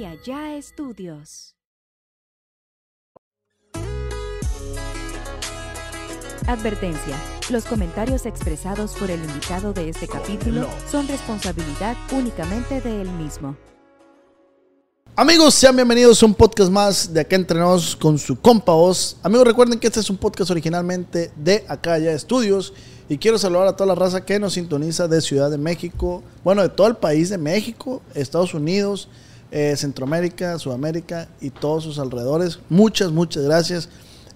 y allá estudios. Advertencia. Los comentarios expresados por el invitado de este capítulo son responsabilidad únicamente de él mismo. Amigos, sean bienvenidos a un podcast más de Acá Entrenos con su compa voz. Amigos, recuerden que este es un podcast originalmente de Acá Ya Estudios. Y quiero saludar a toda la raza que nos sintoniza de Ciudad de México, bueno, de todo el país de México, Estados Unidos, eh, Centroamérica, Sudamérica y todos sus alrededores. Muchas, muchas gracias.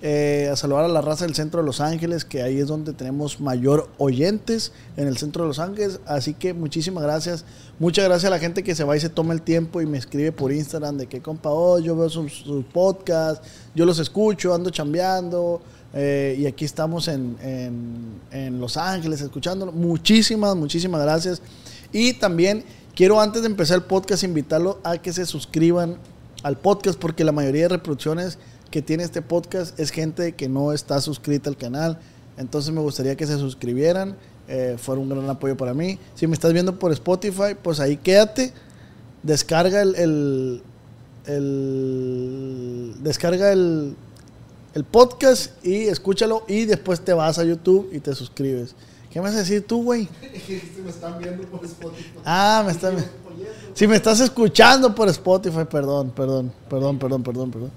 Eh, a saludar a la raza del centro de Los Ángeles, que ahí es donde tenemos mayor oyentes en el centro de Los Ángeles. Así que muchísimas gracias. Muchas gracias a la gente que se va y se toma el tiempo y me escribe por Instagram de que, compa, oh, yo veo sus, podcasts, yo los escucho, ando chambeando. eh, y aquí estamos en, en- en Los Ángeles escuchándolo. Muchísimas, muchísimas gracias. Y también quiero antes de empezar el podcast invitarlo a que se suscriban al podcast porque la mayoría de reproducciones que tiene este podcast es gente que no está suscrita al canal. Entonces me gustaría que se suscribieran. eh, fuera un gran apoyo para mí. Si me estás viendo por Spotify, pues ahí quédate. Descarga el, el- el- descarga el, el podcast y escúchalo y después te vas a YouTube y te suscribes. ¿Qué me vas a decir tú, güey? me están viendo por Spotify. Ah, me están... Si me estás escuchando por Spotify, perdón, perdón, perdón, perdón, perdón, perdón.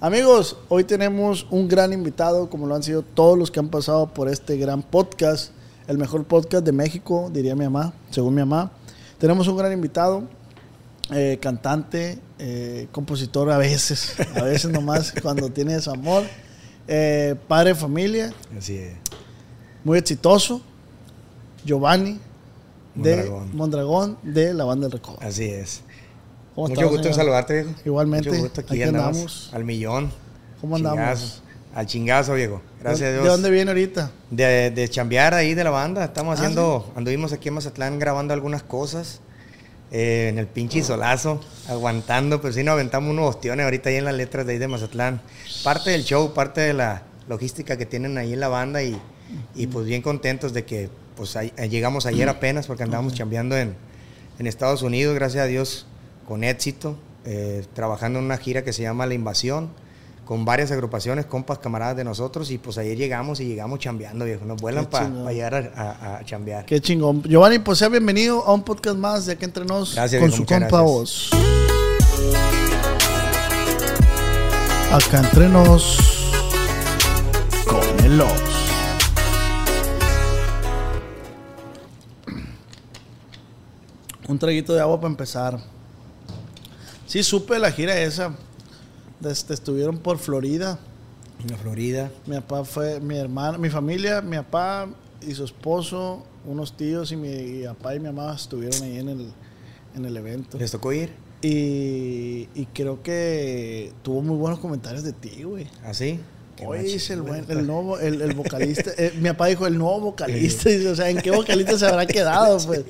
Amigos, hoy tenemos un gran invitado, como lo han sido todos los que han pasado por este gran podcast, el mejor podcast de México, diría mi mamá, según mi mamá. Tenemos un gran invitado, eh, cantante, eh, compositor a veces, a veces nomás cuando tiene su amor, eh, padre de familia, Así es. muy exitoso, Giovanni de Mondragón. Mondragón de la banda del Recodo. Así es. ¿Cómo Mucho estás, gusto en saludarte, viejo. Igualmente, Mucho gusto. Aquí, aquí andamos, andamos. Al millón. ¿Cómo andamos? Chingazos. Al chingazo, viejo. Gracias a ¿De Dios. dónde viene ahorita? De, de chambear ahí de la banda. Estamos Ah, haciendo, anduvimos aquí en Mazatlán grabando algunas cosas. eh, en el pinche solazo, aguantando, pero sí nos aventamos unos ostiones ahorita ahí en las letras de ahí de Mazatlán. Parte del show, parte de la logística que tienen ahí en la banda y, y pues bien contentos de que pues ahí- llegamos ayer apenas porque andábamos chambeando en, en Estados Unidos, gracias a Dios, con éxito, eh, trabajando en una gira que se llama La Invasión con varias agrupaciones, compas, camaradas de nosotros, y pues ayer llegamos y llegamos chambeando, viejo. Nos vuelan para chingón. llegar a, a- a chambear. Qué chingón. Giovanni, pues sea bienvenido a un podcast más de Aquí Entre Nos Gracias, con viejo, su compa voz. Acá Entre Nos con el Oz. Un traguito de agua para empezar. Sí, supe la gira esa. Este, estuvieron por Florida. En la Florida. Mi papá fue, mi hermana, mi familia, mi papá y su esposo, unos tíos y mi y papá y mi mamá estuvieron ahí en el, en el evento. ¿Les tocó ir? Y, y creo que tuvo muy buenos comentarios de ti, güey. ¿Así? Qué Machín, dice el, güey. buen, el nuevo, el, el vocalista. eh, mi papá dijo el nuevo vocalista. Dice, o sea, ¿en qué vocalista se habrá quedado? Pues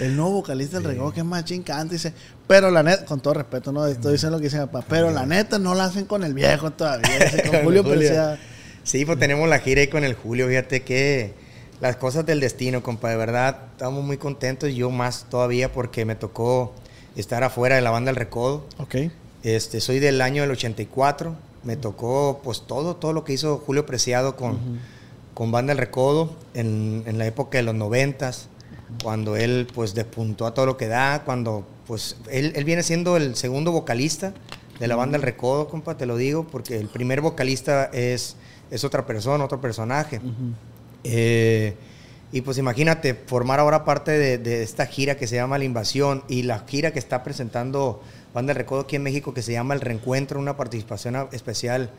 el nuevo vocalista del reggae que más canta. Dice, pero la neta, con todo respeto, no estoy diciendo lo que dice mi papá, pero la neta no la hacen con el viejo todavía. Dice, con Julio Preciado. Sí, pues tenemos la gira ahí con el Julio. Fíjate que las cosas del destino, compa. De verdad, estamos muy contentos. Yo más todavía porque me tocó estar afuera de la banda El Recodo. Ok. Este, soy del año del 84. Me tocó pues todo, todo lo que hizo Julio Preciado con, con Banda El Recodo en, en la época de los noventas, cuando él pues despuntó a todo lo que da, cuando pues él, él viene siendo el segundo vocalista de la Banda El Recodo, compa, te lo digo, porque el primer vocalista es, es otra persona, otro personaje. Eh, y pues imagínate, formar ahora parte de, de esta gira que se llama La Invasión y la gira que está presentando Banda del Recodo aquí en México que se llama El Reencuentro, una participación especial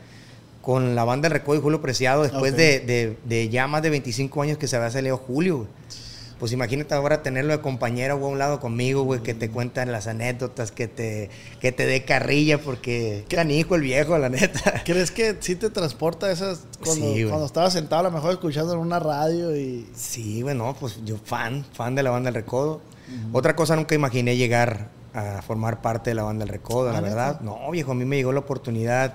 con la Banda del Recodo y Julio Preciado después de, de- de ya más de 25 años que se había salido Julio. güey. Pues imagínate ahora tenerlo de compañero güey, a un lado conmigo, güey, que te cuentan las anécdotas, que te, que te dé carrilla, porque canijo el viejo, la neta. ¿Crees que sí te transporta esas cuando, Sí, cuando estabas sentado a lo mejor escuchando en una radio y Sí, bueno, pues yo fan, fan de la banda del Recodo. Otra cosa, nunca imaginé llegar a formar parte de la banda del Recodo, la verdad. No, viejo, a mí me llegó la oportunidad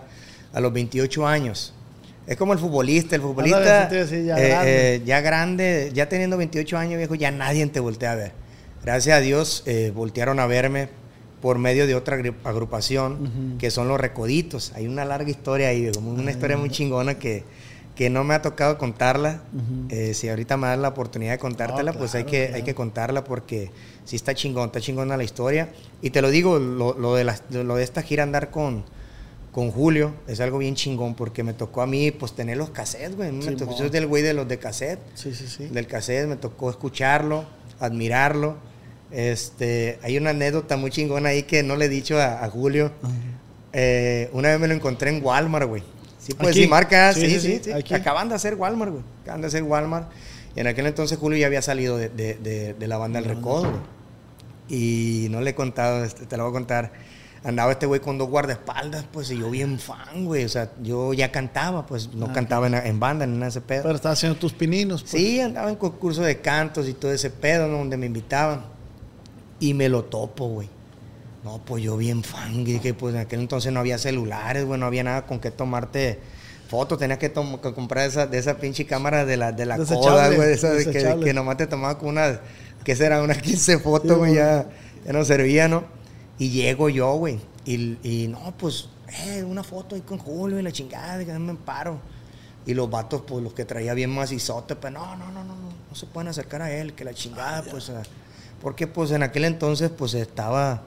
a los 28 años. Es como el futbolista, el futbolista Ándale, sí ya eh, grande. eh, ya grande, ya teniendo 28 años, viejo, ya nadie te voltea a ver. Gracias a Dios eh, voltearon a verme por medio de otra agrupación, que son los Recoditos. Hay una larga historia ahí, como una historia muy chingona que, que no me ha tocado contarla. Eh, si ahorita me das la oportunidad de contártela, pues hay que, hay que contarla porque sí está chingón, está chingona la historia. Y te lo digo, lo, de, lo de esta gira andar con, con Julio es algo bien chingón porque me tocó a mí pues tener los cassettes, güey. yo soy del güey de los de cassette. Sí, sí, sí. Del cassette me tocó escucharlo, admirarlo este, hay una anécdota muy chingona ahí que no le he dicho a, Julio. Eh, una vez me lo encontré en Walmart, güey. Sí, pues sí, marca, sí, sí, sí. Acaban de hacer Walmart, güey. Acaban de hacer Walmart. Y en aquel entonces Julio ya había salido de, la banda El Recodo, Y no le he contado, este, te lo voy a contar. Andaba este güey con dos guardaespaldas, pues, y yo bien fan, güey. O sea, yo ya cantaba, pues, no ah, cantaba en, banda, en ese pedo. Pero estaba haciendo tus pininos, pues. Sí, andaba en concurso de cantos y todo ese pedo, donde me invitaban. Y me lo topo, güey. No, pues yo bien fan, dije, pues en aquel entonces no había celulares, güey, no había nada con qué tomarte fotos, tenías que, comprar esa, de esa pinche cámara de la, de la coda, güey, esa de que, nomás te tomaba con una, que será unas 15 fotos, güey, ya, ya, no servía, ¿no? Y llego yo, güey, y, y, no, pues, eh, una foto ahí con Julio y la chingada, que me paro. Y los vatos, pues, los que traía bien macizote, pues, no, no, no, no, no, no se pueden acercar a él, que la chingada, ah, pues... Porque pues en aquel entonces pues estaba,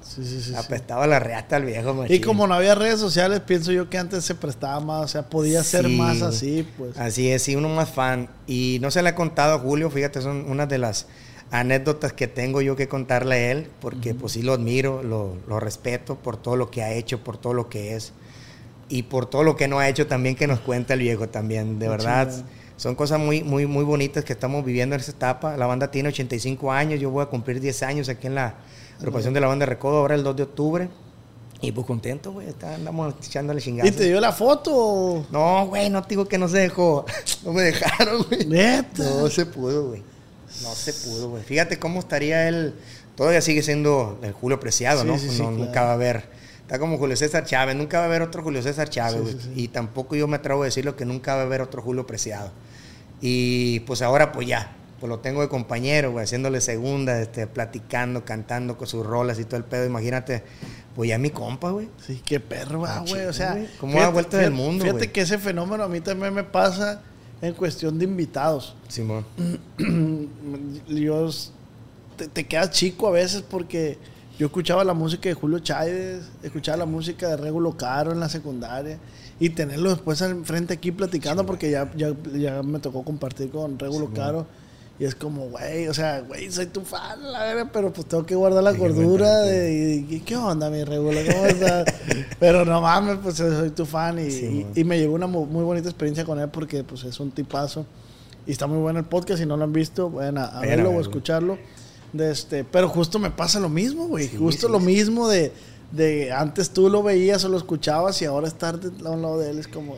apestaba la reata al viejo machín. Y como no había redes sociales, pienso yo que antes se prestaba más, o sea, podía ser más así, pues. Así es, sí, uno más fan. Y no se le ha contado a Julio, fíjate, son una de las anécdotas que tengo yo que contarle a él, porque pues sí lo admiro, lo, lo, respeto por todo lo que ha hecho, por todo lo que es, y por todo lo que no ha hecho también que nos cuenta el viejo también, de verdad son cosas muy, muy, muy bonitas que estamos viviendo en esta etapa. La banda tiene 85 años, yo voy a cumplir 10 años aquí en la agrupación de la banda Recodo, ahora el 2 de octubre. Y pues contento, güey, andamos echándole chingados. ¿Y te dio la foto? No, güey, no te digo que no se dejó. No me dejaron, güey. ¿Neta? No se pudo, güey. No se pudo, güey. Fíjate cómo estaría él. Todavía sigue siendo el Julio Preciado, ¿no? no Nunca va a haber. Está como Julio César Chávez. Nunca va a haber otro Julio César Chávez, güey. Y tampoco yo me atrevo a decirlo que nunca va a haber otro Julio Preciado. Y pues ahora pues ya, pues lo tengo de compañero, güey, haciéndole segunda, este, platicando, cantando con sus rolas y todo el pedo. Imagínate, pues ya mi compa, güey. Sí, qué perro, ah, güey. O sea, ¿cómo da vuelta del mundo, Fíjate que ese fenómeno a mí también me pasa en cuestión de invitados. Simón. Dios, te, te, quedas chico a veces porque yo escuchaba la música de Julio Chávez, escuchaba la música de Regulo Caro en la secundaria y tenerlo después frente aquí platicando porque ya, ya, ya, me tocó compartir con Regulo Caro. Y es como, güey, o sea, güey, soy tu fan, la verdad, pero pues tengo que guardar la cordura de, ¿qué onda, mi Regulo? ¿Cómo estás? pero no mames, pues soy tu fan y, y, me llevó una muy bonita experiencia con él porque pues es un tipazo. Y está muy bueno el podcast, si no lo han visto, vayan a, verlo o escucharlo. De este, pero justo me pasa lo mismo, güey, justo lo mismo de de antes tú lo veías o lo escuchabas y ahora estar a un lado de él es como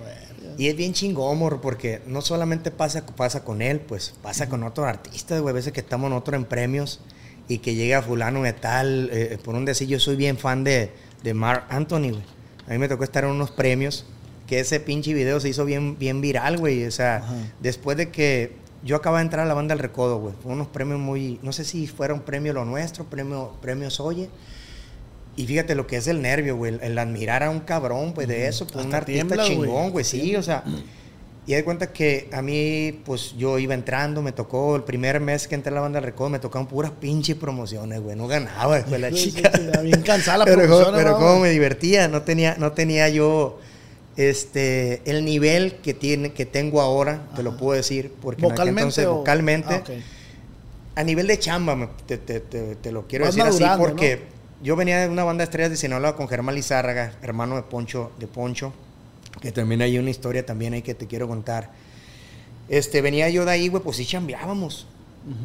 Y es bien chingón, amor, porque no solamente pasa, pasa con él, pues pasa con otros artistas, güey. A veces que estamos nosotros en premios y que llega fulano de tal, eh, por un decir, yo soy bien fan de, de Mark Anthony, güey. A mí me tocó estar en unos premios que ese pinche video se hizo bien, bien viral, güey. O sea, después de que yo acababa de entrar a la banda del Recodo, güey. Fue unos premios muy, no sé si fuera un premio lo nuestro, premio, premios Oye y fíjate lo que es el nervio, güey, el, admirar a un cabrón, pues de eso, pues un artista chingón, güey, sí, o sea. Y de cuenta que a mí, pues yo iba entrando, me tocó el primer mes que entré a la banda de Recodo, me tocaban puras pinches promociones, güey, no ganaba después la chica. bien cansada la pero, Pero cómo me divertía, no tenía, no tenía yo este el nivel que tiene que tengo ahora, te lo puedo decir, porque vocalmente entonces vocalmente ah, a nivel de chamba te, te, te, lo quiero decir así porque yo venía de una banda de estrellas de Sinaloa con Germán Lizárraga, hermano de Poncho, de Poncho, que también hay una historia también ahí que te quiero contar. Este, venía yo de ahí, güey, pues sí chambeábamos.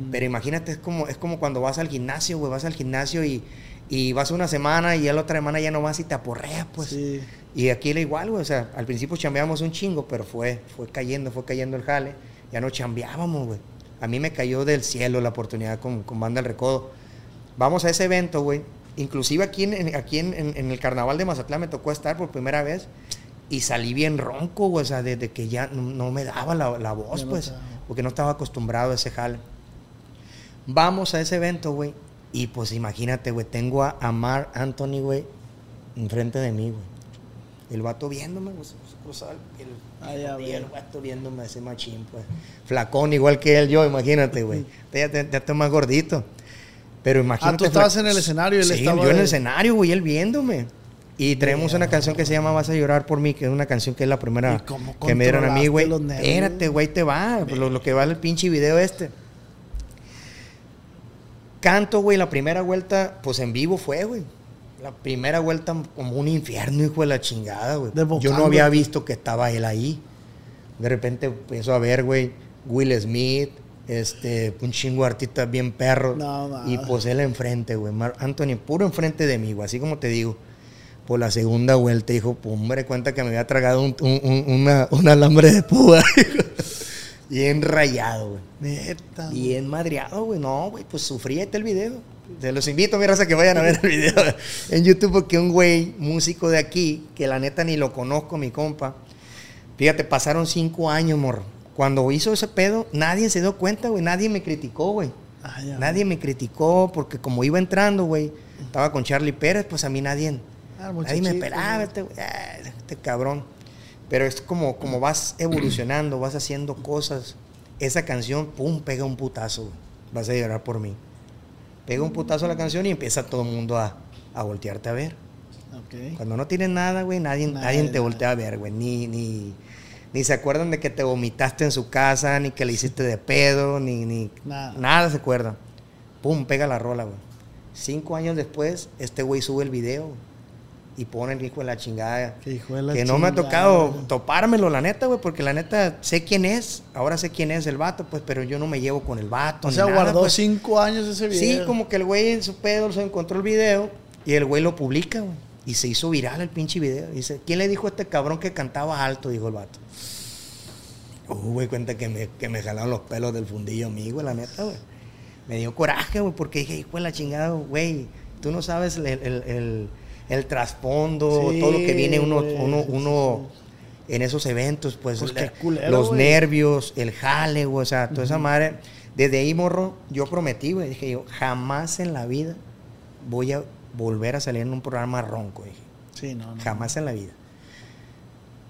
Pero imagínate, es como, es como cuando vas al gimnasio, güey, vas al gimnasio y, y vas una semana y ya la otra semana ya no vas y te aporreas, pues. Y aquí era igual, güey, o sea, al principio chambeábamos un chingo, pero fue, fue cayendo, fue cayendo el jale, ya no chambeábamos, güey. A mí me cayó del cielo la oportunidad con, con Banda El Recodo. Vamos a ese evento, güey, Inclusive aquí, en, aquí en, el carnaval de Mazatlán me tocó estar por primera vez y salí bien ronco, o sea, desde que ya no, me daba la, voz, pues, porque no estaba acostumbrado a ese jale. Vamos a ese evento, güey, Y pues imagínate, güey, tengo a, a Mark Anthony, güey, enfrente de mí, güey. El vato viéndome, güey, se cruzaba el, el, Ah, y el vato viéndome ese machín, pues. Flacón, igual que él, yo, imagínate, güey. Ya, ya, ya más gordito. Pero imagínate. Ah, tú estabas en el escenario y él Sí, estaba yo en el escenario, güey, él viéndome. Y traemos una canción que se llama Vas a llorar por mí, que es una canción que es la primera ¿Y cómo que me dieron a mí, güey. Espérate, güey, te va. Lo, lo que vale el pinche video este. Canto, güey, la primera vuelta, pues en vivo fue, güey. La primera vuelta como un infierno, hijo de la chingada, güey. Yo no había visto que estaba él ahí. De repente empiezo a ver, güey, Will Smith, este, un chingo de artistas bien perros. No, y pues él enfrente, güey. Anthony, puro enfrente de mí, güey. Así como te digo. Por la segunda vuelta, dijo, pum, hombre, cuenta que me había tragado un, un- un- una, un alambre de púa. bien rayado, güey. Neta. Bien madreado, güey. No, güey, pues sufrí este el video. Se los invito, mi raza, que vayan a ver el video en YouTube, porque un güey, músico de aquí, que la neta ni lo conozco, mi compa. Fíjate, pasaron cinco años, morro. Cuando hizo ese pedo, nadie se dio cuenta, güey. Nadie me criticó, güey. Ah, ya, Nadie me criticó porque como iba entrando, güey, estaba con Charlie Pérez, pues a mí nadie, Ah, nadie me pelaba, güey. este, güey, ah, este cabrón. Pero es como, como vas evolucionando, vas haciendo cosas. Esa canción, pum, pega un putazo, güey. Vas a llorar por mí. Pega un putazo la canción y empieza todo el mundo a, a voltearte a ver. Cuando no tienes nada, güey, nadie, Nadie, nadie te voltea a ver, güey. Ni, ni, ni se acuerdan de que te vomitaste en su casa, ni que le hiciste de pedo, ni, ni Nada. nada se acuerdan. Pum, pega la rola, güey. Cinco años después, este güey sube el video y pone el hijo de la chingada. Que hijo de la que no me ha tocado topármelo, la neta, güey, porque la neta sé quién es. Ahora sé quién es el vato, pues, pero yo no me llevo con el vato. O ni sea, nada, guardó pues. cinco años ese video. Sí, como que el güey en su pedo se encontró el video y el güey lo publica, güey. Y se hizo viral el pinche video. Dice, ¿quién le dijo a este cabrón que cantaba alto? Dijo el vato. Uh, güey, cuenta que me, que me jalaron los pelos del fundillo a mí, güey, la neta, güey. Me dio coraje, güey, porque dije, hijo de la chingada, güey. Tú no sabes el, el- el- el trasfondo, Sí, todo lo que viene uno, uno, uno en esos eventos, pues, Pues, la- qué culero, los nervios, el jale, güey, o sea, toda esa madre. Desde ahí, morro, yo prometí, güey, dije yo, jamás en la vida voy a volver a salir en un programa ronco, dije. Sí, no, no. Jamás en la vida.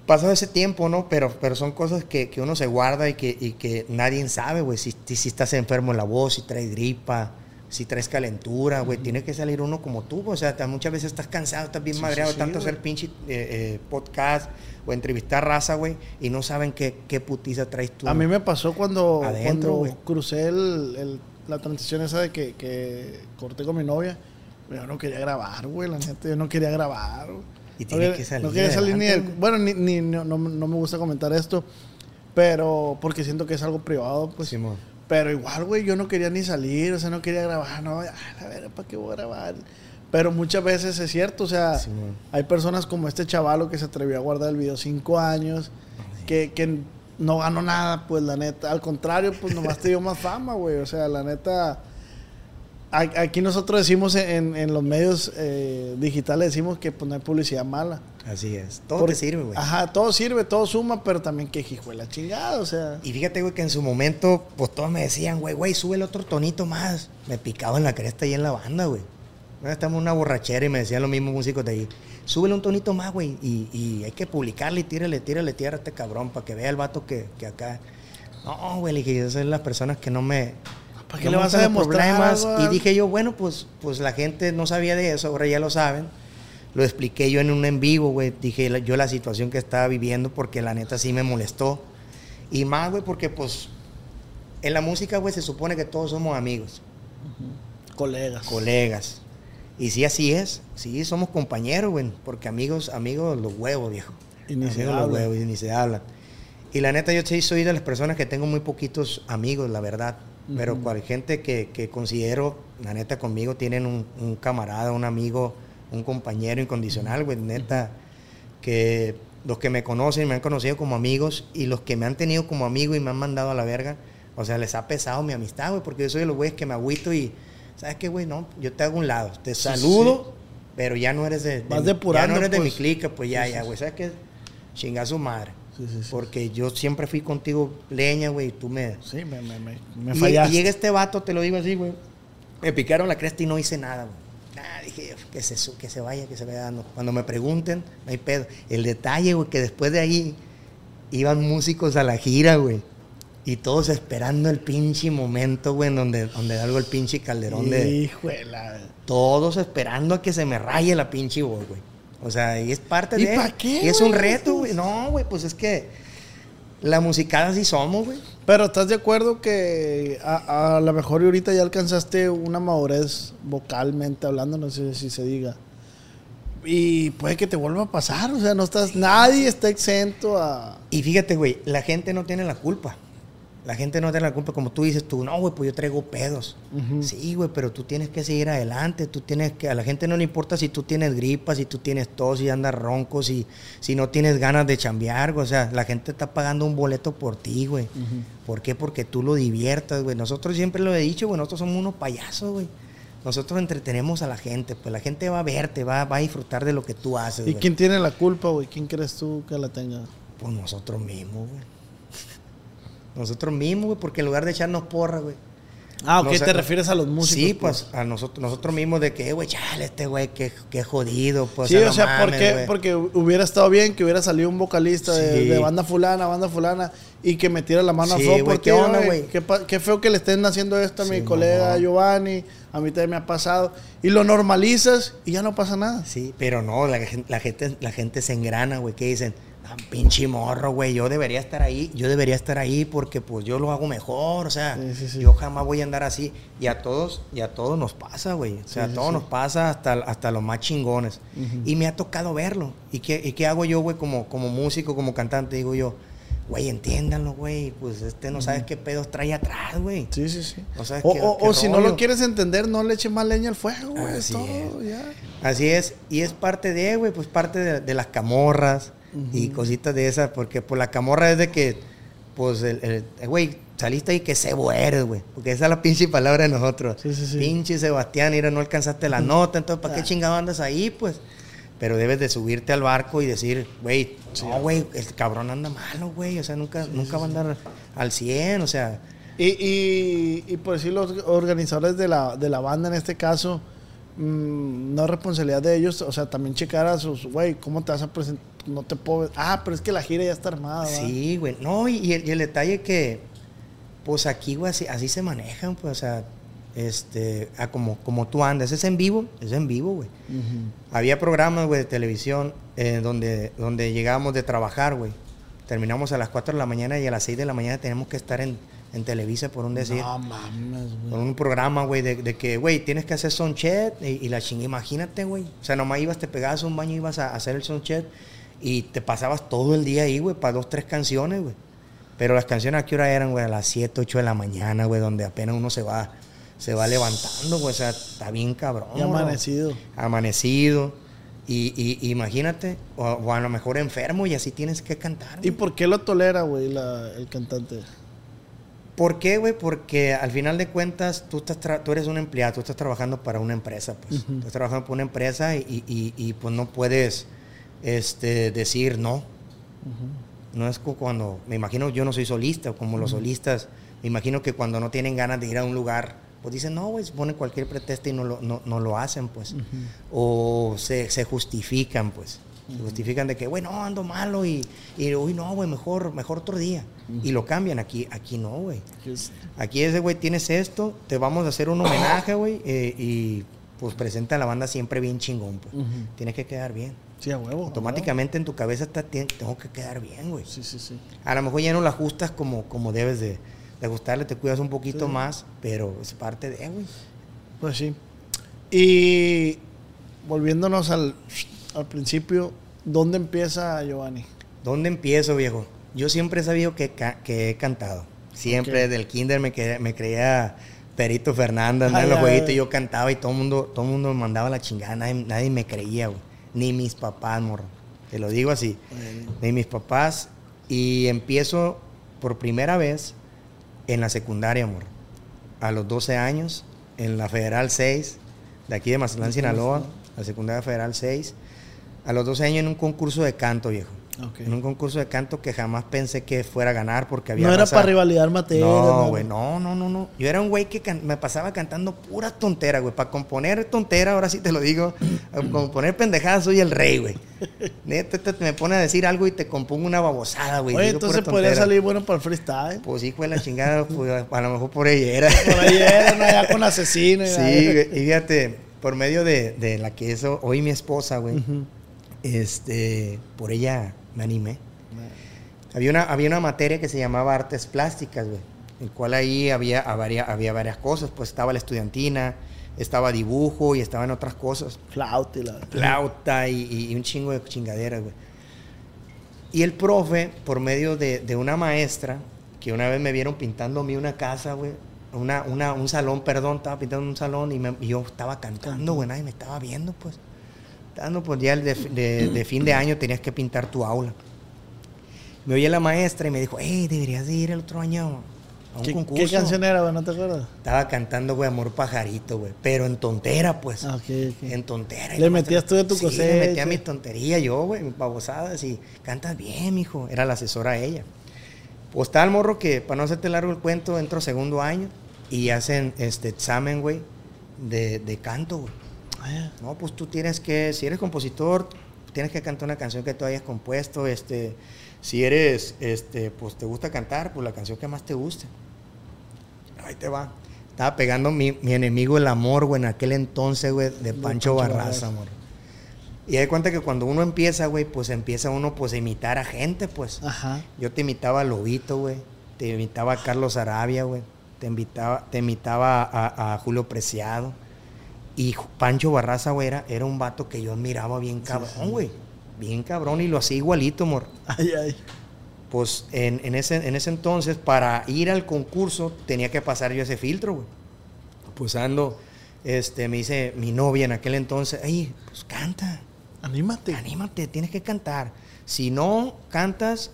Pasó ese tiempo, ¿no? Pero, pero son cosas que, que uno se guarda y que, y que nadie sabe, güey. Si, si, estás enfermo en la voz, si traes gripa, si traes calentura, güey. Tiene que salir uno como tú. O sea, muchas veces estás cansado, estás bien Sí, madreado sí, de tanto sí, hacer pinche eh, eh, podcast o entrevistar raza, güey. Y no saben qué, qué putiza traes tú. A mí me pasó cuando, Adentro, cuando crucé el, el- la transición esa de que, que corté con mi novia. Yo no quería grabar, güey, la neta, yo no quería grabar. güey. Y tiene que salir No quería salir ni del-. Bueno, ni, ni- no, no- no me gusta comentar esto, pero porque siento que es algo privado, pues. Simón. Pero igual, güey, yo no quería ni salir, o sea, no quería grabar, no, a verga, ¿para qué voy a grabar? Pero muchas veces es cierto, o sea, Simón. hay personas como este chavalo que se atrevió a guardar el video cinco años, que, que no ganó nada, pues la neta, al contrario, pues nomás te dio más fama, güey, o sea, la neta, aquí nosotros decimos en, en los medios eh, digitales, decimos que pues no hay publicidad mala. Así es. Todo Porque- te sirve, güey. Ajá, todo sirve, todo suma, pero también que hijo de la chingada, o sea. Y fíjate, güey, que en su momento, pues todos me decían, güey, güey, sube el otro tonito más. Me picaba en la cresta y en la banda, güey. Estamos en una borrachera y me decían los mismos músicos de ahí. Súbele un tonito más, güey. Y, y hay que publicarle y tírale, tírale tierra a este cabrón para que vea el vato que, que acá. No, güey, le dije, esas son las personas que no me. ¿Para qué no le vas a demostrar? güey? Y dije yo, bueno, pues, pues la gente no sabía de eso, ahora ya lo saben. Lo expliqué yo en un en vivo, güey. Dije yo la situación que estaba viviendo porque la neta sí me molestó. Y más, güey, porque pues en la música, güey, se supone que todos somos amigos, Colegas. colegas. Y sí, así es. Sí, somos compañeros, güey. Porque amigos, amigos, los huevos, viejo. Y ni se amigos, los hablan. huevos, y ni se hablan. Y la neta, yo sí soy de las personas que tengo muy poquitos amigos, la verdad. Pero cual gente que, que considero, la neta, conmigo tienen un, un camarada, un amigo, un compañero incondicional, güey. Neta, que los que me conocen me han conocido como amigos y los que me han tenido como amigo y me han mandado a la verga, o sea, les ha pesado mi amistad, güey, porque yo soy de los güeyes que me agüito y, ¿sabes qué, güey? No, yo te hago un lado, te saludo, pero ya no eres de, de Vas depurando, ya no eres de mi pues. clica, pues ya, Sí, ya, güey, ¿sabes qué? Chinga su madre. Sí, sí, sí. Porque yo siempre fui contigo leña, güey, y tú me... Sí, me, me, me, me Y- fallaste. Y llega este vato, te lo digo así, güey. Me picaron la cresta y no hice nada, güey. Nada, dije, que se, que se vaya, que se vaya dando. Cuando me pregunten, no hay pedo. El detalle, güey, que después de ahí iban músicos a la gira, güey. Y todos esperando el pinche momento, güey, en donde, donde algo el pinche calderón de... Hijuela. Todos esperando a que se me raye la pinche voz, güey. O sea, y es parte ¿Y de... pa' qué, Y es un reto, güey. No, güey, pues es que la musicada sí somos, güey. Pero ¿estás de acuerdo que a, a lo mejor y ahorita ya alcanzaste una madurez vocalmente hablando, no sé si se diga? Y puede que te vuelva a pasar, o sea, no estás, nadie está exento a... Y fíjate, güey, la gente no tiene la culpa. La gente no tiene la culpa, como tú dices tú, no, güey, pues yo traigo pedos. Sí, güey, pero tú tienes que seguir adelante, tú tienes que, a la gente no le importa si tú tienes gripa, si tú tienes tos, si andas ronco, si, si no tienes ganas de chambear, güey. o sea, la gente está pagando un boleto por ti, güey. ¿Por qué? Porque tú lo diviertas, güey. Nosotros siempre lo he dicho, güey, nosotros somos unos payasos, güey. Nosotros entretenemos a la gente, pues la gente va a verte, va, va a disfrutar de lo que tú haces, ¿Y quién tiene la culpa, güey? ¿Quién crees tú que la tenga? Pues nosotros mismos, güey. Nosotros mismos, güey, porque en lugar de echarnos porra, güey. Ah, ok, te refieres a los músicos. Sí, pues, a nosotros, nosotros mismos de que, "Eh, güey, chale, este güey, qué, qué jodido, pues. sí, o sea, mames, porque, güey". porque hubiera estado bien que hubiera salido un vocalista de, Sí. de banda fulana, banda fulana, y que metiera la mano Sí, a por ¿qué onda, güey? Qué, qué feo que le estén haciendo esto a mi colega. Giovanni, a mí también me ha pasado. Y lo normalizas y ya no pasa nada. Sí, pero no, la gente, la gente se engrana, güey, que dicen, pinche morro, güey, yo debería estar ahí, yo debería estar ahí porque pues yo lo hago mejor, o sea, Sí, sí, sí. yo jamás voy a andar así. Y a todos, y a todos nos pasa, güey. O sea, a todos nos pasa hasta, hasta los más chingones. Y me ha tocado verlo. ¿Y qué, y qué hago yo, güey, como, como músico, como cantante? Digo yo, güey, entiéndanlo, güey, pues este no sabes qué pedos trae atrás, güey. Sí, sí, sí. No sabes o qué- o- qué o si no lo quieres entender, no le eches más leña al fuego, güey. Así todo, ya. Así es, y es parte de, güey, pues parte de, de las camorras y cositas de esas, porque pues la camorra es de que, pues, el, eh, güey, saliste ahí que cebo eres, güey, porque esa es la pinche palabra de nosotros. Sí, sí, sí. Pinche Sebastián, mira, no alcanzaste la nota, entonces, ¿para qué Ah. chingado andas ahí, pues? Pero debes de subirte al barco y decir, güey, no, güey, el cabrón anda malo, güey, o sea, nunca, nunca va a andar al 100, o sea, Y, y, y por decir los organizadores de la, de la banda en este caso, mm, no es responsabilidad de ellos, o sea, también checar a sus, güey, ¿cómo te vas a presentar? No te puedo... Ah, pero es que la gira ya está armada. Sí, güey. No, y, y el, y el detalle que, pues aquí, güey, así, así se manejan, pues, o sea, este, a como, como tú andas. Es en vivo, es en vivo, güey. Había programas, güey, de televisión eh, donde, donde llegábamos de trabajar, güey. Terminamos a las 4 de la mañana y a las 6 de la mañana tenemos que estar en, en Televisa por un decir. No mames, Con güey. un programa, güey, de, de que, güey, tienes que hacer soundcheck y, y la chinga, imagínate, güey. O sea, nomás ibas, te pegabas un baño, ibas a hacer el soundcheck y te pasabas todo el día ahí, güey, para dos, tres canciones, güey. Pero las canciones a qué hora eran, güey, a las 7, 8 de la mañana, güey, donde apenas uno se va, se va levantando, güey. O sea, está bien cabrón. Bro. amanecido. Amanecido. Y, y- y imagínate, o, o a lo mejor enfermo y así tienes que cantar. ¿Y por qué lo tolera, güey, la- el cantante? ¿Por qué, güey? Porque al final de cuentas tú, estás tú eres un empleado, tú estás trabajando para una empresa, pues. Ujú. Estás trabajando para una empresa y, y- y, pues no puedes este, decir no. No es cuando, me imagino, yo no soy solista, como los solistas, me imagino que cuando no tienen ganas de ir a un lugar, pues dicen, no, güey, se pone cualquier pretexto y no lo, no, no lo hacen, pues. O se, se justifican, pues. Se justifican de que, güey, no, ando malo y, y uy, no, güey, mejor, mejor otro día. Y lo cambian. Aquí, aquí no, güey. Aquí ese, güey, tienes esto, te vamos a hacer un homenaje, güey, eh, y pues presenta a la banda siempre bien chingón, pues. Ujú. Tienes que quedar bien. Sí, a huevo. a Automáticamente en tu cabeza está, "Tien- tengo que quedar bien, güey. Sí, sí, sí. A lo mejor ya no la ajustas como, como debes de, de ajustarle, te cuidas un poquito Sí. más, pero es parte de, güey. Pues sí. Y volviéndonos al, al principio, ¿dónde empieza Giovanni? ¿Dónde empiezo, viejo? Yo siempre he sabido que, ca- que he cantado. Siempre Ok. desde el kinder me, creía Perito Fernández, en los jueguitos yo cantaba y todo el mundo, todo mundo me mandaba la chingada, nadie, nadie me creía, güey. Ni mis papás, morro. Te lo digo así. Ni mis papás. Y empiezo por primera vez en la secundaria, amor. A los 12 años, en la Federal 6, de aquí de Mazatlán, Sinaloa, la secundaria Federal 6. A los 12 años en un concurso de canto, viejo. Ok. En un concurso de canto que jamás pensé que fuera a ganar porque había No era para rivalidad materia. No, güey, no, no, no, no. Yo era un güey que can- me pasaba cantando pura tontera, güey. Para componer tontera, ahora sí te lo digo. para componer pendejadas soy el rey, güey. Neta, te, me pone a decir algo y te compongo una babosada, güey. Oye, entonces podría salir bueno para el freestyle. Pues hijo de la chingada, pues, a lo mejor por ahí era. Por ahí era, ¿no? Ya con asesino. y Sí, güey, y fíjate, por medio de, de la que es hoy mi esposa, güey, Ujú. Este, por ella me animé. Había una, había una materia que se llamaba artes plásticas, güey, el cual ahí había, había, había varias cosas, pues estaba la estudiantina, estaba dibujo y estaban otras cosas, Flauta y la... flauta y un chingo de chingaderas, güey. Y el profe, por medio de, de una maestra, que una vez me vieron pintando a mí una casa, güey, una, una, un salón, perdón, estaba pintando un salón y, me- y yo estaba cantando, güey, nadie me estaba viendo, pues. Dando, pues ya de, de- de fin de año tenías que pintar tu aula. Me oye la maestra y me dijo, hey, deberías de ir el otro año a un ¿Qué, concurso. ¿Qué canción era, güey? ¿No te acuerdas? Estaba cantando, güey, Amor Pajarito, güey, pero en tontera, pues. Ah. En tontera. Le metías tú de tu sí, cosecha. le metía mi tontería yo, güey, mis babosadas y cantas bien, mijo. Era la asesora ella. Pues el morro que, para no hacerte largo el cuento, entro segundo año y hacen este examen, güey, de, de canto, güey. No, pues tú tienes que, si eres compositor, tienes que cantar una canción que tú hayas compuesto, este, si eres, este, pues te gusta cantar, pues la canción que más te guste. Ahí te va. Estaba pegando mi, mi enemigo el amor, güey, en aquel entonces, güey, de Pancho, Pancho Barraza, amor. Y de cuenta que cuando uno empieza, güey, pues empieza uno pues a imitar a gente, pues. Ajá. Yo te imitaba a Lobito, güey. Te imitaba a Carlos Arabia, güey. Te, invitaba, te imitaba a, a Julio Preciado. Y Pancho Barraza, güey, era, era un vato que yo admiraba bien cabrón, güey. Bien cabrón y lo hacía igualito, amor. Ay, ay. Pues en, en ese, en ese entonces, para ir al concurso, tenía que pasar yo ese filtro, güey. Pues ando, este, me dice mi novia en aquel entonces, ay, pues canta. Anímate. Anímate, tienes que cantar. Si no cantas,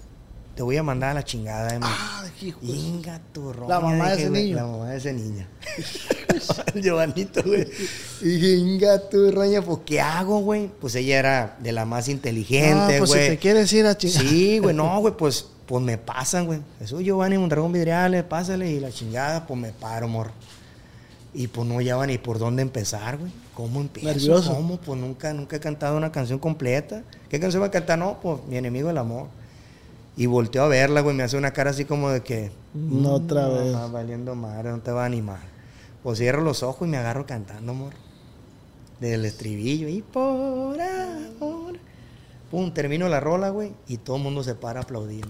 te voy a mandar a la chingada de. Ah, hijo de- Inga tu roña, La mamá de ese güey, niño. La mamá de ese niño. El Giovanito, güey. Dije, Inga tu roña, pues ¿qué hago, güey? Pues ella era de la más Ah, inteligente, pues güey. si te quieres ir a chingar. Sí, güey, no, güey, pues, pues me pasan, güey. Jesús Giovanni Mondragón Vidriales, pásale y la chingada, pues me paro, amor. Y pues no lleva ni por dónde empezar, güey. ¿Cómo empiezo? Nervioso. ¿Cómo? Pues nunca, nunca he cantado una canción completa. ¿Qué canción va a cantar? No, pues mi enemigo el amor. Y volteo a verla, güey, me hace una cara así como de que... No otra "Mm, vez. mamá, valiendo madre, no te va a animar. Pues cierro los ojos y me agarro cantando, amor. Del estribillo. Y por amor. Pum, termino la rola, güey. Y todo el mundo se para aplaudiendo.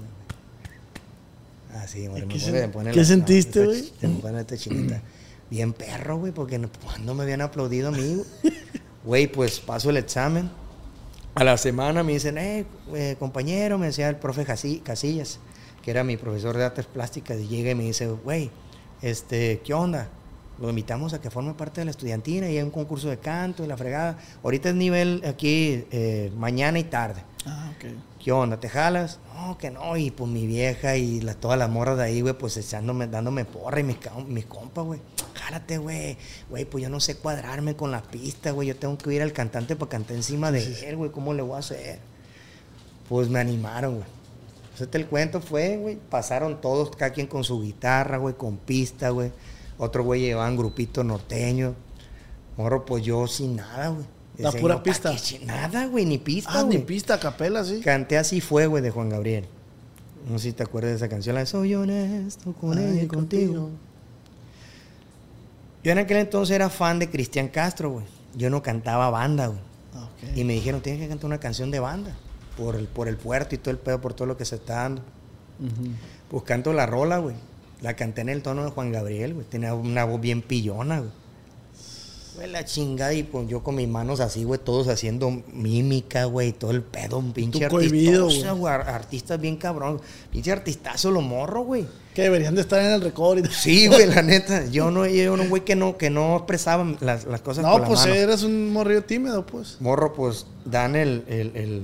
Así, güey. ¿Y me qué pone qué la- sentiste, güey? Se me pone esta chinita. Bien perro, güey, porque no- cuando me habían aplaudido a mí, güey. Güey, pues paso el examen. A la semana me dicen, eh, eh, compañero, me decía el profe Casillas, que era mi profesor de artes plásticas, y llega y me dice, güey, este, ¿qué onda? Lo invitamos a que forme parte de la estudiantina y hay un concurso de canto y la fregada. Ahorita es nivel aquí eh, mañana y tarde. Ah, ok. ¿Qué onda? ¿Te jalas? No, que no. Y pues mi vieja y la, todas las morras de ahí, güey, pues echándome, dándome porra y mis, mis compas, güey. Jálate, güey. Güey, pues yo no sé cuadrarme con la pista, güey. Yo tengo que ir al cantante para cantar encima de él, güey. ¿Cómo le voy a hacer? Pues me animaron, güey. Entonces el cuento fue, güey, pasaron todos, cada quien con su guitarra, güey, con pista, güey. Otro güey llevaban grupito norteño. Morro, pues yo sin nada, güey. La pura yo, ¿pa' pista. Nada, güey, ni pista, Ah, ni pista, capela, sí. Canté Así fue, güey, de Juan Gabriel. No sé si te acuerdas de esa canción, la de Soy honesto con Ay, ella y contigo. Yo en aquel entonces era fan de Cristian Castro, güey. Yo no cantaba banda, güey. Ah. Y me dijeron, tienes que cantar una canción de banda. Por el, por el puerto y todo el pedo, por todo lo que se está dando. Pues canto la rola, güey. La canté en el tono de Juan Gabriel, güey. Tenía una voz bien pillona, güey. Güey, la chingada y pues yo con mis manos así, güey, todos haciendo mímica, güey, y todo el pedo, un pinche artistazo, güey. ar- Artistas bien cabrón. Pinche artistazo lo morro, güey. Que deberían de estar en el récord. y- Sí, güey, la neta. Yo no, yo era un güey que no, que no expresaba las, las cosas No, con la pues mano. eres un morrillo tímido, pues. Morro, pues, dan el, el, el-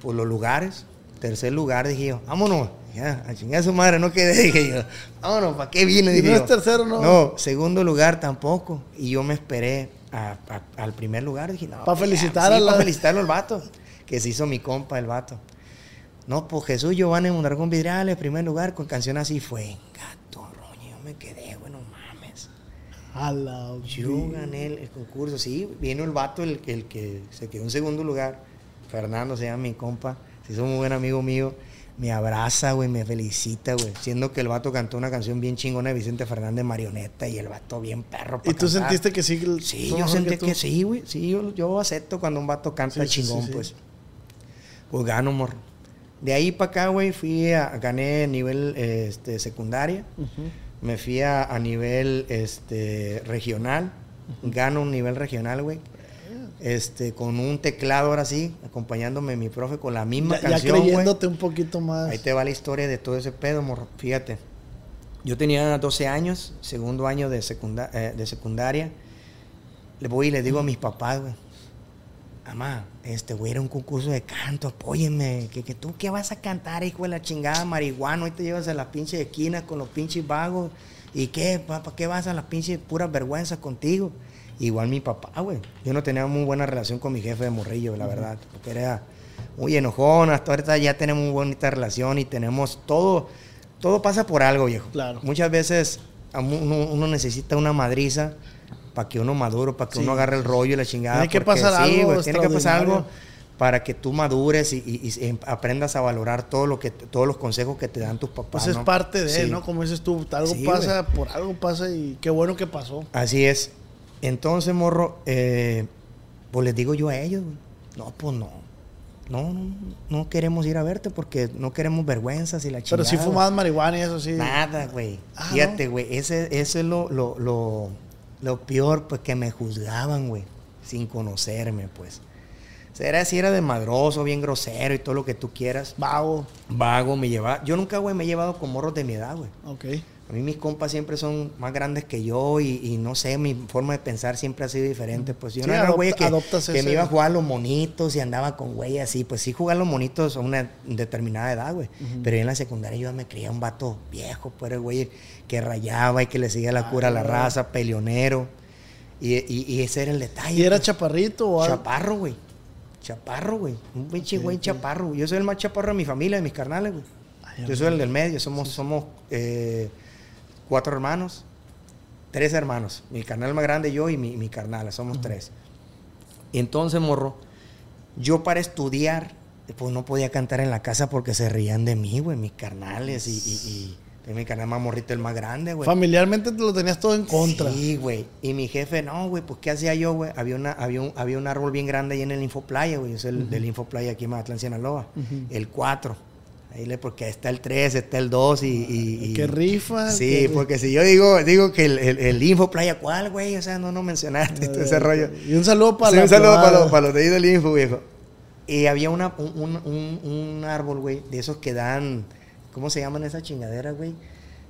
pues, los lugares. Tercer lugar, dije yo, vámonos. Ya, a chingar a su madre, no quedé, dije yo. Vámonos, ¿para qué vine? Dije no es tercero, ¿no? No, segundo lugar tampoco. Y yo me esperé a- a- al primer lugar. Dije, no. Pa' pues, felicitar sí, la- pa' felicitarlo al vato. Que se hizo mi compa, el vato. No, pues Jesús Giovanni Mondragón Vidriales, primer lugar, con canción así fue. Gato, roño, yo me quedé, güey, no mames. A la Yo gané el, el concurso, sí, vino el vato, el, el que se quedó en segundo lugar. Fernando se llama mi compa, se hizo muy buen amigo mío. Me abraza, güey, me felicita, güey. Siendo que el vato cantó una canción bien chingona de Vicente Fernández Marioneta y el vato bien perro. ¿Y tú cantar. sentiste que sí? Sí, fue yo sentí que, sí, güey. Sí, yo, yo acepto cuando un vato canta Sí, sí, chingón, sí, sí. pues. Pues gano, morro. De ahí para acá, güey, fui a, gané nivel este, secundaria. Me fui a, a nivel este, regional. Gano un nivel regional, güey. Este, con un teclado ahora sí, acompañándome mi profe con la misma Ya, ya canción, güey. creyéndote un poquito más. Ahí te va la historia de todo ese pedo, morro. Fíjate. Yo tenía 12 años, segundo año de, secunda- eh, de secundaria. Le voy y le digo a mis papás, güey. Mamá, este güey era un concurso de canto, apóyenme. Que, que tú qué vas a cantar, hijo de la chingada, marihuana. Hoy te llevas a las pinches esquinas con los pinches vagos. ¿Y qué? ¿Para qué vas a las pinches puras vergüenzas contigo? Igual mi papá, güey. Yo no tenía muy buena relación con mi jefe de morrillo, la verdad. Porque era muy enojón. Hasta ahorita ya tenemos muy bonita relación y tenemos todo. Todo pasa por algo, viejo. Claro. Muchas veces uno, uno necesita una madriza para que uno madure, para que Sí, uno agarre el rollo y la chingada. Tiene que porque pasar sí, algo tiene que pasar algo para que tú madures y, y- y em- aprendas a valorar todo lo que todos los consejos que te dan tus papás. Pues es ¿no? parte de, Sí. ¿no? Como dices tú, algo Sí, pasa, por algo pasa y qué bueno que pasó. Así es. Entonces, morro, eh, pues les digo yo a ellos, no, pues no. No, no, no queremos ir a verte porque no queremos vergüenzas y la chingada. Pero sí güey. fumaban marihuana y eso sí. Nada, güey. Ah, Fíjate, güey. Ese, ese es lo, lo, lo, lo peor, pues que me juzgaban, güey. Sin conocerme, pues. O sea, era así, era de madroso, bien grosero y todo lo que tú quieras. Vago. Vago, me llevaba. Yo nunca, güey, me he llevado con morros de mi edad, güey. Ok. A mí mis compas siempre son más grandes que yo y, y no sé, mi forma de pensar siempre ha sido diferente. Pues yo Sí, no era güey que, que me iba a jugar a los monitos y andaba con güey así. Pues sí, jugar a los monitos a una determinada edad, güey. Pero yo en la secundaria yo me creía un vato viejo, pues el güey que rayaba y que le seguía la cura a la Ah. raza, peleonero. Y, y- y ese era el detalle. ¿Y era pues. chaparrito o algo? Chaparro, güey. Chaparro, güey. Un pinche güey chaparro. Yo soy el más chaparro de mi familia, de mis carnales, güey. Ay, Yo soy el del medio. Somos, somos eh, cuatro hermanos. Tres hermanos. Mi carnal más grande, yo y mi, mi carnal. Somos tres. Y entonces, morro, yo para estudiar, pues no podía cantar en la casa porque se reían de mí, güey, mis carnales. Y, y, y mi carnal más morrito, el más grande, güey. Familiarmente te lo tenías todo en contra. Sí, güey. Y mi jefe, no, güey, pues ¿qué hacía yo, güey? Había, una, había, un, había un árbol bien grande ahí en el Infoplaya, güey. Es el del Infoplaya aquí en Mazatlán, Sinaloa. El 4. Ahí le, porque ahí está el 3, está el 2 y... y- y- Qué rifa. Sí, qué porque si yo digo, digo que el, el, el Infoplaya, ¿cuál, güey? O sea, no, no mencionaste todo ese rollo. Y un saludo para Sí, la un saludo para los, para los de ahí del Info, viejo. Y había una, un, un, un- árbol, güey, de esos que dan... ¿Cómo se llaman esas chingaderas, güey?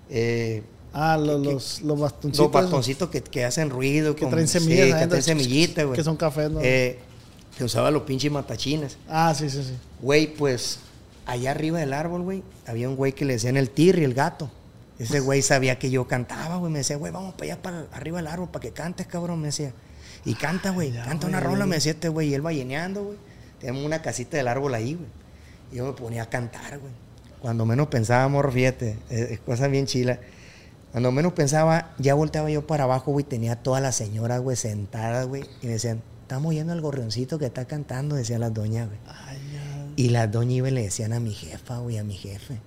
Eh, Ah, los, que- los, los bastoncitos. los bastoncitos que, que hacen ruido. Que con- traen sí, semillas que adentro. traen semillitas, güey. Que son cafés, ¿no? Eh, que usaba los pinches matachines. Ah, sí, sí, sí. Güey, pues, allá arriba del árbol, güey, había un güey que le decían el tirri, el gato. Ese güey sabía que yo cantaba, güey. Me decía, güey, vamos para allá, para arriba del árbol, para que cantes, cabrón. Me decía. Y canta, güey. Canta una rola, me decía este güey. Y él va lleneando, güey. Tenemos una casita del árbol ahí, güey. Y yo me ponía a cantar, güey. Cuando menos pensaba, morro, fíjate. Es, cosa bien chila. Cuando menos pensaba, ya volteaba yo para abajo, güey. Tenía todas las señoras, güey, sentadas, güey. Y me decían, estamos yendo al gorrioncito que está cantando, decían las doñas, güey. Ay. Y las doñas iban y le decían a mi jefa, güey, a mi jefe.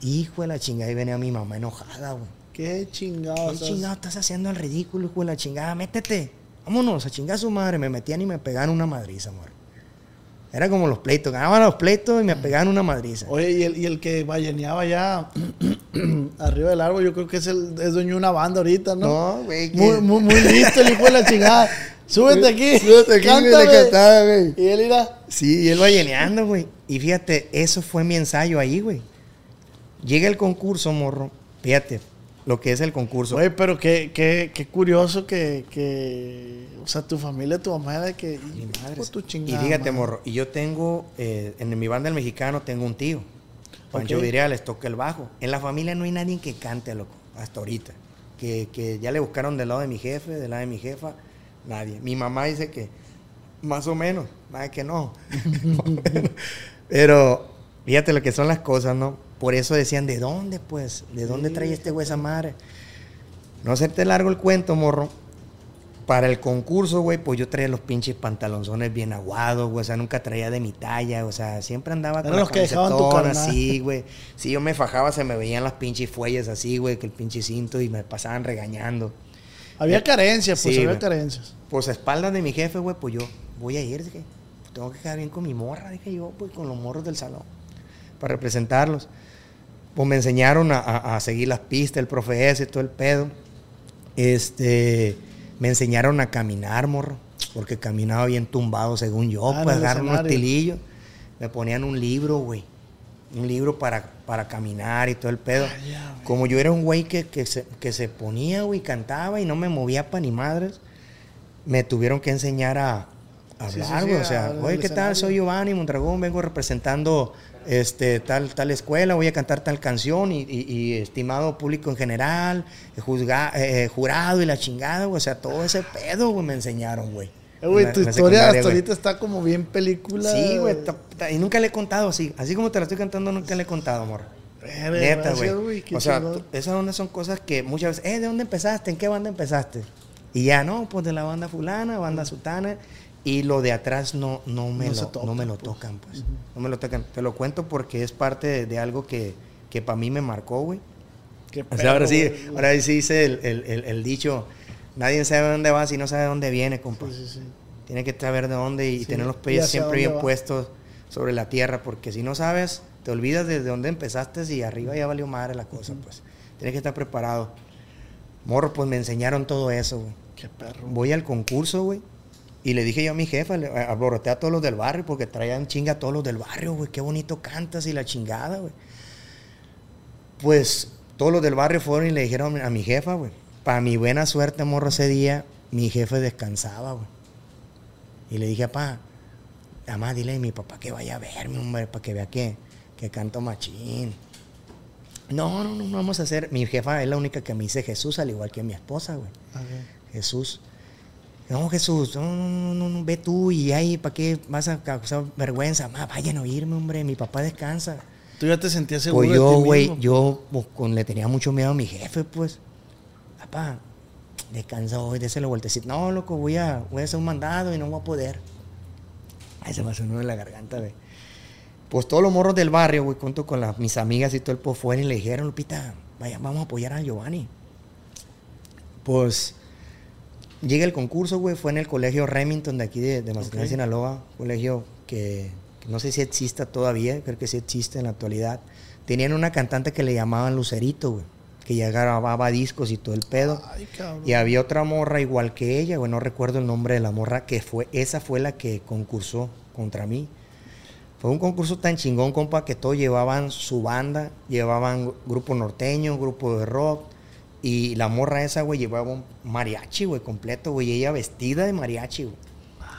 Hijo de la chingada, y venía mi mamá enojada, güey. Qué chingado. ¿Qué chingado estás haciendo el ridículo, hijo de la chingada? Métete. Vámonos, a chingar a su madre. Me metían y me pegaban una madriza, amor. Era como los pleitos. Ganaban los pleitos y me pegaban una madriza. Oye, y el, y el que balleneaba ya arriba del árbol, yo creo que es el es dueño de una banda ahorita, ¿no? No, güey. Muy, muy, muy listo el hijo de la chingada. Súbete aquí. Súbete aquí, güey, le cántame. cantaba, güey. Y él irá. Sí, y él va lleneando, güey. Y fíjate, eso fue mi ensayo ahí, güey. Llega el concurso, morro. Fíjate, lo que es el concurso. Oye, pero qué, qué, qué curioso que, que, o sea, tu familia, tu mamá de que, Mi madre. y fíjate, madre. morro, y yo tengo, eh, en mi banda el mexicano, tengo un tío. Pancho Ok. Vidriales toca el bajo. En la familia no hay nadie que cante, loco, hasta ahorita. Que, que ya le buscaron del lado de mi jefe, del lado de mi jefa, nadie. Mi mamá dice que más o menos, nada que no. Pero Fíjate lo que son las cosas, ¿no? Por eso decían, ¿de dónde, pues? ¿De dónde trae este güey esa madre? No hacerte largo el cuento, morro. Para el concurso, güey, pues yo traía los pinches pantalonzones bien aguados, güey. O sea, nunca traía de mi talla. O sea, siempre andaba Eran los que dejaban tu así, güey. Si yo me fajaba, se me veían las pinches fuelles así, güey, que el pinche cinto y me pasaban regañando. Había carencias, pues Sí, había carencias. Pues a espaldas de mi jefe, güey, pues yo voy a ir, dije. Tengo que quedar bien con mi morra, dije yo, pues con los morros del salón. Para representarlos. Pues me enseñaron a, a- a seguir las pistas, el profe ese, todo el pedo. Este, me enseñaron a caminar, morro. Porque caminaba bien tumbado, según yo. Ah, pues agarrar unos tilillos. Me ponían un libro, güey. Un libro para, para caminar y todo el pedo. Ah. Como yo era un güey que, que se, que se ponía, güey, cantaba y no me movía para ni madres, me tuvieron que enseñar a, a Sí, sí, hablar, sí, güey. o sea, oye, ¿qué tal? Soy Giovanni Mondragón, vengo representando este, tal, tal escuela, voy a cantar tal canción y, y- y estimado público en general, juzga- eh, jurado y la chingada, güey. O sea, todo ese pedo, güey, me enseñaron, güey. Eh, güey, tu historia hasta ahorita está como bien película. Sí, güey. Y nunca le he contado así. Así como te la estoy cantando, nunca le he contado, amor. Neta, gracias, güey. O sea, esas ondas son cosas que muchas veces, eh, ¿de dónde empezaste? ¿En qué banda empezaste? Y ya, no, pues de la banda fulana, banda sutana. Y lo de atrás no, no, me, No lo, toca, no me lo pues. tocan, pues. No me lo tocan. Te lo cuento porque es parte de, de algo que, que para mí me marcó, güey. O sea, ahora sí, ahora sí dice el, el- el- el dicho, nadie sabe dónde va si no sabe dónde viene, compa. Sí, sí, sí. Tiene que saber de dónde y tener los pies siempre bien va. puestos sobre la tierra, porque si no sabes, te olvidas desde dónde empezaste y arriba ya valió madre la cosa, pues. Tienes que estar preparado. Morro, pues me enseñaron todo eso, güey. Qué perro. Voy al concurso, güey. Y le dije yo a mi jefa, le alboroté a todos los del barrio, porque traían chinga a todos los del barrio, güey. Qué bonito cantas y la chingada, güey. Pues todos los del barrio fueron y le dijeron a mi jefa, güey. Para mi buena suerte, morro, ese día, mi jefe descansaba, güey. Y le dije, papá, además dile a mi papá que vaya a verme, hombre, para que vea que, que canto machín. No, no, no, no vamos a hacer. Mi jefa es la única que me dice Jesús, al igual que mi esposa, güey. Jesús. No, Jesús, no, no, no, no, ve tú y ahí, ¿para qué vas a causar vergüenza? Más, vayan a oírme, hombre, mi papá descansa. Tú ya te sentías seguro Pues yo, güey, yo pues, con, le tenía mucho miedo a mi jefe, pues. Papá, descansa hoy, déselo vueltecito. No, loco, voy a, voy a hacer un mandado y no voy a poder. Ahí se me hace uno en la garganta, güey. Pues todos los morros del barrio, güey, junto con las, mis amigas y todo el po fuera y le dijeron, Lupita, vaya, vamos a apoyar a Giovanni. Pues llega el concurso, güey, fue en el colegio Remington de aquí de, de Mazatlán, Ok. Sinaloa, colegio que, que no sé si exista todavía, creo que sí existe en la actualidad. Tenían una cantante que le llamaban Lucerito, güey, que ya grababa discos y todo el pedo. Ay. Y había otra morra igual que ella, güey, no recuerdo el nombre de la morra, que fue, esa fue la que concursó contra mí. Fue un concurso tan chingón, compa, que todos llevaban su banda, llevaban grupo norteño, grupo de rock, y la morra esa, güey, llevaba un mariachi, güey, completo, güey, ella vestida de mariachi, güey.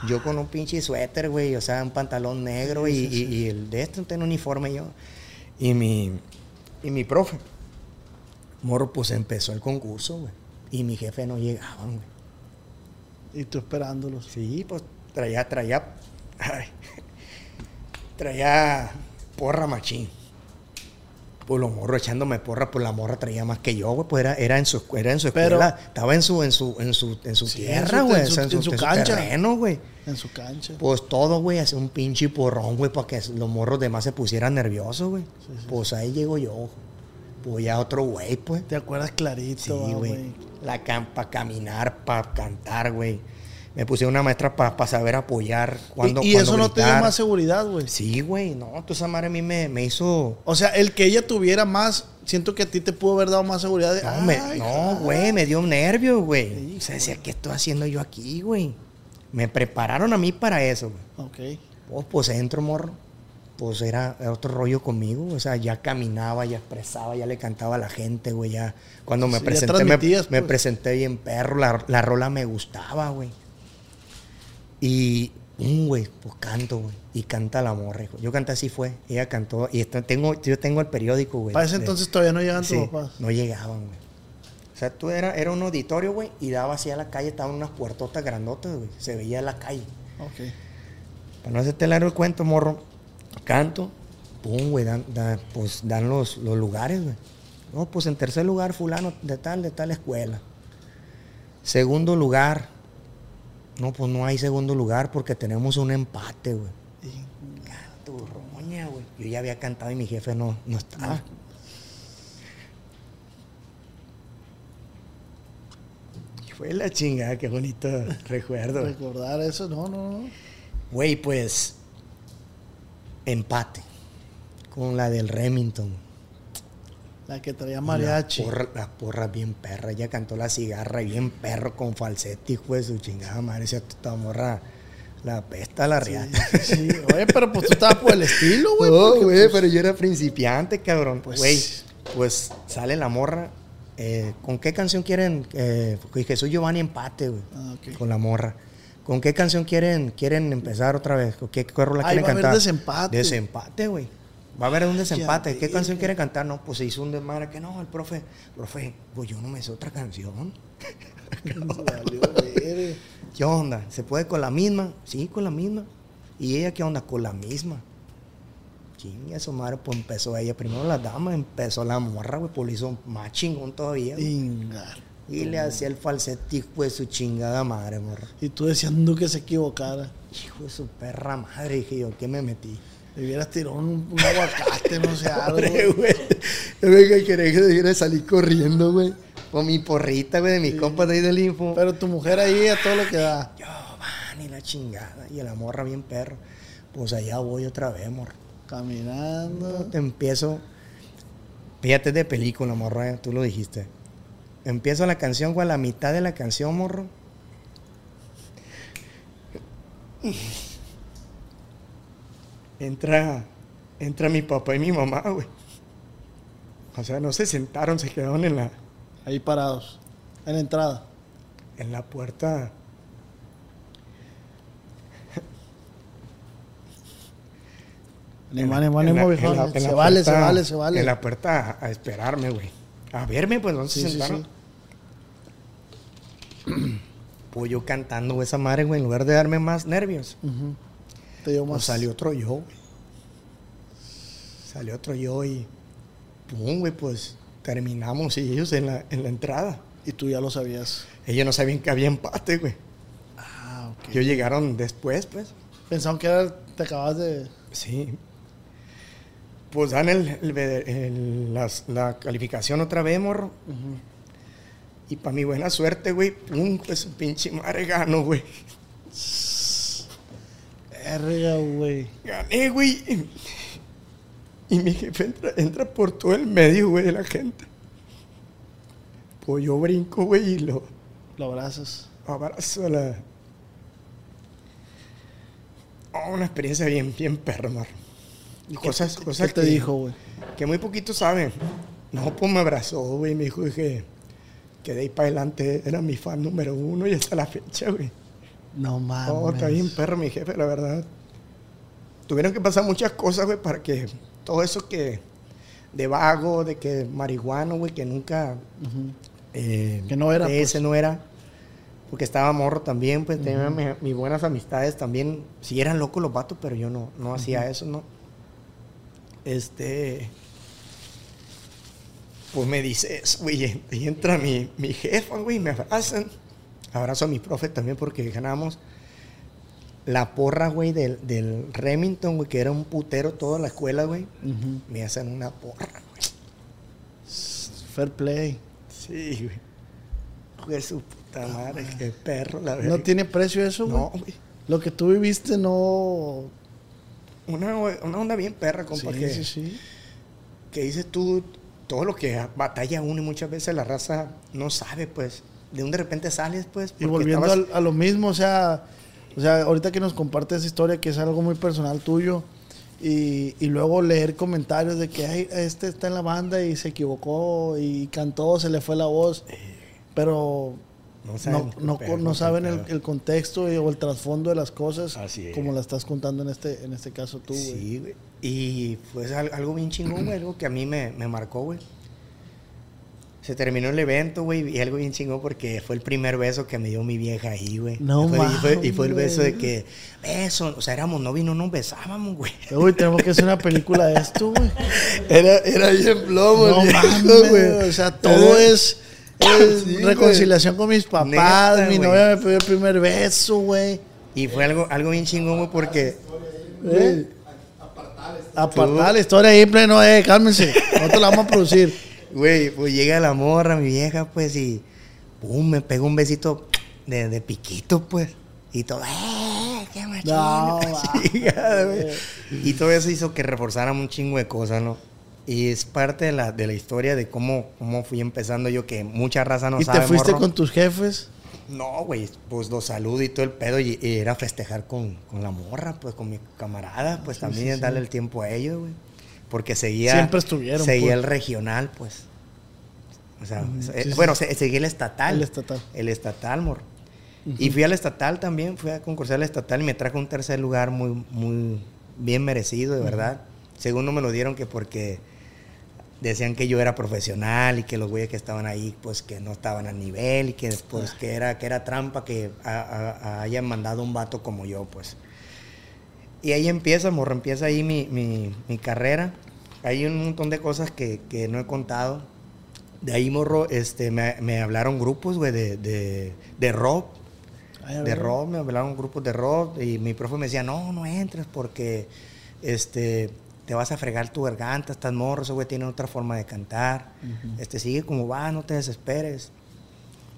Yo con un pinche suéter, güey, o sea, un pantalón negro y, y- y el de este, un uniforme yo. Y mi, y mi profe, morro, pues empezó el concurso, güey. Y mi jefe no llegaba, güey. Y tú esperándolos. Sí, pues traía, traía, ay, traía porra machín. Pues los morros echándome porra, pues la morra traía más que yo, güey, pues era, era en su, era en su Pero- escuela, estaba en su, en su, en su, en su Sí, tierra, en su- güey, en su- en su, su en su cancha. terreno, güey. En su cancha. Pues todo, güey, hace un pinche porrón, güey, para que los morros demás se pusieran nerviosos, güey. Pues ahí llego yo, pues ya otro güey, pues. ¿Te acuerdas clarito, Sí, ah, güey. La para caminar, para cantar, güey. Me puse una maestra para saber apoyar cuando y y cuando eso no te dio más seguridad, güey. Sí, güey. No, tú esa madre a mí me, me hizo... O sea, el que ella tuviera más, siento que a ti te pudo haber dado más seguridad. De, No, me- "Ay, no, ja". güey, me dio un nervio, güey. Sí, o sea, decía, ¿qué estoy haciendo yo aquí, güey? Me prepararon a mí para eso, güey. Ok. Pues, pues entro, morro. Pues era, era otro rollo conmigo. O sea, ya caminaba, ya expresaba, ya le cantaba a la gente, güey. Ya cuando me Sí, presenté, me, pues. presenté bien perro. La, la rola me gustaba, güey. Y, güey, pues canto, güey. Y canta la morra, hijo. Yo canté así fue. Ella cantó. Y esto, tengo, yo tengo el periódico, güey. Para ese de- entonces todavía no llegan tus papás. no llegaban, güey. O sea, tú era, era un auditorio, güey, y daba hacia la calle, estaban unas puertotas grandotas, güey. Se veía la calle. Ok. Para no hacerte largo el cuento, morro, canto, pum, güey, dan, da- pues dan los, los lugares, güey. No, pues en tercer lugar, fulano de tal, de tal escuela. Segundo lugar. No, pues no hay segundo lugar porque tenemos un empate, güey. Tu roña, güey. Yo ya había cantado y mi jefe no, no estaba. Y fue la chingada, qué bonito recuerdo. Recordar eso, no, no, no. Güey, pues empate con la del Remington. La que traía mariachi. La porra, la porra bien perra. Ella cantó la cigarra bien perro con falsete, hijo de su chingada madre. Esa puta morra, la pesta la real. sí, sí. Oye, pero pues tú estabas por el estilo, güey. No, güey, pues, pero yo era principiante, cabrón. Pues- Güey, pues sale la morra. eh, ¿Con qué canción quieren? Eh, Jesús Giovanni empate, güey. Ah, ok. Con la morra. ¿Con qué canción quieren, quieren empezar otra vez? ¿Con qué corro la Ahí quieren va a haber cantar? desempate. Desempate, güey. Va a haber un desempate. ¿Qué canción quieren cantar? No, pues se hizo un desmadre que no, el profe, profe, pues yo no me sé otra canción. ¿Qué onda? ¿Se puede con la misma? Sí, con la misma. ¿Y ella qué onda? Con la misma. Chinga su madre, pues empezó ella. Primero la dama, empezó la morra, güey, pues lo hizo más chingón todavía. güey. Y le hacía el falsetico de su chingada madre, morra. Y tú deseando que se equivocara. Hijo de su perra madre, dije yo, ¿qué me metí? Le hubieras tirado un, un aguacate, no sé, algo. Pobre, güey. Yo me quería que debiera salir corriendo, güey. Por mi porrita, güey, de mis compas de ahí del info. Pero tu mujer ahí a todo lo que da. Yo, man, y la chingada. Y la morra bien perro. Pues allá voy otra vez, morra. Caminando. Te empiezo. Fíjate de película, morra, eh, tú lo dijiste. Empiezo la canción, güey, a la mitad de la canción, morro. Entra, entra mi papá y mi mamá, güey. O sea, no se sentaron, se quedaron en la, Ahí parados. En la entrada. en la puerta. En la- en la- en la- Se vale, se vale, se vale. En la puerta a, a esperarme, güey. A verme, pues, ¿dónde Sí, se sí, sentaron? sí. Pues yo cantando esa madre, güey, en lugar de darme más nervios. Ujú. Te dio Pues salió otro yo, güey. Salió otro yo y. Pum, güey, pues terminamos y ellos en la, en la entrada. Y tú ya lo sabías. Ellos no sabían que había empate, güey. Ah, ok. Ellos llegaron después, pues. Pensaban que era, te acabas de. Sí. Pues dan el, el- el- las- la calificación otra vez, morro. Ujú. Y para mi buena suerte, güey, pum, pues pinche madre gano, güey. Verga, güey. Gané, güey. Y mi jefe entra, entra por todo el medio, güey, de la gente. Pues yo brinco, güey, y lo Lo abrazas. abrazo a la... Oh, una experiencia bien, bien perra, mar. ¿Y qué Cosas, te- cosas ¿Qué te que- dijo, güey? Que muy poquito saben. No, pues me abrazó, güey, me dijo que, que de ahí para adelante era mi fan número uno y hasta la fecha, güey. No mames. Oh, está bien perro mi jefe, la verdad. Tuvieron que pasar muchas cosas, güey, para que todo eso que de vago, de que marihuana, güey, que nunca... Eh, Que no era, Ese pues. no era. Porque estaba morro también, pues tenía mi- mis buenas amistades también. Sí eran locos los vatos, pero yo no, no hacía eso, ¿no? Este... Pues me dice eso, güey. Y entra mi, mi jefa, güey, me abrazan. Abrazo a mi profe también porque ganamos. La porra, güey, del, del Remington, güey, que era un putero toda la escuela, güey. Me hacen una porra, güey. Fair play. Sí, güey. Joder, su puta madre, qué perro, la verdad. Ah, ¿No tiene precio eso, güey? No, güey. Lo que tú viviste no... Una, una onda bien perra, compa, sí, que, sí, sí. que dices tú, todo lo que batalla uno y muchas veces la raza no sabe, pues. De un de repente sales, pues. Y volviendo estabas- a lo mismo, o sea, o sea, ahorita que nos compartes esa historia que es algo muy personal tuyo y, y luego leer comentarios de que "Ay, este está en la banda y se equivocó y cantó, se le fue la voz, pero No no, saben, no, saben el, contexto y- o el trasfondo de las cosas Así como la estás contando en este, en este caso tú, güey. Sí, güey. Y al- algo bien chingón, güey, algo que a mí me, me marcó, güey. Se terminó el evento, güey, y algo bien chingón porque fue el primer beso que me dio mi vieja ahí, güey. No y fue, y fue, y fue el beso de que, beso, o sea, éramos novios y no nos besábamos, güey. Uy, tenemos que hacer una película de esto, güey. Era, era bien plomo, No mames, o sea, todo es, es Sí, güey. reconciliación con mis papás. Neta, mi güey. novia me pidió el primer beso, güey. Y fue algo, algo bien chingón, güey, porque ¿Eh? Apartar la historia ahí, pleno, eh, cálmense. Nosotros la vamos a producir. Güey, pues llega la morra, mi vieja, pues, y pum, me pegó un besito de, de piquito, pues. Y todo, ¡eh! ¡Qué machín! No, güey. y todo eso hizo que reforzáramos un chingo de cosas, ¿no? Y es parte de la, de la historia de cómo, cómo fui empezando yo, que mucha raza no ¿Y sabe, te fuiste morro. con tus jefes? No, güey, pues los saludo y todo el pedo, y, y era festejar con, con la morra, pues, con mi camarada, pues, también sí, darle sí. el tiempo a ellos, güey. Porque seguía... Siempre estuvieron, Seguía pues. el regional, pues. O sea, bueno, se- seguí el estatal. El estatal. El estatal, mor. Y fui al estatal también, fui a concursar al estatal y me trajo un tercer lugar muy, muy bien merecido, de verdad. Segundo me lo dieron que porque decían que yo era profesional y que los güeyes que estaban ahí, pues que no estaban a nivel y que después que era, que era trampa que a- a- a- hayan mandado un vato como yo, pues. Y ahí empieza, morro, empieza ahí mi, mi- mi carrera. Hay un montón de cosas que, que no he contado. De ahí, morro, este, me, me hablaron grupos, güey, de, de, de rock. Ay, a De rock, me hablaron grupos de rock. Y mi profe me decía, no, no entres porque este, te vas a fregar tu garganta, estás morro, ese güey tiene otra forma de cantar. este, sigue como va, no te desesperes.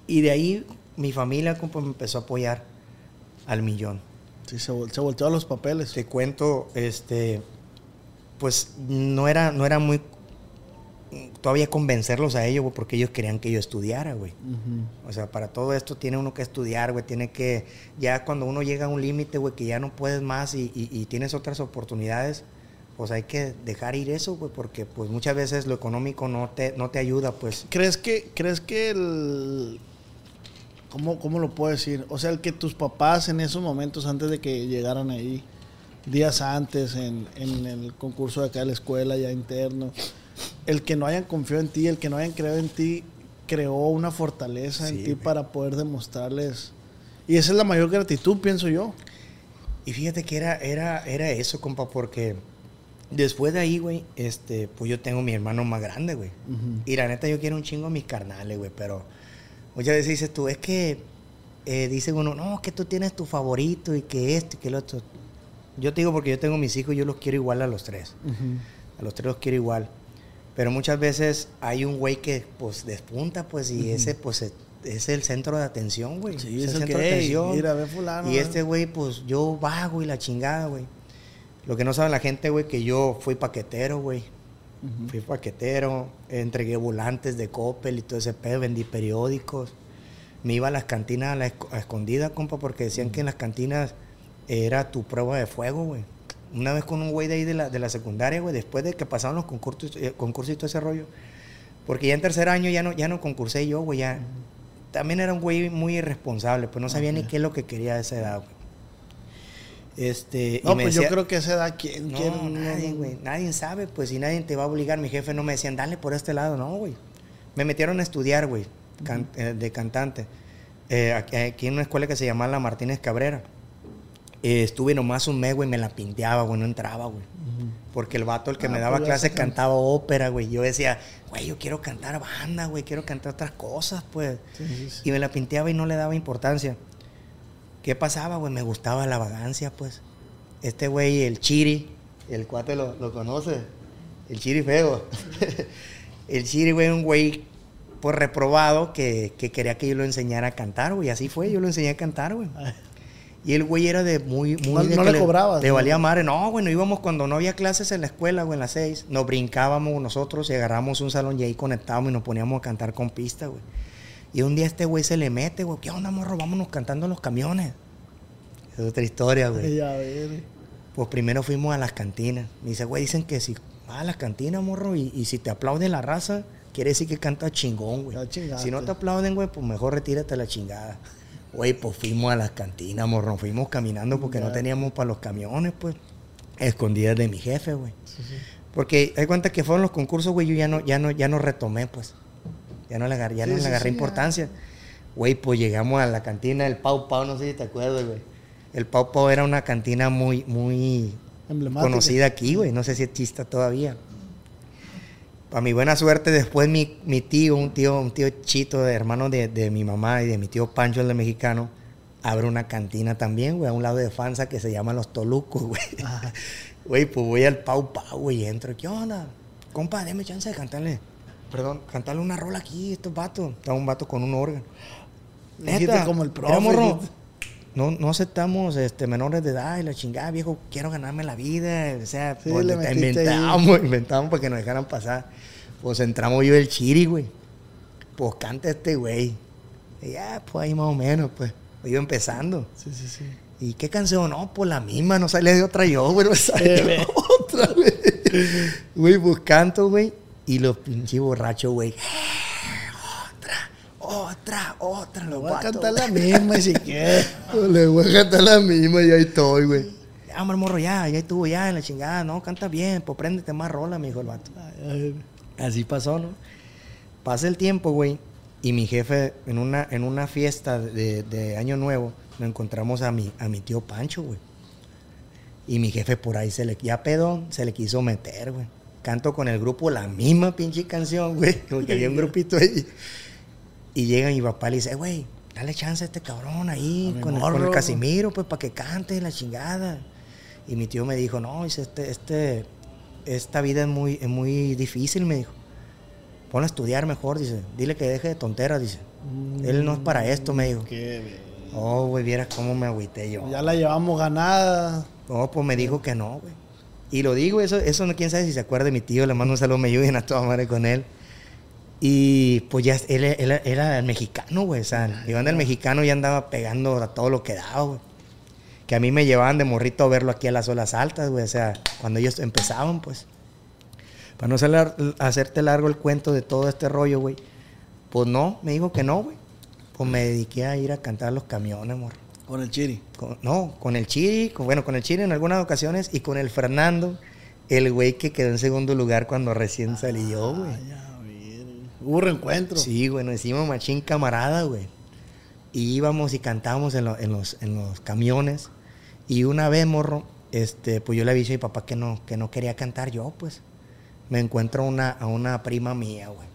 Y de ahí mi familia compa, me empezó a apoyar al millón. Sí, se, vol- se volteó a los papeles. Te cuento, este, pues no era, no era muy todavía convencerlos a ellos, güey, porque ellos querían que yo estudiara, güey. O sea, para todo esto tiene uno que estudiar, güey, tiene que, ya cuando uno llega a un límite, güey, que ya no puedes más y, y- y tienes otras oportunidades, pues hay que dejar ir eso, güey, porque pues muchas veces lo económico no te, no te ayuda, pues. ¿Crees que, crees que el... ¿cómo, ¿Cómo lo puedo decir? O sea, el que tus papás en esos momentos, antes de que llegaran ahí, días antes, en, en el concurso de acá de la escuela ya interno, el que no hayan confiado en ti, el que no hayan creado en ti, creó una fortaleza Sí, en ti güey. para poder demostrarles. Y esa es la mayor gratitud, pienso yo. Y fíjate que era, era, era eso, compa, porque después de ahí, güey, este, pues yo tengo mi hermano más grande, güey. Y la neta, yo quiero un chingo a mis carnales, güey, pero muchas veces dices tú, es que eh, dice uno, no, que tú tienes tu favorito y que esto y que el otro. Yo te digo porque yo tengo mis hijos, yo los quiero igual a los tres. A los tres los quiero igual. Pero muchas veces hay un güey que, pues, despunta, pues, y ese, pues, es, el centro de atención, güey. Sí, es el centro que, de "Ey, atención. mira, ve fulano, y ve". este güey, pues, yo vago y la chingada, güey. Lo que no sabe la gente, güey, que yo fui paquetero, güey. Fui paquetero, entregué volantes de Coppel y todo ese pedo, vendí periódicos. Me iba a las cantinas a la a escondida, compa, porque decían que en las cantinas era tu prueba de fuego, güey. Una vez con un güey de ahí de la, de la secundaria, güey, después de que pasaron los concursos, eh, concursos y todo ese rollo. Porque ya en tercer año ya no, ya no concursé yo, güey, ya. También era un güey muy irresponsable, pues no sabía ni qué es lo que quería a esa edad, güey. Este, y No, me pues yo creo que esa edad, ¿quién no, quiere? nadie, güey. Nadie sabe, pues, y nadie te va a obligar. Mi jefe no me decían, dale por este lado. No, güey. Me metieron a estudiar, güey, can- eh, de cantante. Eh, aquí, en una escuela que se llamaba La Martínez Cabrera. Eh, estuve nomás un mes, güey, me la pinteaba, güey, no entraba, güey. Porque el vato, el que Ah, me daba pues ya clase, se can- cantaba ópera, güey. Yo decía, güey, yo quiero cantar banda, güey, quiero cantar otras cosas, pues. Sí, sí, sí. Y me la pinteaba y no le daba importancia. ¿Qué pasaba, güey? Me gustaba la vagancia, pues. Este güey, el Chiri, el cuate lo, lo conoce. El Chiri feo. el Chiri, güey, un güey, pues reprobado que, que quería que yo lo enseñara a cantar, güey. Así fue, yo lo enseñé a cantar, güey. Y el güey era de muy, muy. No- de no que le cobrabas, Le valía madre. No, bueno, íbamos cuando no había clases en la escuela, güey, en las seis. Nos brincábamos nosotros y agarramos un salón y ahí conectábamos y nos poníamos a cantar con pista, güey. Y un día este güey se le mete, güey. ¿Qué onda, morro? Vámonos cantando en los camiones. Es otra historia, güey. ya. Pues primero fuimos a las cantinas. Me dice, güey, dicen que si vas a las cantinas, morro, y, y si te aplauden la raza, quiere decir que canta chingón, güey. Si no te aplauden, güey, pues mejor retírate a la chingada. Güey, pues fuimos a las cantinas, morro. Fuimos caminando porque no teníamos para los camiones, pues. Escondidas de mi jefe, güey. Porque hay cuenta que fueron los concursos, güey, yo ya no, ya no, ya no retomé, pues. Ya no le agarré, ya Sí, no le agarré sí, importancia. Güey, pues llegamos a la cantina del Pau Pau, no sé si te acuerdas, güey. El Pau Pau era una cantina muy, muy conocida aquí, güey. No sé si exista todavía. Para mi buena suerte, después mi, mi tío, un tío, un tío chito, de hermano de, de mi mamá y de mi tío Pancho, el de mexicano, abre una cantina también, güey, a un lado de Fanza que se llama Los Tolucos, güey. Güey, pues voy al Pau Pau, güey, y entro. ¿Qué onda? Compa, déme chance de cantarle. Perdón, cantarle una rola aquí, estos vatos. Estaba un vato con un órgano. Dijiste como el profe, morro, no, no aceptamos este, menores de edad y la chingada, viejo. Quiero ganarme la vida. O sea, Sí, pues, neta, metiste ahí. inventamos, inventamos para que nos dejaran pasar. Pues entramos yo el chiri, güey. Pues canta este güey. Y ya, pues ahí más o menos, pues. Iba empezando. Sí, sí, sí. ¿Y qué canción? No, pues la misma, no sale de otra yo, güey, no sale Eh, otra, güey. Güey, pues canto, güey, y los pinches borrachos, güey. Otra, otra, otra, los Voy a cantar la misma si quieres. Le voy a cantar la misma y ahí estoy, güey. Ya, hombre, morro, ya, ya estuvo ya en la chingada. No, canta bien, pues préndete más rola, me dijo el vato. Así pasó, ¿no? Pasa el tiempo, güey, y mi jefe, en una, en una fiesta de, de Año Nuevo, nos encontramos a mi, a mi tío Pancho, güey. Y mi jefe por ahí se le, ya pedón, se le quiso meter, güey. Canto con el grupo la misma pinche canción, güey, porque había un grupito ahí. Y llega mi papá y le dice, "Eh, güey, dale chance a este cabrón ahí, con el, con el morro". Casimiro, pues, para que cante la chingada. Y mi tío me dijo, no, dice, este, este, esta vida es muy, es muy difícil, me dijo. Ponlo a estudiar mejor, dice. Dile que deje de tonteras, dice. Él no es para esto, me dijo. Qué bien. Oh, güey, vieras cómo me agüité yo. Ya la llevamos ganada. No, pues me dijo que no, güey. Y lo digo, eso, eso no quién sabe si se acuerda de mi tío, le mando un saludo, me ayuden a toda madre con él. Y pues ya él, él- era el mexicano, güey. O sea, yo el mexicano ya andaba pegando a todo lo que daba, güey. Que a mí me llevaban de morrito a verlo aquí a las olas altas, güey. O sea, cuando ellos empezaban, pues. Para no hacer hacerte largo el cuento de todo este rollo, güey. Pues no, me dijo que no, güey. Pues me dediqué a ir a cantar los camiones, morro. Con el chiri. Con- no, con el Chiri, con- bueno, con el Chiri en algunas ocasiones y con el Fernando, el güey que quedó en segundo lugar cuando recién salí yo, güey. Hubo reencuentro. Sí, güey, nos hicimos machín camarada, güey. Y íbamos y cantábamos en, lo- en los, en los camiones. Y una vez, morro, este, pues yo le avisé a mi papá que no, que no quería cantar yo, pues. Me encuentro una, a una prima mía, güey,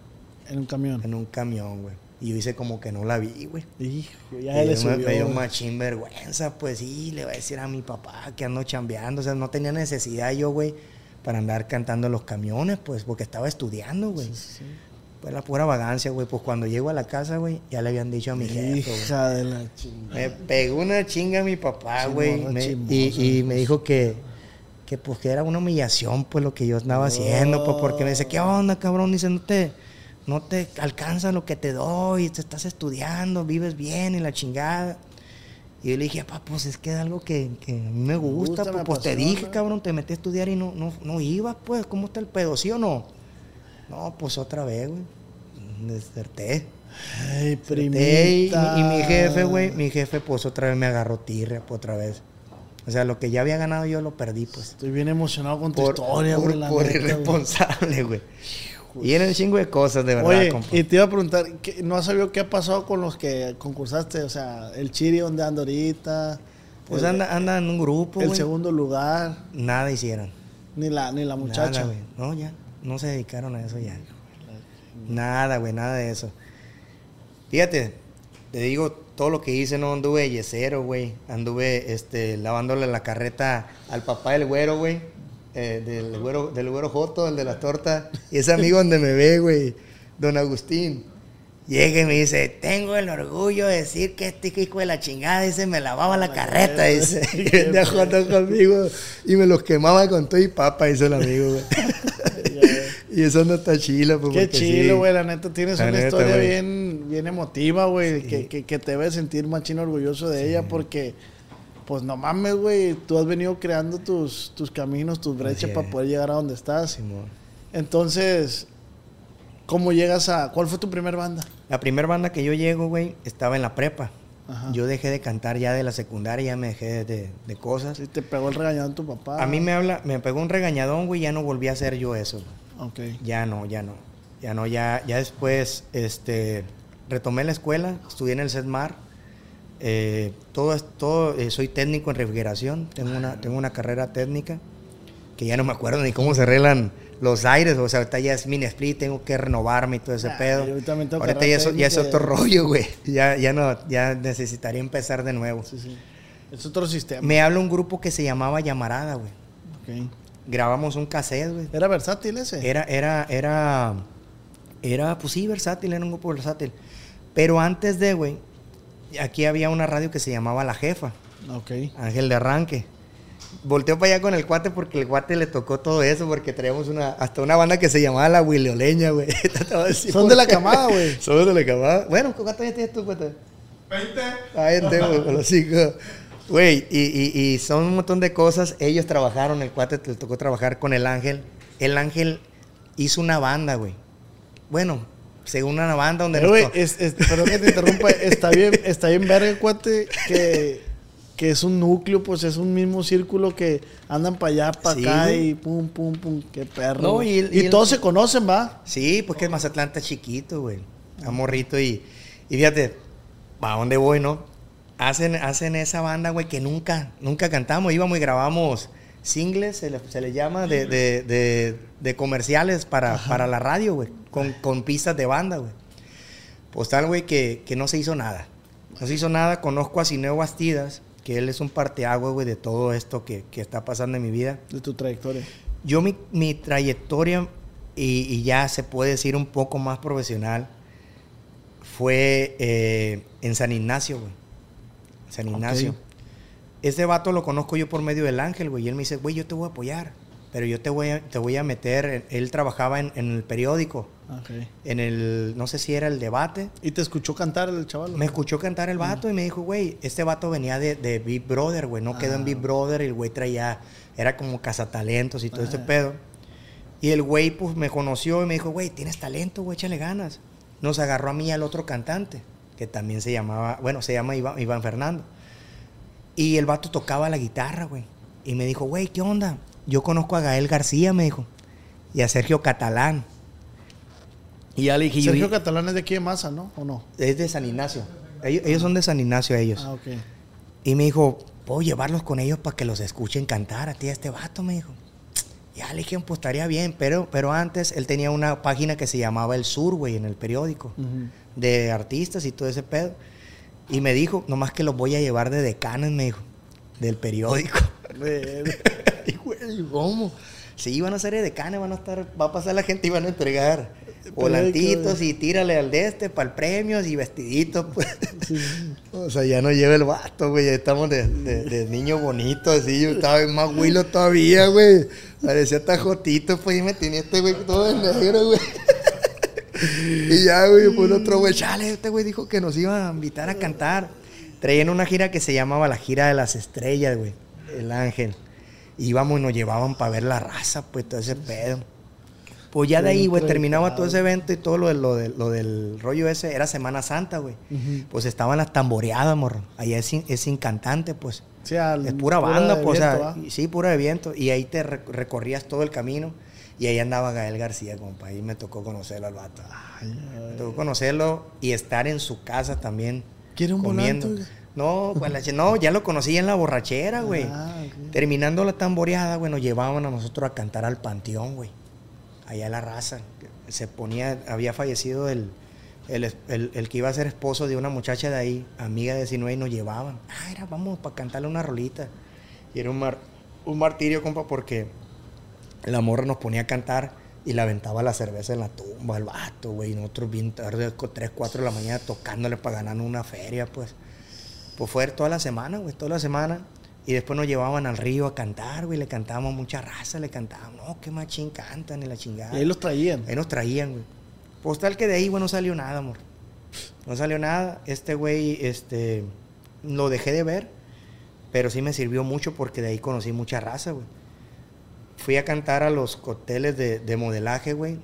En un camión. en un camión, güey. Y yo hice como que no la vi, güey. Hijo, ya Y le yo me, subió. me dio machín vergüenza, pues sí, le voy a decir a mi papá que ando chambeando. O sea, no tenía necesidad yo, güey, para andar cantando en los camiones, pues, porque estaba estudiando, güey. Pues la pura vagancia, güey. Pues cuando llego a la casa, güey, ya le habían dicho a mi jefe, güey. Hija de la chingada. Me pegó una chinga a mi papá, Sí, güey. y, y me dijo que, que pues que era una humillación, pues lo que yo andaba haciendo, pues porque me dice, ¿qué onda, cabrón? Dice, no te, no te alcanza lo que te doy, te estás estudiando, vives bien y la chingada. Y yo le dije, papá, pues es que es algo que, que a mí me gusta, gusta, pues, pues, te apasiona". dije, cabrón, te metí a estudiar y no, no, no ibas, pues, ¿cómo está el pedo, sí o no? No, pues otra vez, güey. Deserté. Ay, primita. Y, y mi jefe, güey, mi jefe, pues otra vez me agarró tirria, pues otra vez. O sea, lo que ya había ganado yo lo perdí, pues. Estoy bien emocionado con tu Por, historia, por- güey. por neta, güey. irresponsable, güey. Y era un chingo de cosas, de verdad, Oye, compa. y te iba a preguntar, ¿qué- ¿no has sabido qué ha pasado con los que concursaste? O sea, el Chiri, ¿dónde anda ahorita? Pues el, anda, anda en un grupo, el segundo lugar, Nada hicieron. ni la, ni la muchacha. Nada. No, ya. No se dedicaron a eso ya. Nada, güey, nada de eso. Fíjate, te digo, todo lo que hice, no anduve yesero, güey. Anduve este, lavándole la carreta al papá del güero, güey. Eh, del güero, del güero Joto, el de las tortas. Y ese amigo donde me ve, güey, don Agustín. Llega y me dice, tengo el orgullo de decir que este hijo de la chingada, dice, me lavaba la carreta, dice. Y conmigo y me los quemaba con todo y papa, dice el amigo, güey. y eso no está chilo, pues. Qué chilo, sí. güey. La neta, tienes La una neta, historia bien, bien emotiva, güey. Sí. Que, que, que te debe sentir machín orgulloso de ella porque, pues no mames, güey. Tú has venido creando tus, tus caminos, tus brechas para poder llegar a donde estás. Simón. Entonces, ¿cómo llegas a. ¿Cuál fue tu primer banda? La primera banda que yo llego, güey, estaba en la prepa. Ajá. Yo dejé de cantar ya de la secundaria, ya me dejé de, de cosas. Sí, te pegó el regañadón tu papá. A mí me habla, me pegó un regañadón, güey, ya no volví a hacer yo eso. güey. Ok. Ya no, ya no. Ya no, ya, ya después este, retomé la escuela, estudié en el CESMAR. Eh, todo, es- todo eh, soy técnico en refrigeración, tengo una, tengo una carrera técnica que ya no me acuerdo ni cómo se arreglan los aires, o sea, ahorita ya es mini split, tengo que renovarme y todo ese Ah, pedo. ahorita ya, es- ya es técnica, otro rollo, güey. Ya, ya no, ya necesitaría empezar de nuevo. Sí, sí. Es otro sistema. Me habla un grupo que se llamaba Llamarada, güey. Ok. Grabamos un cassette, güey. ¿Era versátil ese? Era, era, era, era, pues sí, versátil, era un grupo versátil. Pero antes de, güey, aquí había una radio que se llamaba La Jefa, Ok. Ángel de Arranque. Volteo para allá con el cuate porque el cuate le tocó todo eso, porque traíamos una, hasta una banda que se llamaba La Huileoleña, güey. Te Son de la camada, güey. Somos de la camada. Bueno, ¿cuántos años tienes tú, cuate? 20. Ahí tengo, con los hijos. Güey, y, y- y son un montón de cosas. Ellos trabajaron, el cuate le tocó trabajar con el ángel. El ángel hizo una banda, güey. Bueno, según una banda donde... Pero, nos güey, to- es, es- perdón que te interrumpa. Está bien, está bien verga, cuate, que, que es un núcleo, pues es un mismo círculo que andan para allá, para Sí, acá güey. y pum, pum, pum. Qué perro. No, y y el- y el- todos se conocen, ¿va? Sí, pues que Mazatlán está chiquito, güey. Está morrito y, y fíjate, ¿a dónde voy, no? Hacen, hacen esa banda, güey, que nunca, nunca cantamos. Íbamos y grabamos singles, se le, se le llama, de, de- de- de comerciales para, para la radio, güey. Con, con pistas de banda, güey. Pues tal, güey, que, que no se hizo nada. No se hizo nada. Conozco a Cineo Bastidas, que él es un parteagua, güey, de todo esto que, que está pasando en mi vida. De tu trayectoria. Yo mi, mi trayectoria, y, y ya se puede decir un poco más profesional, fue eh, en San Ignacio, güey. San Ignacio. Este vato lo conozco yo por medio del ángel, güey. Y él me dice, güey, yo te voy a apoyar. Pero yo te voy a, te voy a meter. Él trabajaba en, en el periódico, Ok. en el, no sé si era el debate. ¿Y te escuchó cantar el chaval? Me escuchó cantar el vato y me dijo, güey, este vato venía de, de Big Brother, güey. No quedó en Ah. Big Brother y el güey traía, era como cazatalentos y todo ese Ah. pedo. Y el güey, pues, me conoció y me dijo, güey, tienes talento, güey, échale ganas. Nos agarró a mí y al otro cantante, que también se llamaba, bueno, se llama Iván, Iván Fernando. Y el vato tocaba la guitarra, güey. Y me dijo, güey, ¿qué onda? Yo conozco a Gael García, me dijo. Y a Sergio Catalán. Y ya le dije, yo- Sergio Catalán es de aquí de Masa, ¿no? ¿O no? es de San Ignacio. Ellos, ellos son de San Ignacio, ellos. Ah, ok. Y me dijo, ¿puedo llevarlos con ellos para que los escuchen cantar a ti, a este vato? Me dijo. Ya le dije, pues estaría bien, pero, pero antes él tenía una página que se llamaba El Sur, güey, en el periódico, de artistas y todo ese pedo. Y me dijo, nomás que los voy a llevar de decanes, me dijo, del periódico. y güey, ¿cómo? Sí, van a ser de decanes, van a estar, va a pasar la gente y van a entregar volantitos y tírale al de este para el premios y vestiditos, pues. O sea, ya no lleva el vato, güey. Estamos de, de- de niño bonito, así. Yo estaba más huilo todavía, güey. Parecía tajotito, pues, y me tenía este güey todo de negro, güey. Y ya, güey, el otro güey, chale, este güey dijo que nos iba a invitar a cantar. Traían una gira que se llamaba la gira de las estrellas, güey. El ángel. Íbamos y nos llevaban para ver la raza, pues, todo ese pedo. Pues ya de ahí, güey, terminaba todo ese evento y todo lo, de- lo, de- lo del rollo ese. Era Semana Santa, güey. Pues estaban las tamboreadas, morro. Allá es, sin- es sin cantante, pues. Sí, al- Es pura banda, pues. o viento, sea, sí, pura de viento. Y ahí te re- recorrías todo el camino. Y ahí andaba Gael García, compa. Ahí me tocó conocerlo al vato. Me tocó conocerlo y estar en su casa también. ¿Quiere un comiendo. volante, No, pues, la no, ya lo conocí en la borrachera, güey. Ah, ok. Terminando la tamboreada, güey, nos llevaban a nosotros a cantar al panteón, güey. Allá la raza. Se ponía, había fallecido el, el, el- el que iba a ser esposo de una muchacha de ahí, amiga de 19, y nos llevaban. Ah, era, vamos, para cantarle una rolita. Y era un, mar- un martirio, compa, porque la morra nos ponía a cantar y le aventaba la cerveza en la tumba al vato, güey. Y nosotros bien tarde, 3, 4 de la mañana, tocándole para ganar una feria, pues. Pues fue toda la semana, güey, toda la semana. Y después nos llevaban al río a cantar, güey. Le cantábamos mucha raza, le cantábamos. No, qué machín cantan y la chingada. Y ahí los traían. Ahí nos traían, güey. Pues tal que de ahí, güey, no salió nada, amor. No salió nada. Este güey, este, lo dejé de ver, pero sí me sirvió mucho porque de ahí conocí mucha raza, güey. Fui a cantar a los cócteles de, de modelaje, güey,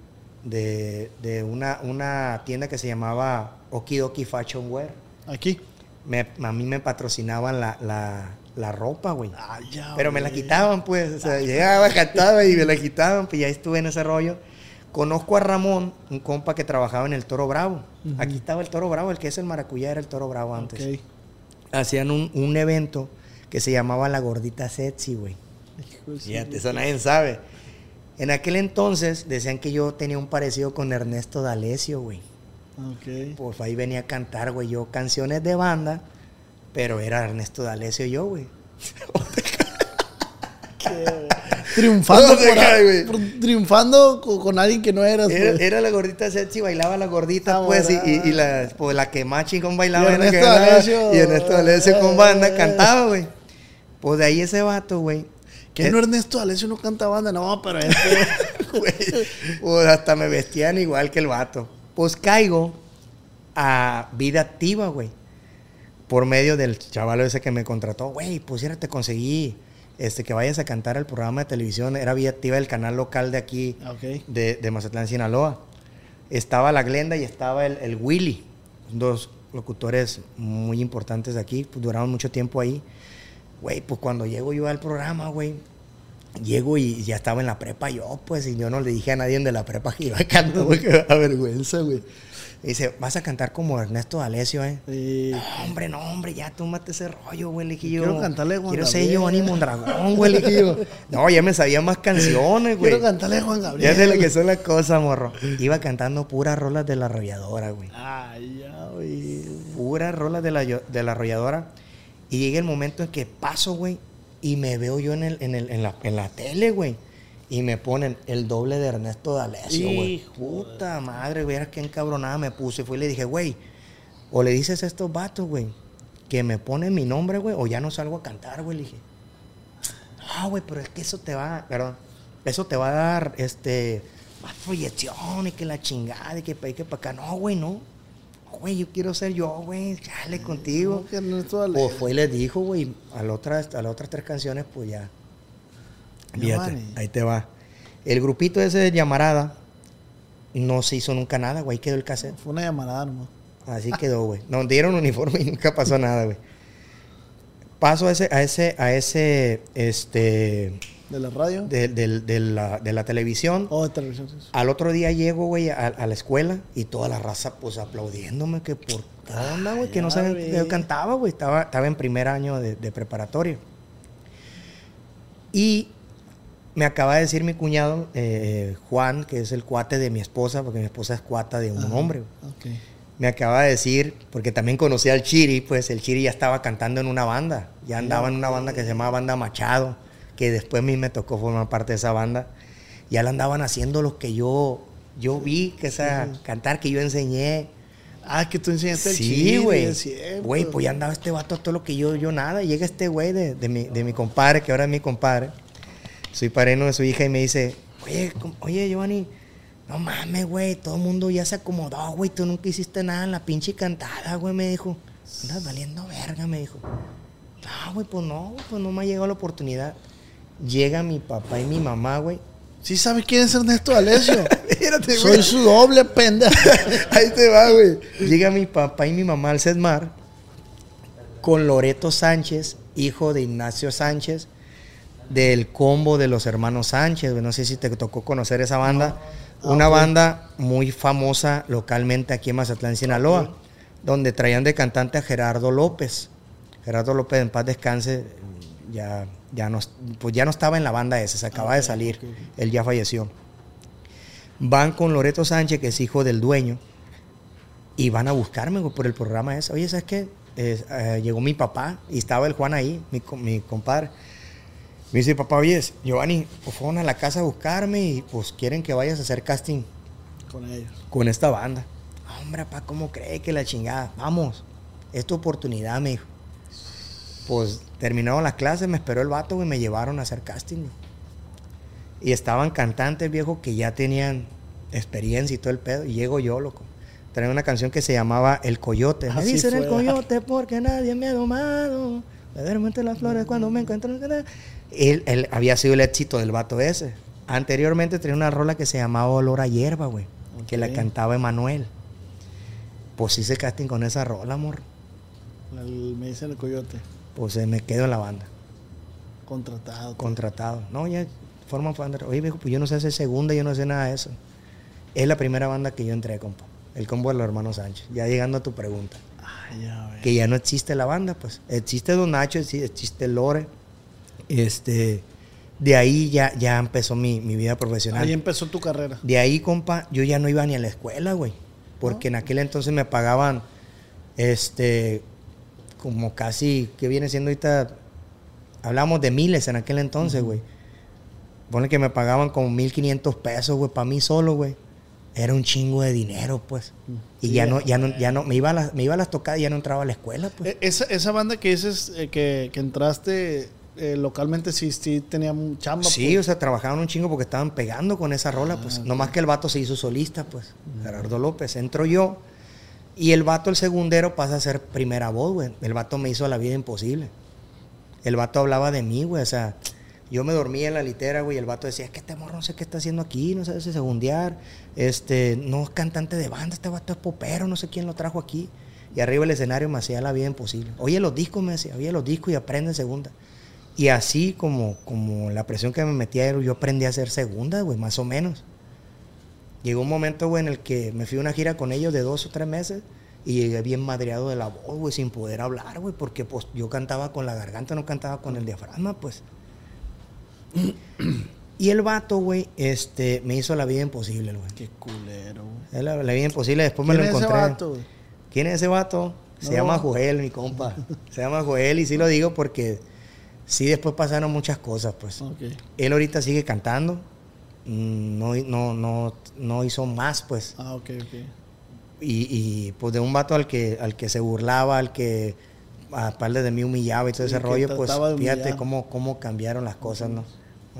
de, de una, una tienda que se llamaba Okidoki Fashion Wear. Aquí. Me- a mí me patrocinaban la, la, la ropa, güey. Ah, Pero me la quitaban, pues. O sea, llegaba, cantaba y me la quitaban, pues ya estuve en ese rollo. Conozco a Ramón, un compa que trabajaba en el Toro Bravo. Aquí estaba el Toro Bravo, el que es el maracuyá era el Toro Bravo antes. Hacían un, un evento que se llamaba La Gordita Sexy, güey. Fíjate, eso nadie sabe. En aquel entonces decían que yo tenía un parecido con Ernesto D'Alessio, güey. Ok. Pues ahí venía a cantar, güey, yo canciones de banda, pero era Ernesto D'Alessio yo, güey. Triunfando, por- cae, güey. por- triunfando con, con alguien que no eras. Era, pues. era la gordita sexy, bailaba la gordita, Ah, pues, y, bueno. y- y la, pues, la que más chingón bailaba Y era Ernesto D'Alessio. Y Ernesto D'Alessio con banda Eh. cantaba, güey. Pues de ahí ese vato, güey. Que Eh, no Ernesto Alessio no canta banda, no, pero este. güey, pues hasta me vestían igual que el vato. Pues caigo a vida activa, güey. Por medio del chaval ese que me contrató. Güey, pues ya te conseguí este, que vayas a cantar al programa de televisión. Era vida activa del canal local de aquí, ok. de, de Mazatlán, Sinaloa. Estaba la Glenda y estaba el, el Willy. Dos locutores muy importantes de aquí. Pues duraron mucho tiempo ahí. Güey, pues cuando llego yo al programa, güey, llego y ya estaba en la prepa yo, pues, y yo no le dije a nadie de la prepa que iba a cantar, güey, que me da vergüenza, güey. Me dice, vas a cantar como Ernesto D'Alessio, ¿eh? Sí. No, hombre, no, hombre, ya tómate ese rollo, güey, le dije yo. Quiero cantarle Juan Quiero ser Gabriel. Giovanni Mondragón, güey, le dije yo. No, ya me sabía más canciones, güey. Quiero cantarle Juan Gabriel. Ya sé lo que son las cosas, morro. Iba cantando puras rolas de la arrolladora, güey. Ay, ya, güey. Puras rolas de la, de la arrolladora. Y llega el momento en que paso, güey, y me veo yo en, el, en, el, en, la, en la tele, güey. Y me ponen el doble de Ernesto D'Alessio, güey. Puta madre, güey, era que encabronada me puse. Fui y le dije, güey, o le dices a estos vatos, güey, que me ponen mi nombre, güey, o ya no salgo a cantar, güey. Le dije, no, güey, pero es que eso te va, perdón, eso te va a dar, este, más proyección y que la chingada y que para que para acá. No, güey, no. Güey, yo quiero ser yo, güey, contigo. No. Pues fue y les dijo, güey, a, las otras- a las otras tres canciones, pues ya. Fíjate, ahí te va. El grupito ese de llamarada no se hizo nunca nada, güey, quedó el cassette. Fue una llamada, nomás. Así quedó, güey. Nos dieron uniforme y nunca pasó nada, güey. Paso a ese, a ese, a ese, este, De la radio. de, la, de la televisión. Oh, de televisión. sí. Al otro día llego, güey, a, a la escuela y toda la raza, pues, aplaudiéndome que por qué onda, güey, que no ya sabían que cantaba, güey. Estaba, estaba en primer año de, de preparatoria. Y me acaba de decir mi cuñado, eh, Juan, que es el cuate de mi esposa, porque mi esposa es cuata de un Ajá. hombre, güey. Ok. Me acaba de decir, porque también conocí al Chiri, pues el Chiri ya estaba cantando en una banda. Ya andaba en una banda que se llamaba Banda Machado, que después a mí me tocó formar parte de esa banda. Ya la andaban haciendo lo que yo, yo vi, que esa cantar que yo enseñé. Ah, que tú enseñaste el Sí, chile, güey. Güey, pues ya andaba este vato todo lo que yo, yo nada. Llega este güey de, de mi, de mi compadre, que ahora es mi compadre. Soy padrino de su hija y me dice, oye, oye, Giovanni, no mames, güey, todo el mundo ya se acomodó, güey, tú nunca hiciste nada en la pinche cantada, güey, me dijo. Andas valiendo verga, me dijo. No, güey, pues no, pues no me ha llegado la oportunidad. Llega mi papá y mi mamá, güey. Sí sabes quién es Ernesto Alessio. Espérate, Soy su doble, pendejo. Ahí te va, güey. Llega mi papá y mi mamá al CESMAR con Loreto Sánchez, hijo de Ignacio Sánchez, del combo de los hermanos Sánchez. No sé si te tocó conocer esa banda. Una ok. banda muy famosa localmente aquí en Mazatlán, Sinaloa, donde traían de cantante a Gerardo López. Gerardo López, en paz descanse, ya, ya, no, pues ya no estaba en la banda esa, se acaba de salir. Él ya falleció. Van con Loreto Sánchez, que es hijo del dueño, y van a buscarme por el programa ese. Oye, ¿sabes qué? Eh, eh, llegó mi papá y estaba el Juan ahí, mi, mi compadre. Me dice, papá, oye, Giovanni, pues fueron a la casa a buscarme y pues quieren que vayas a hacer casting Con ellos. con esta banda. Hombre, papá, ¿cómo cree que la chingada? Vamos, es tu oportunidad, me dijo. Pues terminaron las clases, me esperó el vato, güey, me llevaron a hacer casting. güey. Y estaban cantantes, viejo, que ya tenían experiencia y todo el pedo. Y llego yo, loco. Traía una canción que se llamaba El Coyote. Me dicen el coyote porque nadie me ha domado. Me duermo entre las flores cuando me encuentro. Él, él había sido el éxito del vato ese. Anteriormente tenía una rola que se llamaba Olor a Hierba, güey. Que la cantaba Emanuel. Pues hice casting con esa rola, amor. El- me dicen el coyote. Pues eh, me quedo en la banda. Contratado. Contratado. No, ya forman fan de- Oye, viejo, pues yo no sé hacer segunda, yo no sé nada de eso. Es la primera banda que yo entré, compa. El combo de los hermanos Sánchez. Ya llegando a tu pregunta. Ay, ya. Que ya no existe la banda, pues. Existe Don Nacho, exi- existe Lore. Este. De ahí ya, ya empezó mi, mi vida profesional. Ahí empezó tu carrera. De ahí, compa, yo ya no iba ni a la escuela, güey. Porque en aquel entonces me pagaban, este, como casi, ¿qué viene siendo ahorita? Hablamos de miles en aquel entonces, güey. Pone que me pagaban como 1500 pesos, güey, para mí solo, güey. Era un chingo de dinero, pues. Y Sí, ya no, ya no, ya no, me iba a las, me iba a las tocadas y ya no entraba a la escuela, pues. Eh, Esa, esa banda que dices eh, que, que entraste eh, localmente, sí, sí tenía un chamba. Sí, pues. o sea, trabajaban un chingo porque estaban pegando con esa rola, pues. Ah, Nomás que el vato se hizo solista, pues. Gerardo López. Entro yo. Y el vato, el segundero, pasa a ser primera voz, güey. El vato me hizo la vida imposible. El vato hablaba de mí, güey. O sea, yo me dormía en la litera, güey. Y el vato decía, es que este no sé qué está haciendo aquí, no sabe si segundear. Este, no es cantante de banda, este vato es popero, no sé quién lo trajo aquí. Y arriba el escenario me hacía la vida imposible. Oye los discos, me decía, oye los discos y aprende en segunda. Y así como, como la presión que me metía, yo aprendí a hacer segunda, güey, más o menos. Llegó un momento, güey, en el que me fui a una gira con ellos de dos o tres meses y llegué bien madreado de la voz, güey, sin poder hablar, güey, porque pues yo cantaba con la garganta, no cantaba con el diafragma, pues. Y el vato, güey, este, me hizo la vida imposible, güey. Qué culero, güey. La, la vida imposible, después me lo ¿Quién es ese encontré. vato? ¿Quién es ese vato? Se No. llama Joel, mi compa. Se llama Joel y sí lo digo porque sí después pasaron muchas cosas, pues. Ok. Él ahorita sigue cantando. No, no, no, no hizo más, pues. Ah, ok, ok. Y, y, pues de un vato al que, al que se burlaba, al que aparte de mí humillaba y todo ese rollo, pues fíjate cómo, cómo cambiaron las cosas, ¿no?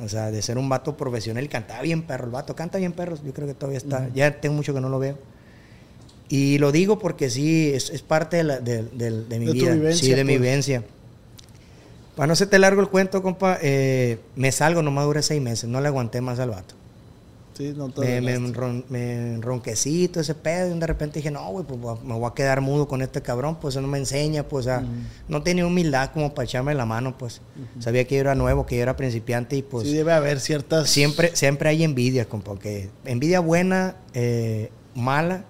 O sea, de ser un vato profesional, cantaba bien perro, el vato canta bien perros, yo creo que todavía está, ya tengo mucho que no lo veo. Y lo digo porque sí, es, es parte de, la- de- de- de mi vida, sí, de mi pues. vivencia. Para no hacerte largo el cuento, compa, eh, me salgo, nomás duré seis meses, no le aguanté más al vato. Sí, no te Me, me, enronquecito ese pedo y de repente dije, no, güey, pues a- me voy a quedar mudo con este cabrón, pues eso no me enseña, pues, sea, no tenía humildad como para echarme la mano, pues. Sabía que yo era nuevo, que yo era principiante y pues sí, debe haber ciertas. siempre, siempre hay envidia, compa, porque envidia buena, eh, mala,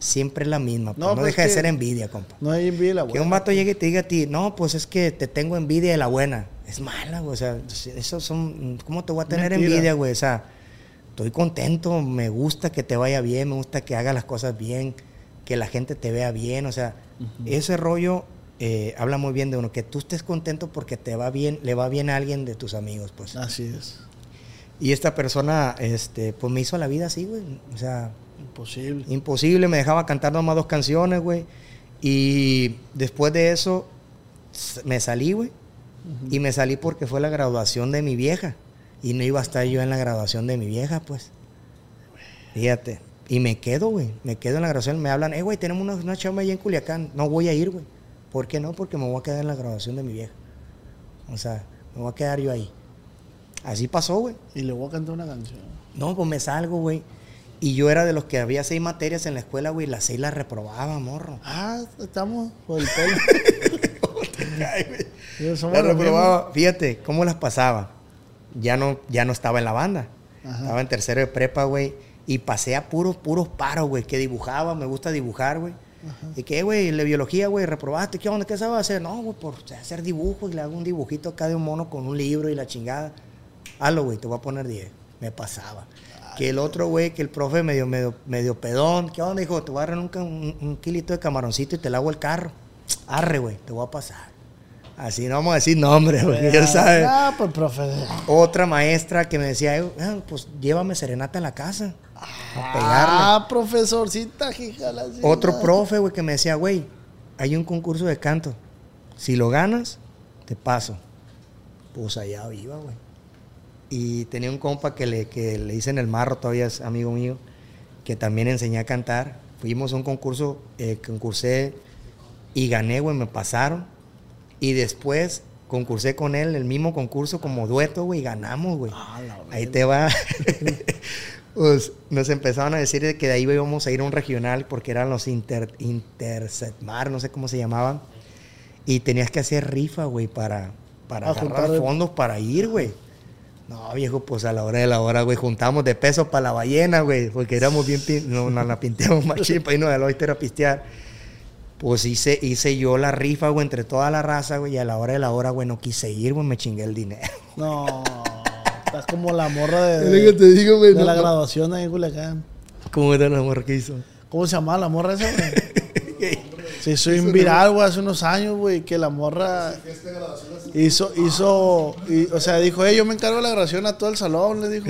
siempre es la misma, pues, No, no, pues deja de que- ser envidia, compa. No hay envidia la Que buena. un vato llegue y te diga a ti, no, pues es que te tengo envidia de la buena. Es mala, güey. O sea, eso son. ¿Cómo te voy a tener Mentira. envidia, güey? O sea, estoy contento, me gusta que te vaya bien, me gusta que hagas las cosas bien, que la gente te vea bien. O sea, ese rollo eh, habla muy bien de uno, que tú estés contento porque te va bien, le va bien a alguien de tus amigos, pues. Así es. Y esta persona, este, pues me hizo la vida así, güey. O sea, Imposible. Imposible, me dejaba cantar nomás dos canciones, güey. Y después de eso, me salí, güey. Y me salí porque fue la graduación de mi vieja. Y no iba a estar yo en la graduación de mi vieja, pues. Fíjate. Y me quedo, güey. Me quedo en la graduación. Me hablan, eh, güey, tenemos una, una chamba allá en Culiacán. No voy a ir, güey. ¿Por qué no? Porque me voy a quedar en la graduación de mi vieja. O sea, me voy a quedar yo ahí. Así pasó, güey. Y le voy a cantar una canción. No, pues me salgo, güey. Y yo era de los que había seis materias en la escuela, güey. Las seis las reprobaba, morro. Ah, estamos por el pelo. Las reprobaba. Fíjate, ¿cómo las pasaba? Ya no, ya no estaba en la banda. Ajá. Estaba en tercero de prepa, güey. Y pasé a puros, puros paros, güey. Que dibujaba, me gusta dibujar, güey. Y que, güey, la biología, güey, reprobaste. ¿Qué onda? ¿Qué sabes hacer? No, güey, por hacer dibujos. Y le hago un dibujito acá de un mono con un libro y la chingada. Hazlo, güey, te voy a poner 10. Me pasaba. Que el otro, güey, que el profe medio, medio, medio pedón. ¿Qué onda, hijo? Te voy a agarrar un, un, kilito de camaroncito y te lavo el carro. Arre, güey, te voy a pasar. Así no vamos a decir nombres, güey, ya sabes. Ah, pues profe. Otra maestra que me decía, "Eh, ah, pues llévame serenata a la casa. A. Ah, profesorcita, jijala. Otro profe, güey, que me decía, güey, hay un concurso de canto. Si lo ganas, te paso. Pues allá iba, güey. Y tenía un compa que le, que le dicen el marro, todavía es amigo mío, que también enseñé a cantar. Fuimos a un concurso, eh, concursé y gané, güey, me pasaron. Y después concursé con él, el mismo concurso como dueto, güey, y ganamos, güey. Ah, Ahí te va. pues nos empezaron a decir de que de ahí íbamos a ir a un regional porque eran los inter, Intersetmar, no sé cómo se llamaban. Y tenías que hacer rifa, güey, para, para agarrar juntar- fondos para ir, güey. No, viejo, pues a la hora de la hora, güey, juntamos de peso para la ballena, güey, porque éramos bien, no, nos la pinteamos machín para irnos al oíster a pistear. Pues hice, hice yo la rifa, güey, entre toda la raza, güey, y a la hora de la hora, güey, no quise ir, güey, me chingué el dinero. No, estás como la morra de, Es lo que te digo, güey, de no, la no. graduación ahí en Culiacán. ¿Cómo era la morra que hizo? ¿Cómo se llamaba la morra esa, güey? Sí, soy un viral, güey, hace unos años, güey, que la morra hizo, hizo, y, o sea, dijo, eh, yo me encargo de la grabación a todo el salón, le dijo,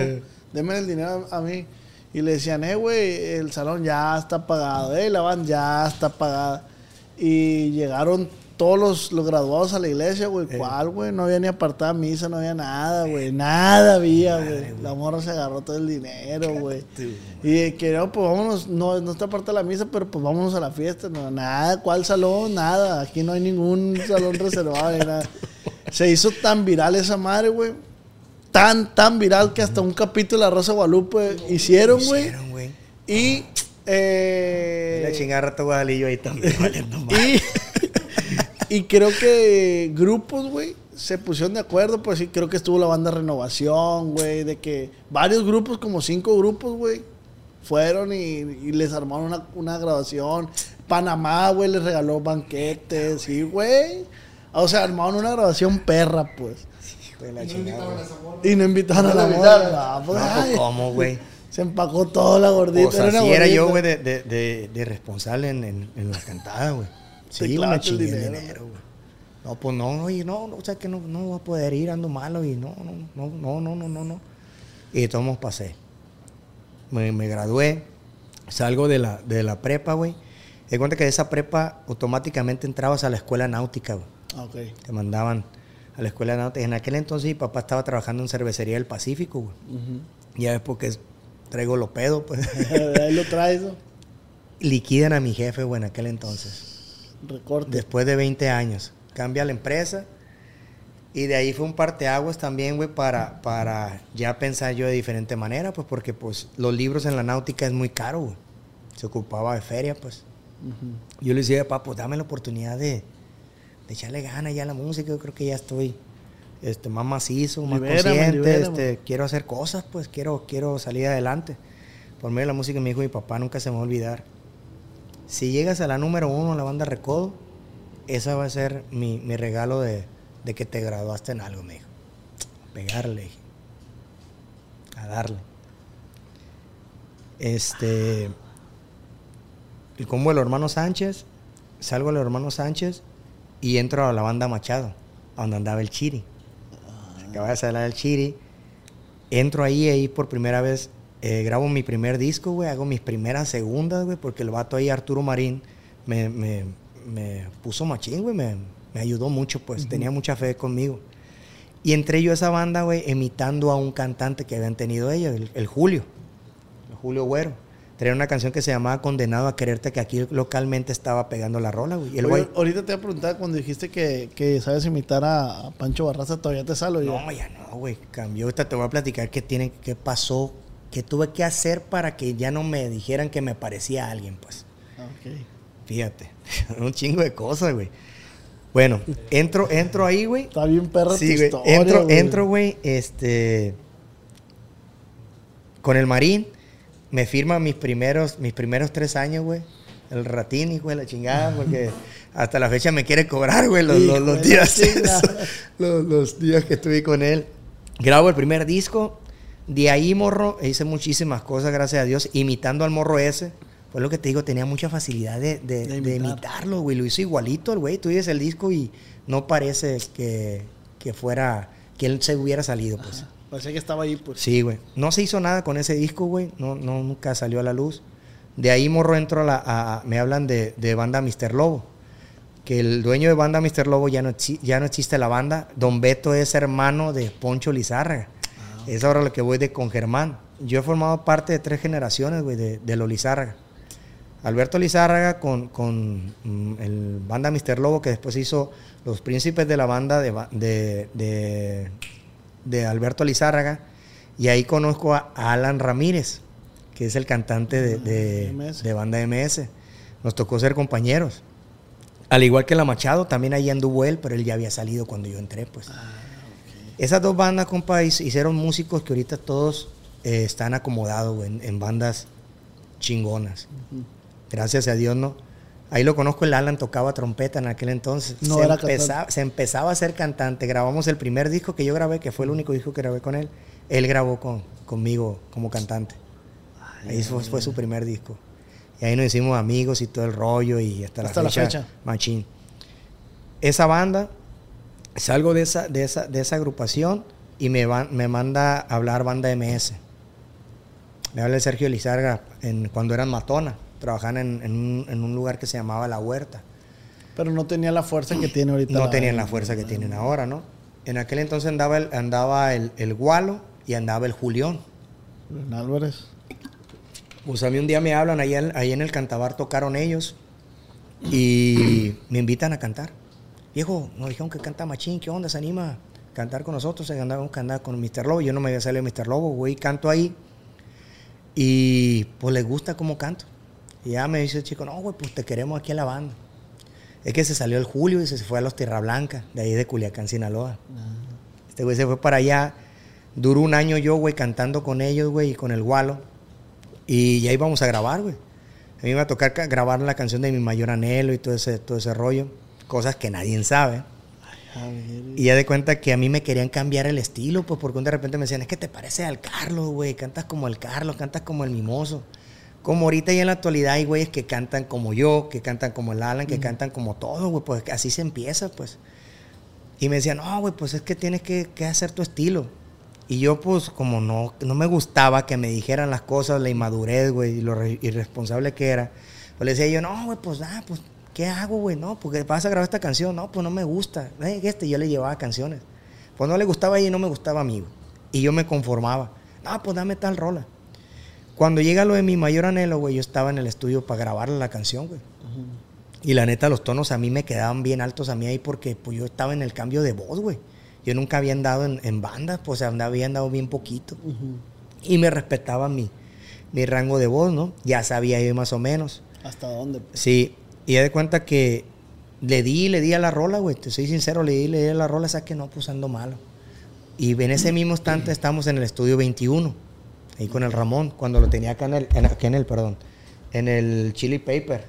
denme el dinero a, a mí. Y le decían, eh, güey, el salón ya está pagado, eh, la van ya está pagada. Y llegaron todos los, los graduados a la iglesia, güey, Eh. ¿cuál, güey? No había ni apartada misa, no había nada, güey, nada había, güey. La morra se agarró todo el dinero, güey. Y que no, pues vámonos, no, no está aparte la misa, pero pues vámonos a la fiesta. No, nada, ¿cuál salón? Nada, aquí no hay ningún salón reservado ni nada. Se hizo tan viral esa madre, güey. Tan, tan viral que hasta un capítulo de La Rosa Guadalupe hicieron, güey. Hicieron, güey. Y. Eh, La chingada rato Guadalillo ahí también, y, y creo que grupos, güey, se pusieron de acuerdo. Pues sí, creo que estuvo la banda Renovación, güey. De que varios grupos, como cinco grupos, güey, fueron y, y les armaron una, una grabación. Panamá, güey, les regaló banquetes, sí, güey. O sea, armaron una grabación perra, pues. Hijo de la chingada, güey. Y no invitaron a la morra. No, pues, No, pues, ¿cómo, güey? se empacó toda la gordita. Pues era una así era yo, güey, de, de, de, de responsable en, en, en la cantada, güey. Sí, clavaste el dinero, güey. No, pues no, oye, no, no, o sea que no, no voy a poder ir, ando malo y no, no, no, no, no, no, no, no. Y todos pasé. Me, me gradué, salgo de la, de la prepa, güey. De cuenta que de esa prepa automáticamente entrabas a la escuela náutica, güey. Ah, Ok. Te mandaban a la escuela náutica. En aquel entonces mi papá estaba trabajando en cervecería del Pacífico, güey. Ujú. Ya es porque traigo lo pedo, pues. Ahí lo traes, ¿no? liquidan a mi jefe, güey, en aquel entonces. Recorte. Después de 20 años. Cambia la empresa. Y de ahí fue un parteaguas también, güey, para, para ya pensar yo de diferente manera, pues porque pues los libros en la náutica es muy caro, güey. Se ocupaba de feria, pues. Yo le decía, papá, pues dame la oportunidad de, de echarle ganas ya a la música. Yo creo que ya estoy este, más macizo, más Libérame, consciente. libérame. Este, quiero hacer cosas, pues quiero, quiero salir adelante. Por medio de la música me dijo mi papá, nunca se me va a olvidar. Si llegas a la número uno en la banda Recodo, esa va a ser mi, mi regalo de, de que te graduaste en algo, me dijo. Pegarle, a darle. Este, el combo de los hermanos Sánchez, salgo de los hermanos Sánchez y entro a la banda Machado, a donde andaba el Chiri. Acaba de salir el Chiri. Entro ahí, ahí por primera vez, eh, grabo mi primer disco, güey, hago mis primeras segundas, güey, porque el vato ahí, Arturo Marín, me, me, me puso machín, güey, me, me ayudó mucho, pues, tenía mucha fe conmigo. Y entré yo a esa banda, güey, imitando a un cantante que habían tenido ellos, el, el Julio, el Julio Güero. Tenía una canción que se llamaba Condenado a Quererte, que aquí localmente estaba pegando la rola, güey. El Oye, güey, ahorita te voy a preguntar cuando dijiste que, que sabes imitar a, a Pancho Barraza, todavía te salo. No, ya no, güey. Cambió. Ahorita te voy a platicar qué tiene, qué pasó, qué tuve que hacer para que ya no me dijeran que me parecía a alguien, pues. Ah. Fíjate. un chingo de cosas, güey. Bueno, entro, entro ahí, güey. Está bien perra Sí, tu güey. historia, Entro, güey. entro, güey, este. Con el Marín. Me firma mis primeros, mis primeros tres años, güey. El ratín, hijo de la chingada, porque hasta la fecha me quiere cobrar, güey, los, días. los días que estuve con él. Grabo el primer disco. De ahí, morro, hice muchísimas cosas, gracias a Dios, imitando al morro ese. Fue lo que te digo, tenía mucha facilidad de, de- De de imitar. imitarlo, güey. Lo hizo igualito el güey. Tú oyes el disco y no parece que, que fuera, que él se hubiera salido, pues. Parecía que estaba ahí, pues. Sí, güey. No se hizo nada con ese disco, güey. No, no, nunca salió a la luz. De ahí, morro, entro a la... a- me hablan de, de banda Mr. Lobo. Que el dueño de banda Mr. Lobo ya no, ya no existe la banda. Don Beto es hermano de Poncho Lizárraga. Es ahora lo que voy de con Germán. Yo he formado parte de tres generaciones, güey, de, de los Lizárraga. Alberto Lizárraga con, con mm, el banda Mr. Lobo, que después hizo Los Príncipes de la banda de, de, de- de Alberto Lizárraga. Y ahí conozco a Alan Ramírez, que es el cantante de, de- MS. de banda MS. Nos tocó ser compañeros. Al igual que la Machado, también ahí anduvo él, pero él ya había salido cuando yo entré, pues. Esas dos bandas, compa, hic- hicieron músicos que ahorita todos eh, están acomodados, en, en bandas chingonas. Gracias a Dios, ¿no? Ahí lo conozco, el Alan tocaba trompeta en aquel entonces. No se, era empezaba, se empezaba a ser cantante. Grabamos el primer disco que yo grabé, que fue el único disco que grabé con él. Él grabó con, conmigo como cantante. Ahí fue, fue su primer disco. Y ahí nos hicimos amigos y todo el rollo y hasta, Hasta la, la fecha, fecha. Machín. Esa banda, salgo de esa, de esa, de esa agrupación y me, van, me manda a hablar banda MS. Me habla el Sergio Lizarga en, cuando eran Matona. Trabajaban en, en un, en un lugar que se llamaba La Huerta. Pero no tenía la fuerza que tiene ahorita. No tenían la fuerza que tienen ahora, ¿no? En aquel entonces andaba el, andaba el, el Gualo y andaba el Julión. Luis Álvarez. Pues a mí un día me hablan, ahí, en- ahí en el Cantabar tocaron ellos y me invitan a cantar. Viejo, nos dijeron que canta machín, ¿qué onda? ¿Se anima a cantar con nosotros? Se andaba que andar con Mr. Lobo. Yo no me había salido Mr. Lobo, güey, canto ahí. Y pues les gusta cómo canto. Y ya me dice el chico, no, güey, pues te queremos aquí en la banda. Es que se salió el Julio y se fue a los Tierra Blanca, de ahí de Culiacán, Sinaloa. Este güey se fue para allá. Duró un año yo, güey, cantando con ellos, güey, y con el Gualo. Y ya íbamos a grabar, güey. A mí me iba a tocar ca- grabar la canción de mi mayor anhelo y todo ese, todo ese rollo. Cosas que nadie sabe. Y ya de cuenta que a mí me querían cambiar el estilo, pues porque de repente me decían, es que te pareces al Carlos, güey, cantas como el Carlos, cantas como el Mimoso. Como ahorita y en la actualidad hay güeyes que cantan como yo, que cantan como el Alan, que cantan como todo, güey, pues así se empieza, pues. Y me decían, no, güey, pues es que tienes que, que hacer tu estilo. Y yo, pues, como no, no me gustaba que me dijeran las cosas, la inmadurez, güey, y lo re- irresponsable que era, pues le decía yo, no, güey, pues, ah, pues, ¿qué hago, güey? No, porque vas a grabar esta canción. No, pues no me gusta. Eh, Este, yo le llevaba canciones. Pues no le gustaba y no me gustaba a mí, güey. Y yo me conformaba. No, pues dame tal rola. Cuando llega lo de mi mayor anhelo, güey, yo estaba en el estudio para grabar la canción, güey. Y la neta, los tonos a mí me quedaban bien altos a mí ahí porque pues, yo estaba en el cambio de voz, güey. Yo nunca había andado en, en bandas, pues había andado bien poquito. Y me respetaba mi, mi rango de voz, ¿no? Ya sabía yo más o menos. ¿Hasta dónde? Sí, y ya de cuenta que le di, le di a la rola, güey. Te soy sincero, le di, le di a la rola, sabes que no, pues ando malo. Y en ese mismo instante estamos en el estudio 21, ahí con el Ramón, cuando lo tenía acá en el, en, aquí en el, perdón, en el Chili Paper.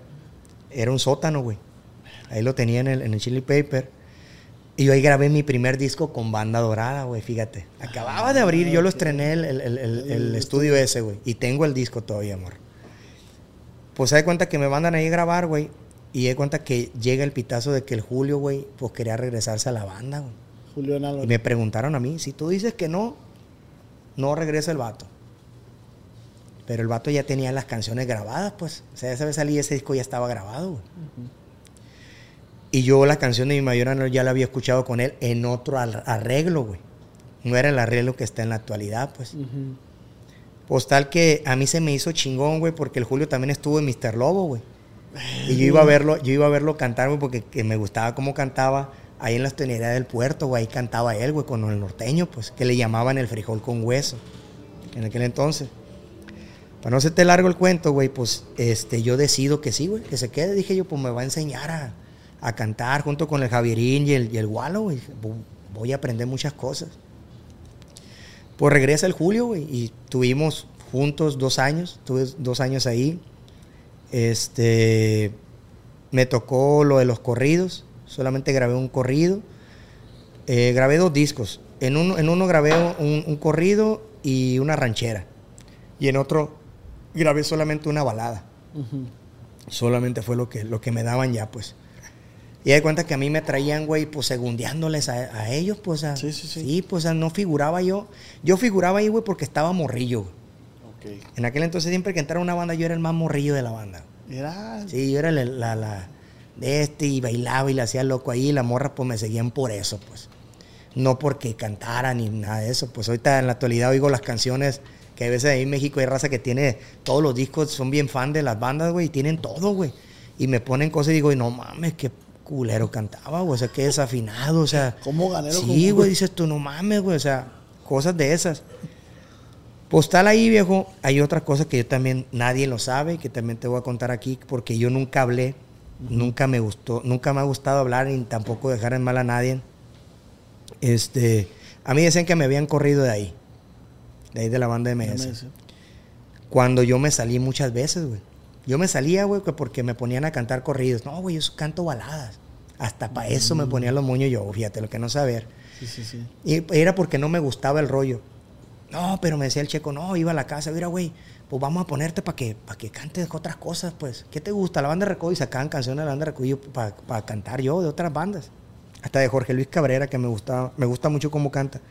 Era un sótano, güey. Ahí lo tenía en el, en el Chili Paper. Y yo ahí grabé mi primer disco con banda dorada, güey, fíjate. Acababa de abrir, yo lo estrené el, el- el- el- el estudio ese, güey. Y tengo el disco todavía, amor. Pues se da cuenta que me mandan ahí a grabar, güey. Y de cuenta que llega el pitazo de que el Julio, güey, pues quería regresarse a la banda, güey. Julio Y me preguntaron a mí, si tú dices que no, no regresa el vato. Pero el vato ya tenía las canciones grabadas, pues. O sea, esa vez salí ese disco ya estaba grabado, güey. Y yo la canción de mi mayor anhelo ya la había escuchado con él en otro ar- arreglo, güey. No era el arreglo que está en la actualidad, pues. Pues tal que a mí se me hizo chingón, güey, porque el Julio también estuvo en Mr. Lobo, güey. Y yo iba a verlo, yo iba a verlo cantar, güey, porque que me gustaba cómo cantaba ahí en la tonalidad del puerto, güey. Ahí cantaba él, güey, con el norteño, pues, que le llamaban el frijol con hueso. En aquel entonces. Para no hacerte largo el cuento, güey, pues, este, yo decido que sí, güey, que se quede. Dije yo, pues me va a enseñar a, a cantar junto con el Javierín y el, y el Gualo, güey. Vo- Voy a aprender muchas cosas. Pues regresa el Julio, güey, y tuvimos juntos dos años, tuve dos años ahí. Este, me tocó lo de los corridos, solamente grabé un corrido. Eh, grabé dos discos. En uno, en uno grabé un, un corrido y una ranchera. Y en otro grabé solamente una balada. Solamente fue lo que, lo que me daban ya, pues. Y de cuenta que a mí me traían, güey, pues segundeándoles a, a ellos, pues. a- Sí, sí, sí. pues a- no figuraba yo. Yo figuraba ahí, güey, porque estaba morrillo. En aquel entonces, siempre que entrara una banda, yo era el más morrillo de la banda. Mira. Sí, yo era la, la, la- de este y bailaba y le hacía loco ahí. Y las morras, pues me seguían por eso, pues. No porque cantara ni nada de eso. Pues ahorita en la actualidad oigo las canciones que a veces ahí en México hay raza que tiene todos los discos, son bien fan de las bandas, güey, y tienen todo, güey. Y me ponen cosas y digo, y no mames, qué culero cantaba, güey. O sea, qué desafinado, o sea. ¿Cómo ganero? Sí, güey, dices tú, no mames, güey, o sea, cosas de esas. Postal ahí, viejo, hay otra cosa que yo también, nadie lo sabe, que también te voy a contar aquí, porque yo nunca hablé, nunca me gustó, nunca me ha gustado hablar y tampoco dejar en mal a nadie. Este, A mí decían que me habían corrido de ahí. De ahí de la banda MS. Cuando yo me salí muchas veces, güey. Yo me salía, güey, porque me ponían a cantar corridos. No, güey, yo canto baladas. Hasta para eso me ponían los moños yo, fíjate, lo que no saber. Sí, sí, sí. Y era porque no me gustaba el rollo. No, pero me decía el checo, no, iba a la casa, mira, güey, pues vamos a ponerte para que, para que cantes otras cosas, pues. ¿Qué te gusta? La banda recodo y sacaban canciones de la banda recodo para cantar yo de otras bandas. Hasta de Jorge Luis Cabrera, que me gusta, me gusta mucho cómo canta.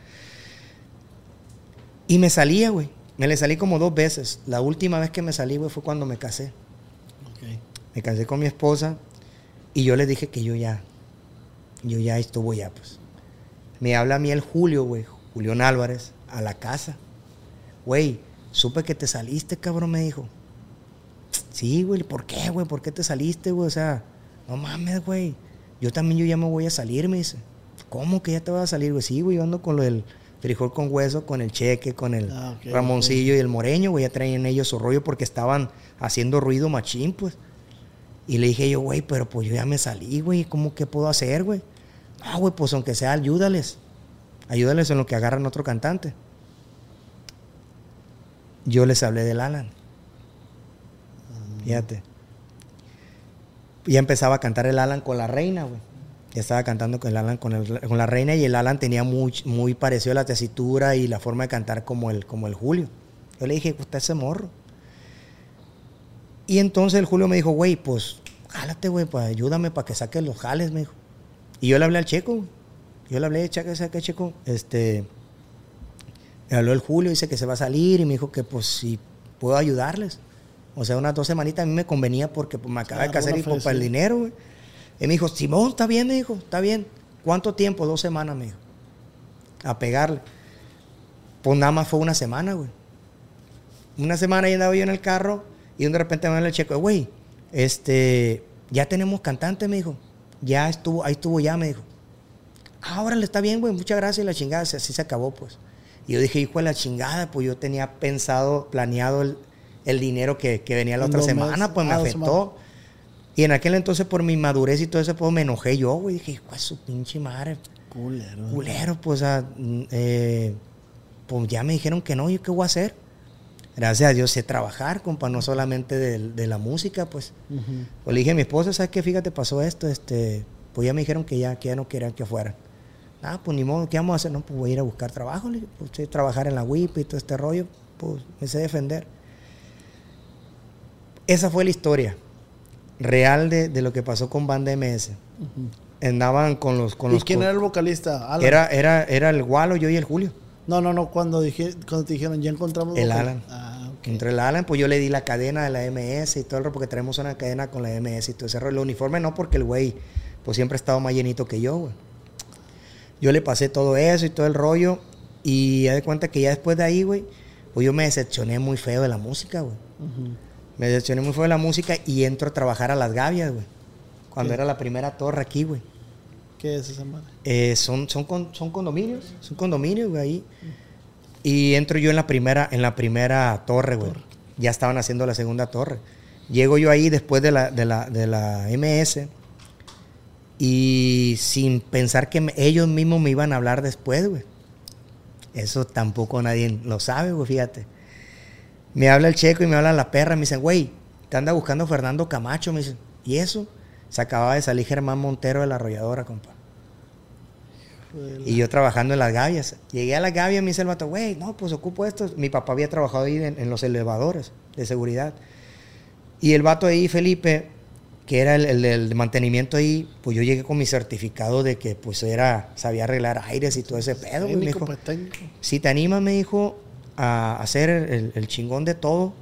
Y me salía, güey. Me le salí como dos veces. La última vez que me salí, güey, fue cuando me casé. Me casé con mi esposa y yo le dije que yo ya, yo ya estuvo ya, pues. Me habla a mí el Julio, güey, Julián Álvarez, a la casa. Güey, supe que te saliste, cabrón, me dijo. Sí, güey, ¿por qué, güey? ¿Por qué te saliste, güey? O sea, no mames, güey. Yo también yo ya me voy a salir, me dice. ¿Cómo que ya te vas a salir, güey? Sí, güey, yo ando con lo del frijol con hueso, con el cheque, con el ah, Ramoncillo y el Moreño, güey. Ya traían ellos su rollo porque estaban haciendo ruido machín, pues. Y le dije yo, güey, pero pues yo ya me salí, güey. ¿Cómo que puedo hacer, güey? Ah, güey, pues aunque sea, ayúdales. Ayúdales en lo que agarran otro cantante. Yo les hablé del Alan. Fíjate. Ya empezaba a cantar el Alan con la reina, güey. Ya estaba cantando con el Alan con, la reina y el Alan tenía muy, muy parecido a la tesitura y la forma de cantar como el, como el Julio. Yo le dije, usted ese morro. Y entonces el Julio me dijo, güey, pues jálate, güey, pues ayúdame para que saque los jales, me dijo. Y yo le hablé al checo, yo le hablé, cheque, saque checo, este, me habló el Julio, dice que se va a salir y me dijo que pues si puedo ayudarles. O sea, unas dos semanitas a mí me convenía porque pues, me acaba de casar y pues, para el dinero, güey. Y me dijo, Simón, está bien, me dijo, está bien. ¿Cuánto tiempo? Dos semanas, me dijo. A pegarle. Pues nada más fue una semana, güey. Una semana y andaba yo en el carro y de repente me da el checo, güey, este, ya tenemos cantante, me dijo. Ya estuvo, ahí estuvo ya, me dijo. Ahora le está bien, güey, muchas gracias, la chingada, así se acabó, pues. Y yo dije, hijo de la chingada, pues yo tenía pensado, planeado el, dinero que, venía la otra semana, pues me ah, afectó. Y en aquel entonces, por mi madurez y todo eso, pues me enojé yo, güey. Dije, hijo de su pinche madre. Culero. Culero, pues, eh, pues ya me dijeron que no, ¿yo qué voy a hacer? Gracias a Dios sé trabajar, compa, no solamente de, la música, pues. Pues le dije a mi esposa, ¿sabes qué? Fíjate, pasó esto, este, pues ya me dijeron que ya, que ya no querían que fuera. Ah, pues ni modo, ¿qué vamos a hacer? No, pues voy a ir a buscar trabajo, le dije, pues trabajar en la WIP y todo este rollo, pues me sé defender. Esa fue la historia real de, lo que pasó con Banda MS. Andaban con los... Con ¿Y quién era el vocalista? Era, era, era el Gualo, yo y el Julio. No, no, no, cuando, dije, cuando te dijeron, ya encontramos... El Alan. Ah, Entre el Alan, pues yo le di la cadena de la MS y todo el rollo, porque tenemos una cadena con la MS y todo ese rollo. El uniforme no, porque el güey, pues siempre ha estado más llenito que yo, güey. Yo le pasé todo eso y todo el rollo. Y ya de cuenta que ya después de ahí, güey, pues yo me decepcioné muy feo de la música, güey. Me decepcioné muy feo de la música y entro a trabajar a Las Gavias, güey. Cuando era la primera torre aquí, güey. ¿Qué es esa madre? Eh, son, son, son condominios, son condominios, güey, ahí. Y entro yo en la primera, en la primera torre, güey. Ya estaban haciendo la segunda torre. Llego yo ahí después de la, de la, de la MS y sin pensar que ellos mismos me iban a hablar después, güey. Eso tampoco nadie lo sabe, güey, fíjate. Me habla el checo y me habla la perra. Me dicen, güey, te anda buscando Fernando Camacho. Me dicen, ¿y eso? Se acababa de salir Germán Montero de la arrolladora, compa. Y yo trabajando en las gavias. Llegué a las gavias y me dice el vato, güey, no, pues ocupo esto. Mi papá había trabajado ahí en, en, los elevadores de seguridad. Y el vato ahí, Felipe, que era el, el, mantenimiento ahí, pues yo llegué con mi certificado de que pues era, sabía arreglar aires y todo ese pedo. me dijo, si te animas, me dijo, a hacer el, chingón de todo,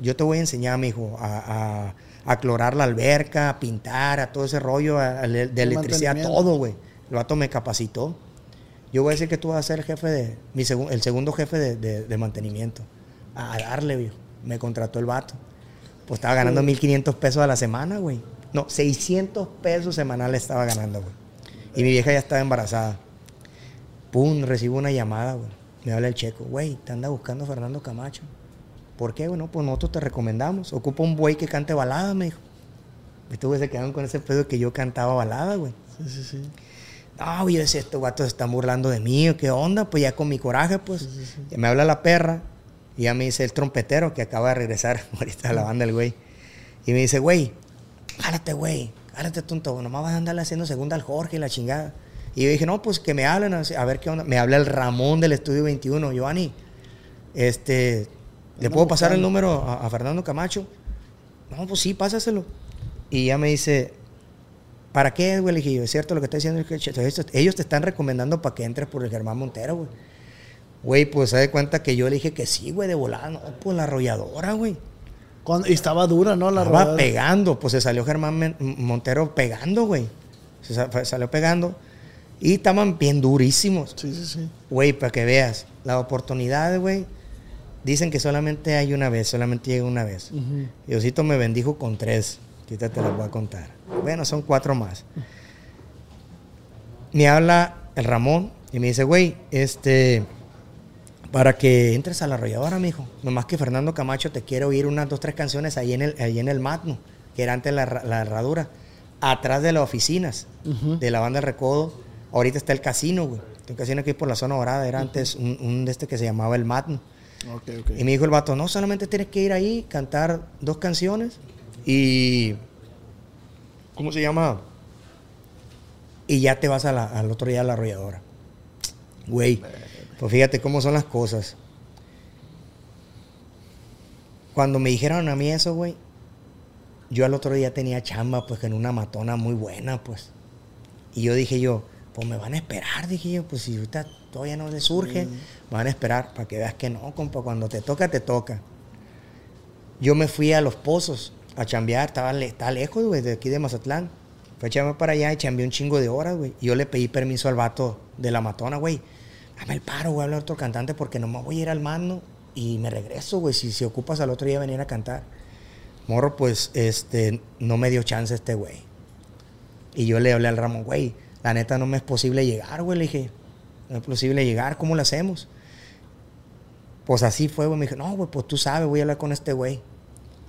yo te voy a enseñar, me dijo, a, a, clorar la alberca, a pintar, a todo ese rollo de electricidad, todo, güey. El vato me capacitó. Yo voy a decir que tú vas a ser el jefe de, mi el segundo jefe de, de mantenimiento. A darle, viejo. Me contrató el vato. Pues estaba ganando 1.500 pesos a la semana, güey. No, 600 pesos semanales estaba ganando, güey. Y mi vieja ya estaba embarazada. Pum, recibo una llamada, güey. Me habla el checo, güey, te anda buscando Fernando Camacho. ¿Por qué? Bueno, pues nosotros te recomendamos. Ocupa un güey que cante balada, me dijo. Estos güeyes se quedaron con ese pedo que yo cantaba balada, güey. Sí, sí, sí. No, yo decía, estos se están burlando de mí, ¿qué onda? Pues ya con mi coraje, pues. Y me habla la perra y ya me dice el trompetero que acaba de regresar ahorita a la banda, el güey. Y me dice, güey, jálate, güey, jálate, tonto, nomás vas a andarle haciendo segunda al Jorge y la chingada. Y yo dije, no, pues que me hablen, a ver qué onda. Me habla el Ramón del Estudio 21, Giovanni, este, ¿le puedo pasar el número a, a Fernando Camacho? No, pues sí, pásaselo. Y ya me dice, ¿Para qué, güey? Le dije yo, es cierto lo que está diciendo el Ellos te están recomendando para que entres por el Germán Montero, güey. Güey, pues se da cuenta que yo le dije que sí, güey, de volada. No, pues la arrolladora, güey. y estaba dura, ¿no? La estaba pegando. Pues se salió Germán Montero pegando, güey. Se salió pegando. Y estaban bien durísimos. Sí, sí, sí. Güey, para que veas. La oportunidad, güey. Dicen que solamente hay una vez, solamente llega una vez. Diosito me bendijo con tres. Ahorita te las voy a contar. Bueno, son cuatro más. Me habla el Ramón y me dice, güey, este, para que entres a la arrolladora, mijo. Nomás que Fernando Camacho te quiere oír unas dos, tres canciones ahí en el, ahí en el Magno, que era antes la, la herradura, atrás de las oficinas de la banda Recodo. Ahorita está el casino, güey. Un casino aquí por la zona dorada. Era antes un, de este que se llamaba el Magno. Y me dijo el vato, no, solamente tienes que ir ahí, cantar dos canciones y. ¿Cómo se llama? Y ya te vas al otro día a la arrolladora. Güey, pues fíjate cómo son las cosas. Cuando me dijeron a mí eso, güey, yo al otro día tenía chamba, pues en una matona muy buena, pues. Y yo dije yo, pues me van a esperar, dije yo, pues si ahorita todavía no le surge, me van a esperar para que veas que no, compa, cuando te toca, te toca. Yo me fui a los pozos a chambear, estaba, lejos, güey, de aquí de Mazatlán. Fue a chambear para allá y chambeé un chingo de horas, güey. Y yo le pedí permiso al vato de la matona, güey. Dame el paro, güey, a otro cantante porque nomás voy a ir al mando y me regreso, güey. Si, si ocupas al otro día venir a cantar. Morro, pues, este, no me dio chance este güey. Y yo le hablé al Ramón, güey, la neta no me es posible llegar, güey. Le dije, no es posible llegar, ¿cómo lo hacemos? Pues así fue, güey. Me dijo, no, güey, pues tú sabes, voy a hablar con este güey.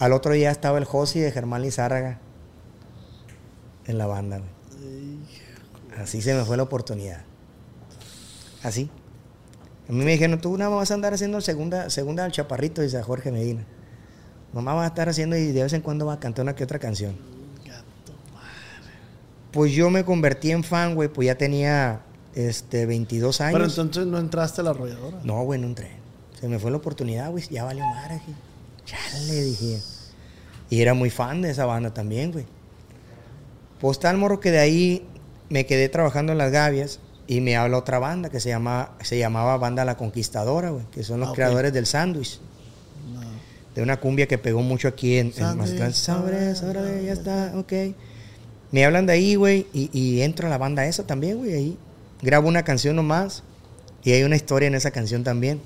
Al otro día estaba el Josi de Germán Lizárraga en la banda. Así se me fue la oportunidad. Así. A mí me dijeron, tú nada más vas a andar haciendo segunda, segunda al chaparrito, dice Jorge Medina. Mamá va a estar haciendo y de vez en cuando va a cantar una que otra canción. Pues yo me convertí en fan, güey, pues ya tenía este, 22 años. Pero entonces no entraste a la arrolladora. No, güey, no entré. Se me fue la oportunidad, güey, ya valió madre. le dije. Y era muy fan de esa banda también, güey. Pues tal morro que de ahí me quedé trabajando en las gavias y me habla otra banda que se, llama, se llamaba Banda La Conquistadora, güey, que son los ah, creadores del sándwich. De una cumbia que pegó mucho aquí en, en Mazatlán. ya está, ok. Me hablan de ahí, güey, y, y, entro a la banda esa también, güey, ahí. Grabo una canción nomás y hay una historia en esa canción también.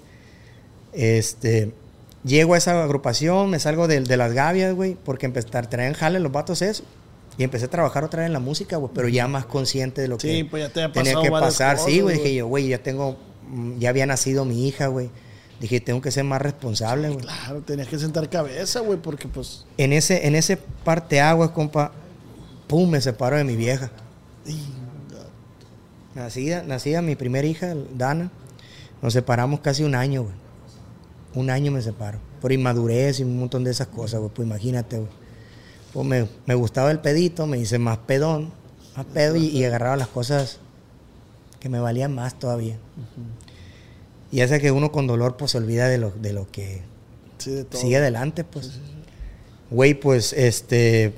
Este, Llego a esa agrupación, me salgo de, las gavias, güey, porque empecé a traer en jale los vatos eso. Y empecé a trabajar otra vez en la música, güey, pero ya más consciente de lo que pues ya tenía que pasar. sí, güey, dije yo, güey, ya tengo, mm, ya había nacido mi hija, güey. Dije, tengo que ser más responsable, güey. Claro, tenías que sentar cabeza, güey, porque pues... En ese, en ese agua, compa, pum, me separo de mi vieja. Nacida, nacida mi primera hija, Dana. Nos separamos casi un año, güey. Un año me separo. Por inmadurez y un montón de esas cosas, güey. Pues imagínate, güey. Pues me, gustaba el pedito, me hice más pedón, más pedo y, agarraba las cosas que me valían más todavía. Y hace que uno con dolor pues se olvida de lo, de lo que sigue adelante, pues. Güey, pues este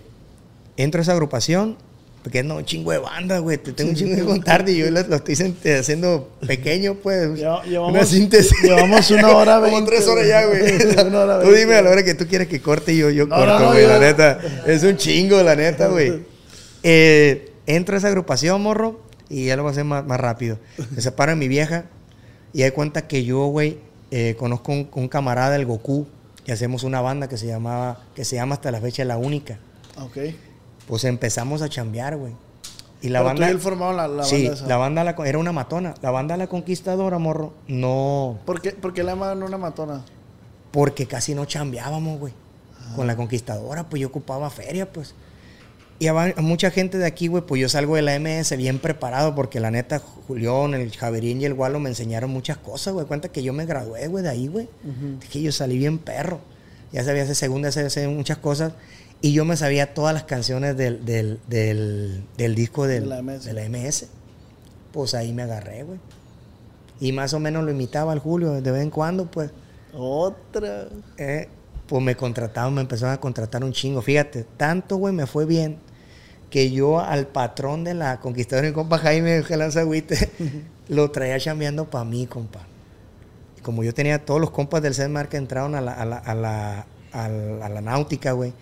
entro a esa agrupación porque no, un chingo de banda, güey. Te tengo un chingo de contar y yo lo, estoy haciendo pequeño, pues. llevamos, una síntesis. Llevamos una hora Como tres horas ya, güey. tú dime a la hora que tú quieres que corte y yo, yo corto, güey. la neta. Es un chingo, la neta, güey. Eh, entro a esa agrupación, morro, y ya lo voy a hacer más, más rápido. Me separo de mi vieja y hay cuenta que yo, güey, eh, conozco un, un camarada del Goku y hacemos una banda que se llamaba, que se llama hasta la fecha La Única. Ok pues empezamos a chambear, güey. Y la banda. Tú la, la sí, la banda era una matona. La banda La Conquistadora, morro, no. ¿Por qué, ¿Por qué la llamaban una matona? Porque casi no chambeábamos, güey. Con la Conquistadora, pues yo ocupaba feria, pues. Y a, mucha gente de aquí, güey, pues yo salgo de la MS bien preparado porque la neta, Julián, el Javerín y el Gualo me enseñaron muchas cosas, güey. Cuenta que yo me gradué, güey, de ahí, güey. Que yo salí bien perro. Ya sabía hacer segunda, hacer muchas cosas. Y yo me sabía todas las canciones del, del, del, del disco del- De la MS. de la MS. Pues ahí me agarré, güey. Y más o menos lo imitaba al Julio de vez en cuando, pues. Otra. Eh, pues me contrataron, me empezaron a contratar un chingo. Fíjate, tanto, güey, me fue bien que yo al patrón de la Conquistadora, mi compa Jaime Gelanzagüite, lo traía chambeando para mí, compa. Y como yo tenía todos los compas del CEDMAR que entraron a la, a la, a la- a la náutica, güey,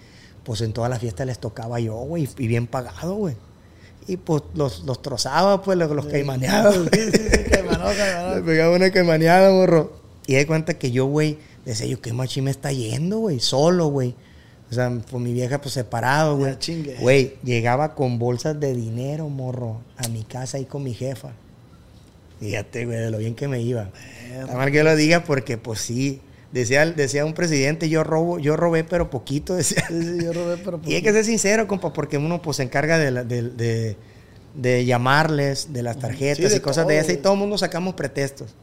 pues en todas las fiestas les tocaba yo, güey, y bien pagado, güey. Y pues los, los trozaba, pues los, los caimaneaba, güey. Sí, sí, sí, caimanó, caimanó. Pegaba una caimaneada, morro. Y de cuenta que yo, güey, decía yo, qué machín me está yendo, güey, solo, güey. O sea, pues mi vieja, pues separado, güey. Chingue. Güey, llegaba con bolsas de dinero, morro, a mi casa ahí con mi jefa. Fíjate, güey, de lo bien que me iba. Está mal que yo lo diga porque, pues sí. Decía, decía un presidente, yo robo, yo robé, pero poquito, decía. Sí, sí, yo robé, pero Y hay que ser sincero, compa, porque uno pues se encarga de, la- de, de- de llamarles, de las tarjetas Sí, y cosas todo, de esas, y todo el mundo sacamos pretextos.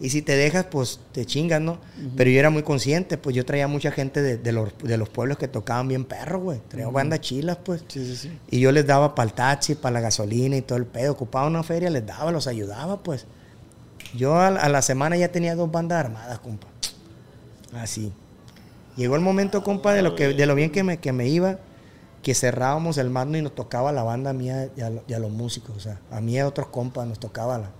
Y si te dejas, pues te chingas, ¿no? Pero yo era muy consciente, pues yo traía mucha gente de, de los, de los pueblos que tocaban bien perro, güey. Traía bandas chilas, pues. Sí, sí, sí. Y yo les daba para el taxi, para la gasolina y todo el pedo. Ocupaba una feria, les daba, los ayudaba, pues. Yo a la semana ya tenía dos bandas armadas, compa. Así. Llegó el momento, compa, de lo, que, de lo bien que me, que me iba, que cerrábamos el mando y nos tocaba la banda mía y a, lo- y a los músicos. O sea, a mí y a otros compas nos tocaba la,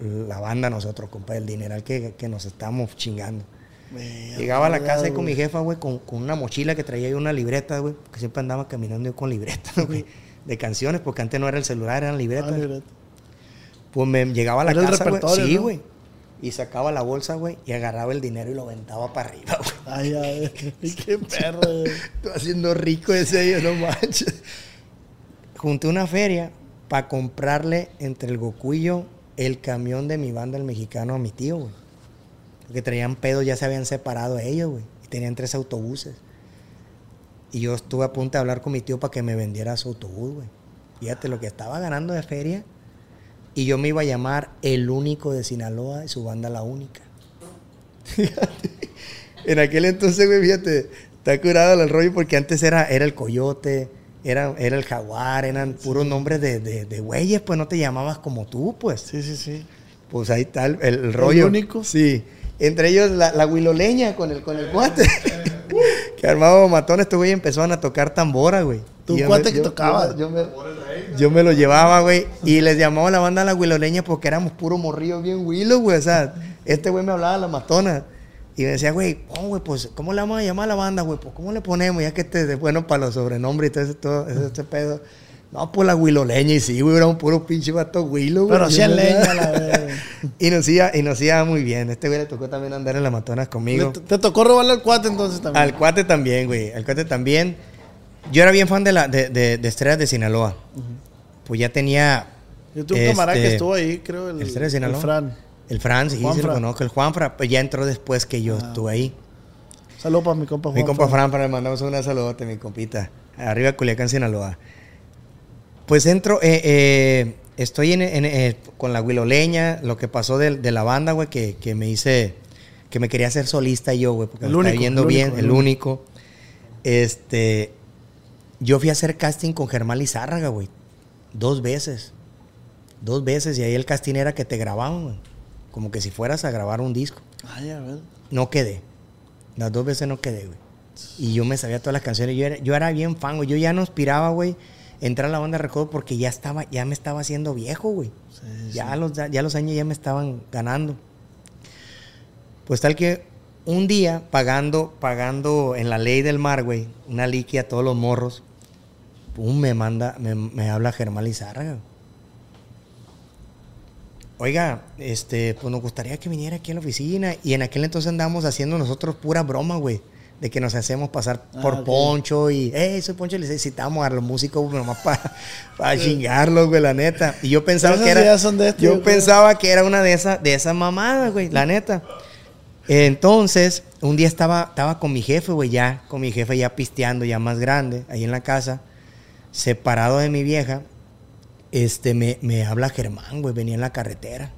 la banda a nosotros, compa, el dineral que, que nos estábamos chingando. Llegaba a la casa ahí con güey. mi jefa, güey, con, con una mochila que traía ahí una libreta, güey, que siempre andaba caminando yo con libreta, güey, de canciones, porque antes no era el celular, eran libretas. Ah, libreta. Pues me llegaba a la Era casa, güey. Sí, ¿no? Y sacaba la bolsa, güey, y agarraba el dinero y lo aventaba para arriba, güey. Ay, ay, qué perro. güey. Estoy haciendo rico ese yo, no manches. Junté una feria para comprarle entre el yo el camión de mi banda, el mexicano, a mi tío, güey. Porque traían pedos, ya se habían separado ellos, güey. Y tenían tres autobuses. Y yo estuve a punto de hablar con mi tío para que me vendiera su autobús, güey. Fíjate lo que estaba ganando de feria. Y yo me iba a llamar el único de Sinaloa y su banda la única. En aquel entonces, güey, fíjate, está curado el rollo porque antes era, era el coyote, era, era el jaguar, eran puros nombres de, de, de güeyes, pues no te llamabas como tú, pues. Sí, sí, sí. Pues ahí está el, el- el rollo. único? Sí. Entre ellos la, la huiloleña con el, con el cuate. que armado matón, este güey empezaron a tocar tambora, güey. Tu cuate me- que tocaba. Yo, me, yo me lo llevaba, güey. Y les llamaba la banda la huiloleña porque éramos puro morrillos bien huilos, güey. O sea, este güey me hablaba la matona. Y me decía, güey, oh, güey, pues, ¿cómo le vamos a llamar a la banda, güey? Pues, ¿cómo le ponemos? Ya que este es bueno para los sobrenombres y todo ese, todo ese, ese pedo. No, pues la huiloleña. Y sí, güey, era un puro pinche vato huilo, güey. Pero sí leña, la verdad. y nos iba, y nos iba muy bien. Este güey le tocó también andar en las matonas conmigo. Le- Te tocó robarle al cuate entonces también. Al cuate también, güey. Al cuate también. Yo era bien fan de, la, de, de, de Estrellas de Sinaloa. Pues ya tenía. Yo tuve un camarada que este, estuvo ahí, creo, el, ¿El de el Sinaloa? Fran. El Fran, sí, sí Juanfra. lo conozco. El Juanfra, pues ya entró después que yo Ah. estuve ahí. Saludos para mi compa Mi Juan compa Fran. Fran, para le mandamos una saludote, mi compita. Arriba de Culiacán, Sinaloa. Pues entro, eh, eh, estoy en, en, eh, con la huiloleña, lo que pasó de, de la banda, güey, que, que me hice, que me quería hacer solista yo, güey, porque El me estaba único, yendo el bien, único, el único. Este, yo fui a hacer casting con Germán Lizárraga, güey, dos veces, dos veces, y ahí el casting era que te grababan, güey, como que si fueras a grabar un disco. Ay, a ver. No quedé. Las dos veces no quedé, güey. Y yo me sabía todas las canciones. Yo era, yo era bien fan, güey. Yo ya no aspiraba, güey, entrar a la banda de recodo porque ya estaba, ya me estaba haciendo viejo, güey. Sí, Ya, Los, ya los años ya me estaban ganando. Pues tal que un día, pagando, pagando en la ley del mar, güey, una liquia a todos los morros, pum, me manda, me, me habla Germán Lizárraga. Oiga, este, pues nos gustaría que viniera aquí a la oficina. Y en aquel entonces andábamos haciendo nosotros pura broma, güey. De que nos hacemos pasar Ah, por. Poncho y, hey, soy Poncho, y les necesitamos a los músicos nomás para chingarlos, güey, la neta. Y yo pensaba que era. ideas son de este, yo pensaba que era una de esas, de esas mamadas, güey, la neta. Entonces, un día estaba, estaba con mi jefe, güey, ya, con mi jefe ya pisteando, ya más grande, ahí en la casa. separado de mi vieja, este, me, me habla Germán, güey, venía en la carretera.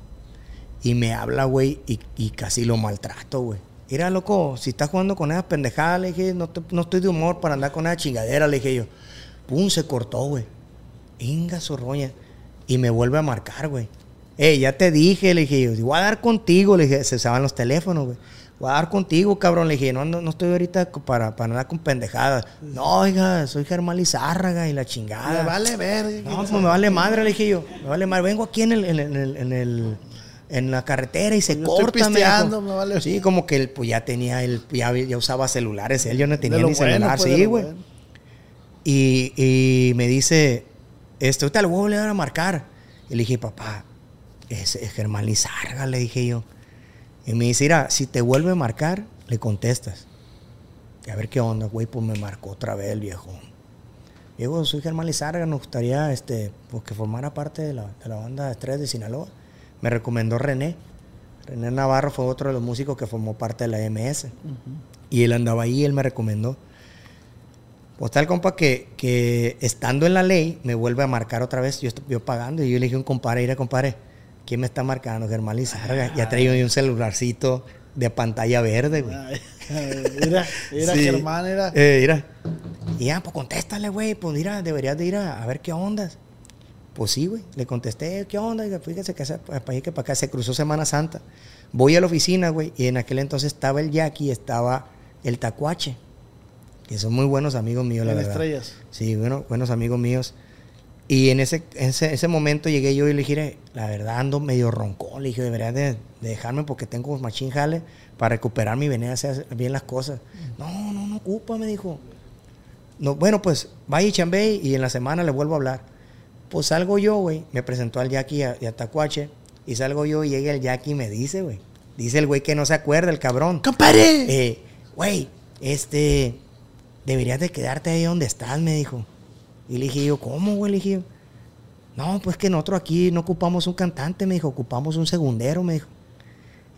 Y me habla, güey, y, casi lo maltrato, güey. Mira, loco, si estás jugando con esas pendejadas, le dije, no, te- no estoy de humor para andar con esa chingadera, le dije yo. Pum, se cortó, güey. Inga su roña. Y me vuelve a marcar, güey. Ey, ya te dije, le dije yo, voy a dar contigo, le dije, se usaban los teléfonos, güey. Voy a dar contigo, cabrón. Le dije, no, no, no estoy ahorita para, para andar con pendejadas. No, oiga, soy Germán Lizárraga y la chingada. Me vale ver. No, pues me vale madre, le dije yo. Me vale madre. Vengo aquí en el, en el, en el, en el- la carretera y se Yo estoy corta, me pisteando, dijo. me vale. Sí, como que él pues ya tenía, él ya, ya usaba celulares, él yo no tenía lo ni bueno, celular, pues, sí, lo güey. bueno. Y, y me dice, este, ahorita le voy a volver a marcar. Y le dije, papá, es, es Germán Lizarga, le dije yo. Y me dice, mira, si te vuelve a marcar, le contestas. Y a ver qué onda, güey, pues me marcó otra vez el viejo. Diego, soy Germán Lizarga, nos gustaría este, pues, que formara parte de la, de la banda Estrellas de Sinaloa. Me recomendó René. René Navarro fue otro de los músicos que formó parte de la MS. Y él andaba ahí, él me recomendó. Pues tal compa que, que estando en la ley me vuelve a marcar otra vez, yo estoy yo pagando y yo le dije a un compadre, mira compadre, ¿quién me está marcando? Germán Lizárraga. Ya traía un celularcito de pantalla verde, güey. Mira, mira, Sí. Germán, era. Eh, mira. Y ya, pues contéstale, güey. Pues mira, deberías de ir a, a ver qué ondas. Pues sí, güey. Le contesté, ¿qué onda? Oiga, Fíjese que para allá que para acá se cruzó Semana Santa. Voy a la oficina, güey. Y en aquel entonces estaba el Jackie y estaba el Tacuache. Que son muy buenos amigos míos, la En verdad. estrellas. Sí, bueno, buenos amigos míos. Y en ese, ese, ese momento llegué yo y le dije, la verdad ando medio roncón. Le dije, deberías de, de dejarme porque tengo machín jale para recuperarme y venir a hacer bien las cosas. No, no, no ocupa, me dijo. No, bueno, pues vaya y chambé y en la semana le vuelvo a hablar. Pues salgo yo, güey. Me presentó al Jackie y a, a Tacuache. Y salgo yo y llega el Jackie y me dice, güey. Dice el güey que no se acuerda, el cabrón. ¡Compadre! Eh, güey, este, deberías de quedarte ahí donde estás, me dijo. Y le dije yo, ¿cómo, güey? Le dije yo, no, pues que nosotros aquí no ocupamos un cantante, me dijo, ocupamos un segundero, me dijo.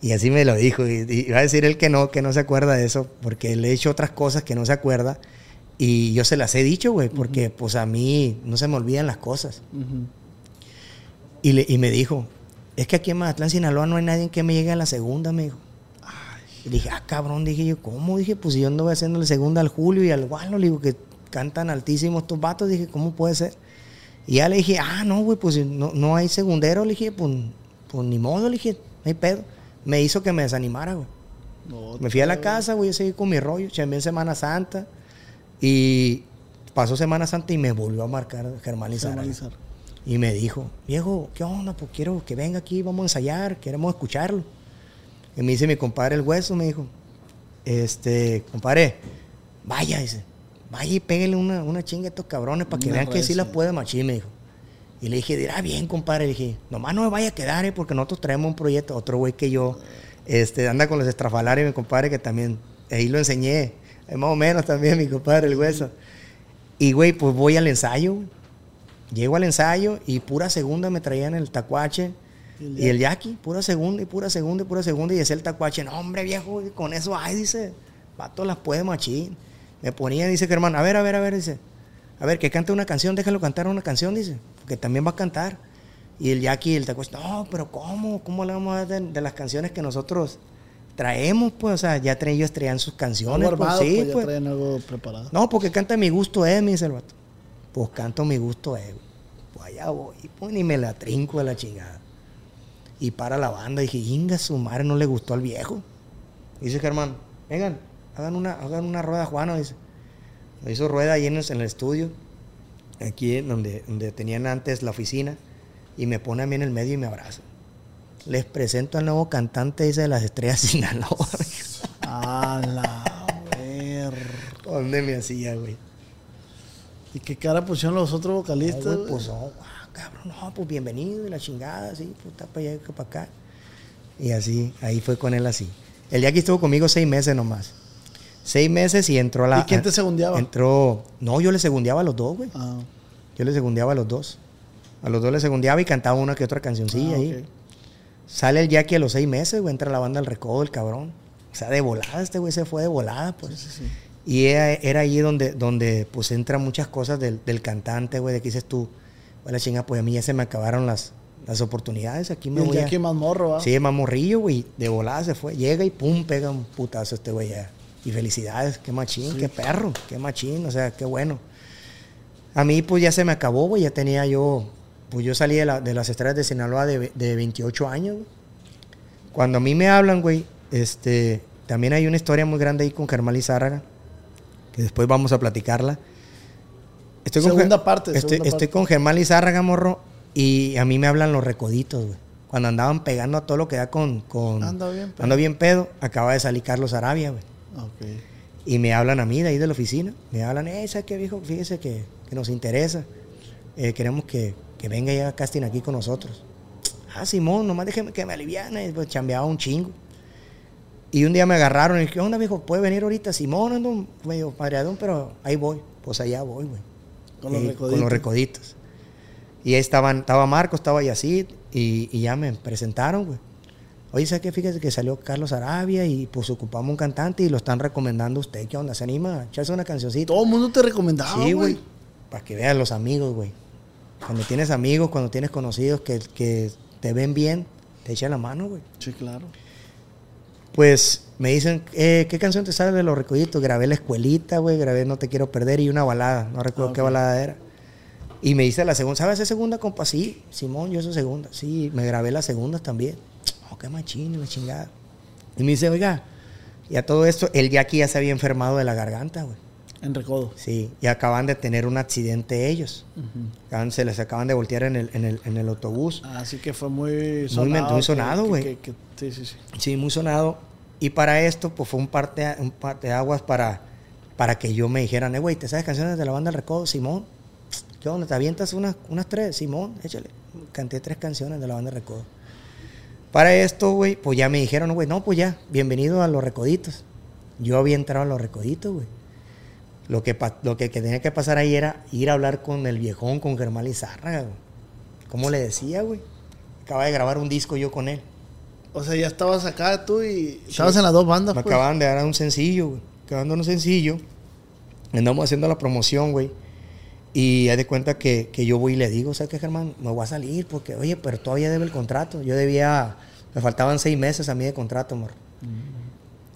Y así me lo dijo. Y, y iba a decir él que no, que no se acuerda de eso, porque le he hecho otras cosas que no se acuerda. Y yo se las he dicho, güey, porque pues a mí no se me olvidan las cosas. Y, le- y me dijo, es que aquí en Mazatlán, Sinaloa, no hay nadie que me llegue a la segunda, me dijo. Y dije, ah, cabrón, dije yo, ¿cómo? Dije, pues si yo ando haciendo la segunda al Julio y al Gualo, le digo, que cantan altísimo estos vatos, dije, ¿cómo puede ser? Y ya le dije, ah, no, güey, pues no, no hay segundero, le dije, pues, pues ni modo, le dije, no hay pedo. Me hizo que me desanimara, güey. No, Me fui a la casa, güey, yo seguí con mi rollo, chambeé en Semana Santa y pasó Semana Santa y me volvió a marcar Germán Lizárraga. Y me dijo, viejo, ¿qué onda? Pues quiero que venga aquí, vamos a ensayar, queremos escucharlo. Y me dice mi compadre el hueso, me dijo, este, compadre, vaya, dice, vaya y pégale una, una chinga a estos cabrones para que Una vean que sí recia. las puede machín, me dijo. Y le dije, dirá bien, compadre. Le dije, nomás no me vaya a quedar, eh, porque nosotros traemos un proyecto. Otro güey que yo, este, anda con los estrafalarios, mi compadre, que también, ahí lo enseñé. Eh, más o menos también, mi compadre, el hueso. Y, güey, pues voy al ensayo. Llego al ensayo y pura segunda me traían el tacuache Y el yaqui. Pura segunda y pura segunda y pura segunda. Y decía el tacuache, no, hombre, viejo, con eso, ay, dice, vato las puede machín. Me ponía, dice Germán, a ver, a ver, a ver, dice, a ver, que cante una canción, déjalo cantar una canción, dice, porque también va a cantar. Y el Jackie, el tacuache, no, pero ¿cómo? ¿Cómo le vamos a dar de, de las canciones que nosotros traemos? Pues, o sea, ya traen, ellos traían sus canciones. Algo pues, armado, sí, pues, ya pues. traen algo preparado. No, porque canta mi gusto es, me dice el vato. Pues canto mi gusto es. Pues allá voy. Pues ni me la trinco a la chingada. Y para la banda, dije, inga, su madre no le gustó al viejo. Dice Germán, vengan, hagan una, hagan una rueda, Juana, dice. Hizo rueda ahí en el, en el estudio, aquí en donde, donde tenían antes la oficina, y me pone a mí en el medio y me abraza. Les presento al nuevo cantante, dice, de las estrellas Sinaloa. A la ver. ¿Dónde me hacía, güey? ¿Y qué cara pusieron los otros vocalistas? güey, güey? pues no, ah, cabrón, no, pues bienvenido y la chingada, así, puta, para allá, para acá. Y así, ahí fue con él así. El día que estuvo conmigo seis meses nomás. Seis meses y entró a la. ¿Y quién te segundeaba? Entró. No, yo le segundeaba a los dos, güey. Ah, Yo le segundeaba a los dos. A los dos le segundeaba y cantaba una que otra cancioncilla ah, ahí. Sale el Jackie a los seis meses, güey, entra a la banda al recodo, el cabrón. O sea, de volada, este güey se fue de volada, pues. Sí, sí, sí. Y era, era ahí donde, donde pues entran muchas cosas del, del cantante, güey, de que dices tú, güey, la chinga, pues a mí ya se me acabaron las, las oportunidades. Aquí me Y el voy a... Jackie más morro, ¿va? Sí, más morrillo, güey. De volada se fue. Llega y pum, pega un putazo este güey ya. Y felicidades, qué machín, qué perro, qué machín, o sea, qué bueno. A mí, pues ya se me acabó, güey. Ya tenía yo, pues yo salí de, la- de las estrellas de Sinaloa de, de 28 años, güey. Cuando a mí me hablan, güey, este, también hay una historia muy grande ahí con Germán Lizárraga, que después vamos a platicarla. Estoy con Segunda parte, Estoy, segunda estoy parte. con Germán Lizárraga, morro, y a mí me hablan los recoditos, güey. Cuando andaban pegando a todo lo que da con... con Anda bien pedo. Ando bien pedo. Acaba de salir Carlos Arabia, güey. Y me hablan a mí de ahí de la oficina. Me hablan, eh, ¿sabes qué, viejo? Fíjese que, que nos interesa. Eh, queremos que, que venga ya casting aquí con nosotros. Ah, Simón, nomás déjeme que me aliviane. Pues chambeaba un chingo. Y un día me agarraron y dije, ¿qué onda, viejo? ¿Puede venir ahorita? Simón, ando medio padreadón, pero ahí voy. Pues allá voy, güey. Con los Eh, recoditos. Con los recoditos. Y ahí estaban, estaba Marco, estaba Yacid, y, y ya me presentaron, güey. Oye, ¿sabes qué? Fíjese que salió Carlos Arabia y pues ocupamos un cantante y lo están recomendando a usted. ¿Qué onda? ¿Se anima a echarse una cancioncita? Todo el mundo te recomendaba, sí, güey. Para que vean los amigos, güey. Cuando tienes amigos, cuando tienes conocidos que, que te ven bien, te echan la mano, güey. Sí, claro. Pues me dicen, eh, ¿qué canción te sale de los recoditos? Grabé La Escuelita, güey, grabé No Te Quiero Perder y una balada, no recuerdo Ah, qué balada era. Y me dice la segunda, ¿sabes esa segunda, compa? Sí, Simón, yo soy segunda. Sí, me grabé las segundas también. Qué machín, la chingada. Y me dice, oiga, y a todo esto, el Jackie ya se había enfermado de la garganta, güey. En recodo. Sí, y acaban de tener un accidente ellos. Acaban- se les acaban de voltear en el, en el, en el autobús. Así que fue muy Muy sonado. muy que- sonado, güey. Sí, sí, sí. Sí, muy sonado. Y para esto, pues fue un parte, un parte de aguas para, para que yo me dijeran, eh, güey, ¿te sabes canciones de la banda El Recodo? Simón. ¿Qué onda? ¿Te avientas unas, unas tres? Simón, échale. Canté tres canciones de la banda El Recodo. Para esto, güey, pues ya me dijeron, güey, no, pues ya, bienvenido a Los Recoditos. Yo había entrado a Los Recoditos, güey. Lo que, lo que, que tenía que pasar ahí era ir a hablar con el viejón, con Germán Lizárraga, güey. ¿Cómo le decía, güey? Acaba de grabar un disco yo con él. O sea, ya estabas acá tú y estabas en las dos bandas, Me pues. acaban de dar un sencillo, güey. Acaban de dar un sencillo. Andamos haciendo la promoción, güey. Y haz de cuenta que, que yo voy y le digo, ¿sabes qué, Germán? Me voy a salir porque, oye, pero todavía debe el contrato. Yo debía, me faltaban seis meses a mí de contrato, amor.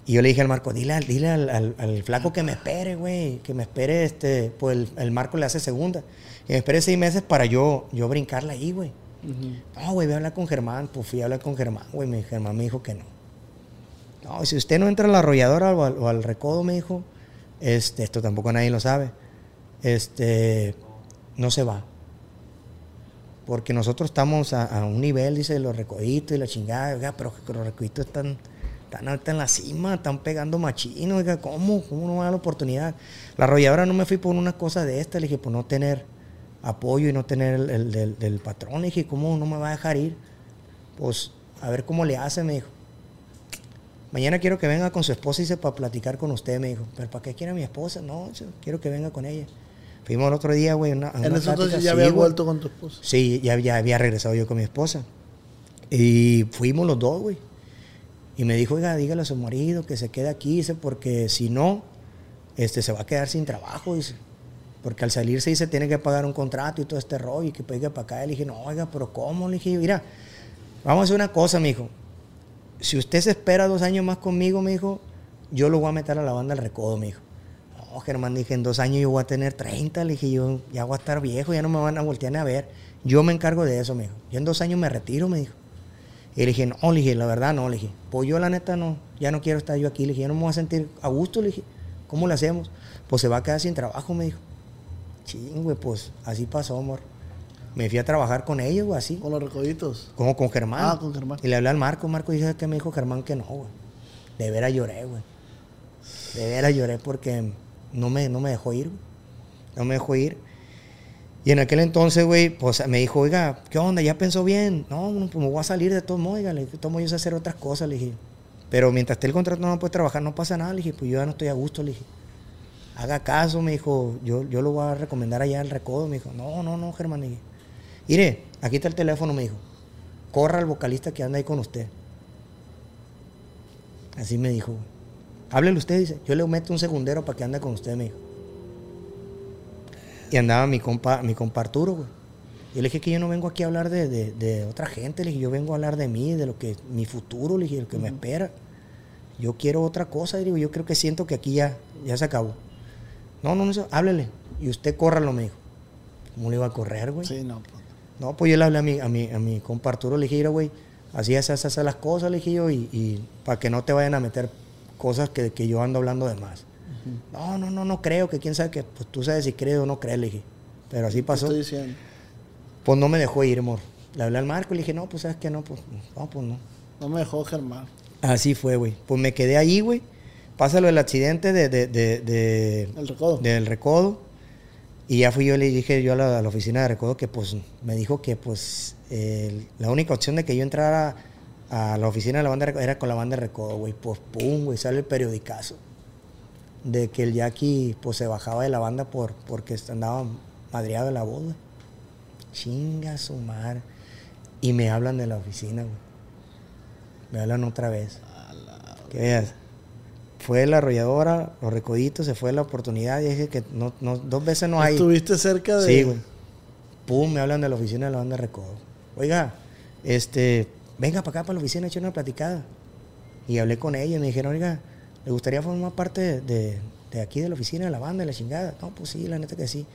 Y yo le dije al Marco, dile, al- dile al, al- al flaco que me espere, güey. Que me espere, este, pues el, el Marco le hace segunda. Que me espere seis meses para yo, yo brincarla ahí, güey. No, güey, voy a hablar con Germán. Pues fui a hablar con Germán, güey. Mi Germán me dijo que no. No, si usted no entra a la arrolladora o al, o al recodo, me dijo, este, esto tampoco nadie lo sabe, este, no se va. Porque nosotros estamos a, a un nivel, dice, los recoditos y la chingada, oiga, pero los recoditos están, están ahorita en la cima, están pegando machino, oiga, ¿cómo? ¿Cómo no me da la oportunidad? La arrolladora no me fui por una cosa de esta, le dije, por no tener apoyo y no tener el, el del, patrón, le dije, ¿cómo no me va a dejar ir? Pues, a ver cómo le hace, me dijo. Mañana quiero que venga con su esposa y se para platicar con usted, me dijo. ¿Pero para qué quiere a mi esposa? No, quiero que venga con ella. Fuimos el otro día, güey, una, En eso entonces ya güey. vuelto con tu esposa. Sí, ya, ya había regresado yo con mi esposa. Y fuimos los dos, güey. Y me dijo, oiga, dígale a su marido que se quede aquí, dice, porque si no, este, se va a quedar sin trabajo, dice. Porque al salirse dice, tiene que pagar un contrato y todo este rollo y que pegue para acá. Le dije, no, oiga, pero ¿cómo? Le dije, mira, vamos a hacer una cosa, me dijo. Si usted se espera dos años más conmigo, me dijo, yo lo voy a meter a la banda al recodo, me dijo. No, Germán, dije, en dos años yo voy a tener 30, le dije, yo ya voy a estar viejo, ya no me van a voltear ni a ver. Yo me encargo de eso, me dijo. Yo en dos años me retiro, me dijo. Y le dije, no, le dije, la verdad no, le dije. Pues yo la neta no, ya no quiero estar yo aquí, le dije, yo no me voy a sentir a gusto, le dije. ¿Cómo le hacemos? Pues se va a quedar sin trabajo, me dijo. Ching, güey, pues así pasó, amor. Me fui a trabajar con ellos, güey, así. Con los recoditos. Como con Germán. Ah, con Germán. Y le hablé al Marco. Marco dice que me dijo Germán que no, güey. De veras lloré, güey. De veras lloré porque no me, no me dejó ir. No me dejó ir. Y en aquel entonces, güey, pues me dijo, oiga, ¿qué onda? ¿Ya pensó bien? No, pues me voy a salir de todos modos, oiga. Le dije, modos yo sé hacer otras cosas, le dije. Pero mientras esté el contrato no puede trabajar, no pasa nada. Le dije, pues yo ya no estoy a gusto, le dije. Haga caso, me dijo, yo, yo lo voy a recomendar allá al recodo. Me dijo, no, no, no, Germán. Le dije, Mire, aquí está el teléfono, me dijo. Corra al vocalista que anda ahí con usted. Así me dijo. güey. Háblele usted, dice. Yo le meto un segundero para que ande con usted, me dijo. Y andaba mi compa, mi compa Arturo, güey. Yo le dije que yo no vengo aquí a hablar de, de- de otra gente, le dije, yo vengo a hablar de mí, de lo que, mi futuro, le dije, lo que me espera. Yo quiero otra cosa, digo, yo creo que siento que aquí ya, ya se acabó. No, no, no, háblele. Y usted córralo, me dijo. ¿Cómo le iba a correr, güey? Sí, no. pues. No, pues yo le hablé a mi, a mi, a mi compa Arturo, le dije, mira, güey, así es, esas las cosas, le dije yo, y, y para que no te vayan a meter cosas que, que yo ando hablando de más. No, no, no, no creo, que quién sabe que, pues tú sabes si crees o no crees, le dije. Pero así ¿Qué pasó. estoy diciendo? Pues no me dejó ir, amor. Le hablé al Marco y le dije, no, pues sabes que no, pues no, pues no. No me dejó Germán. Así fue, güey. Pues me quedé ahí, güey. Pasa lo del accidente de, de, de, de- El recodo. del recodo. Y ya fui yo, le dije yo a la, a la oficina de recodo que pues me dijo que pues la única opción de que yo entrara a la oficina de la banda era con la banda de recodo, güey. Pues pum, güey, sale el periodicazo. De que el Jackie pues se bajaba de la banda por, porque andaba madreado de la voz, güey. Chinga su madre. Y me hablan de la oficina, güey. Me hablan otra vez. Que veas. Fue la arrolladora, los recoditos, se fue la oportunidad y dije que no, no, dos veces no hay. Estuviste cerca de. Sí, güey. Pum, me hablan de la oficina de la banda de recodo. Oiga, este, venga para acá, para la oficina, echa una platicada. Y hablé con ella y me dijeron, oiga, ¿le gustaría formar parte de, de- aquí de la oficina de la banda, de la chingada? No, pues sí, la neta que sí.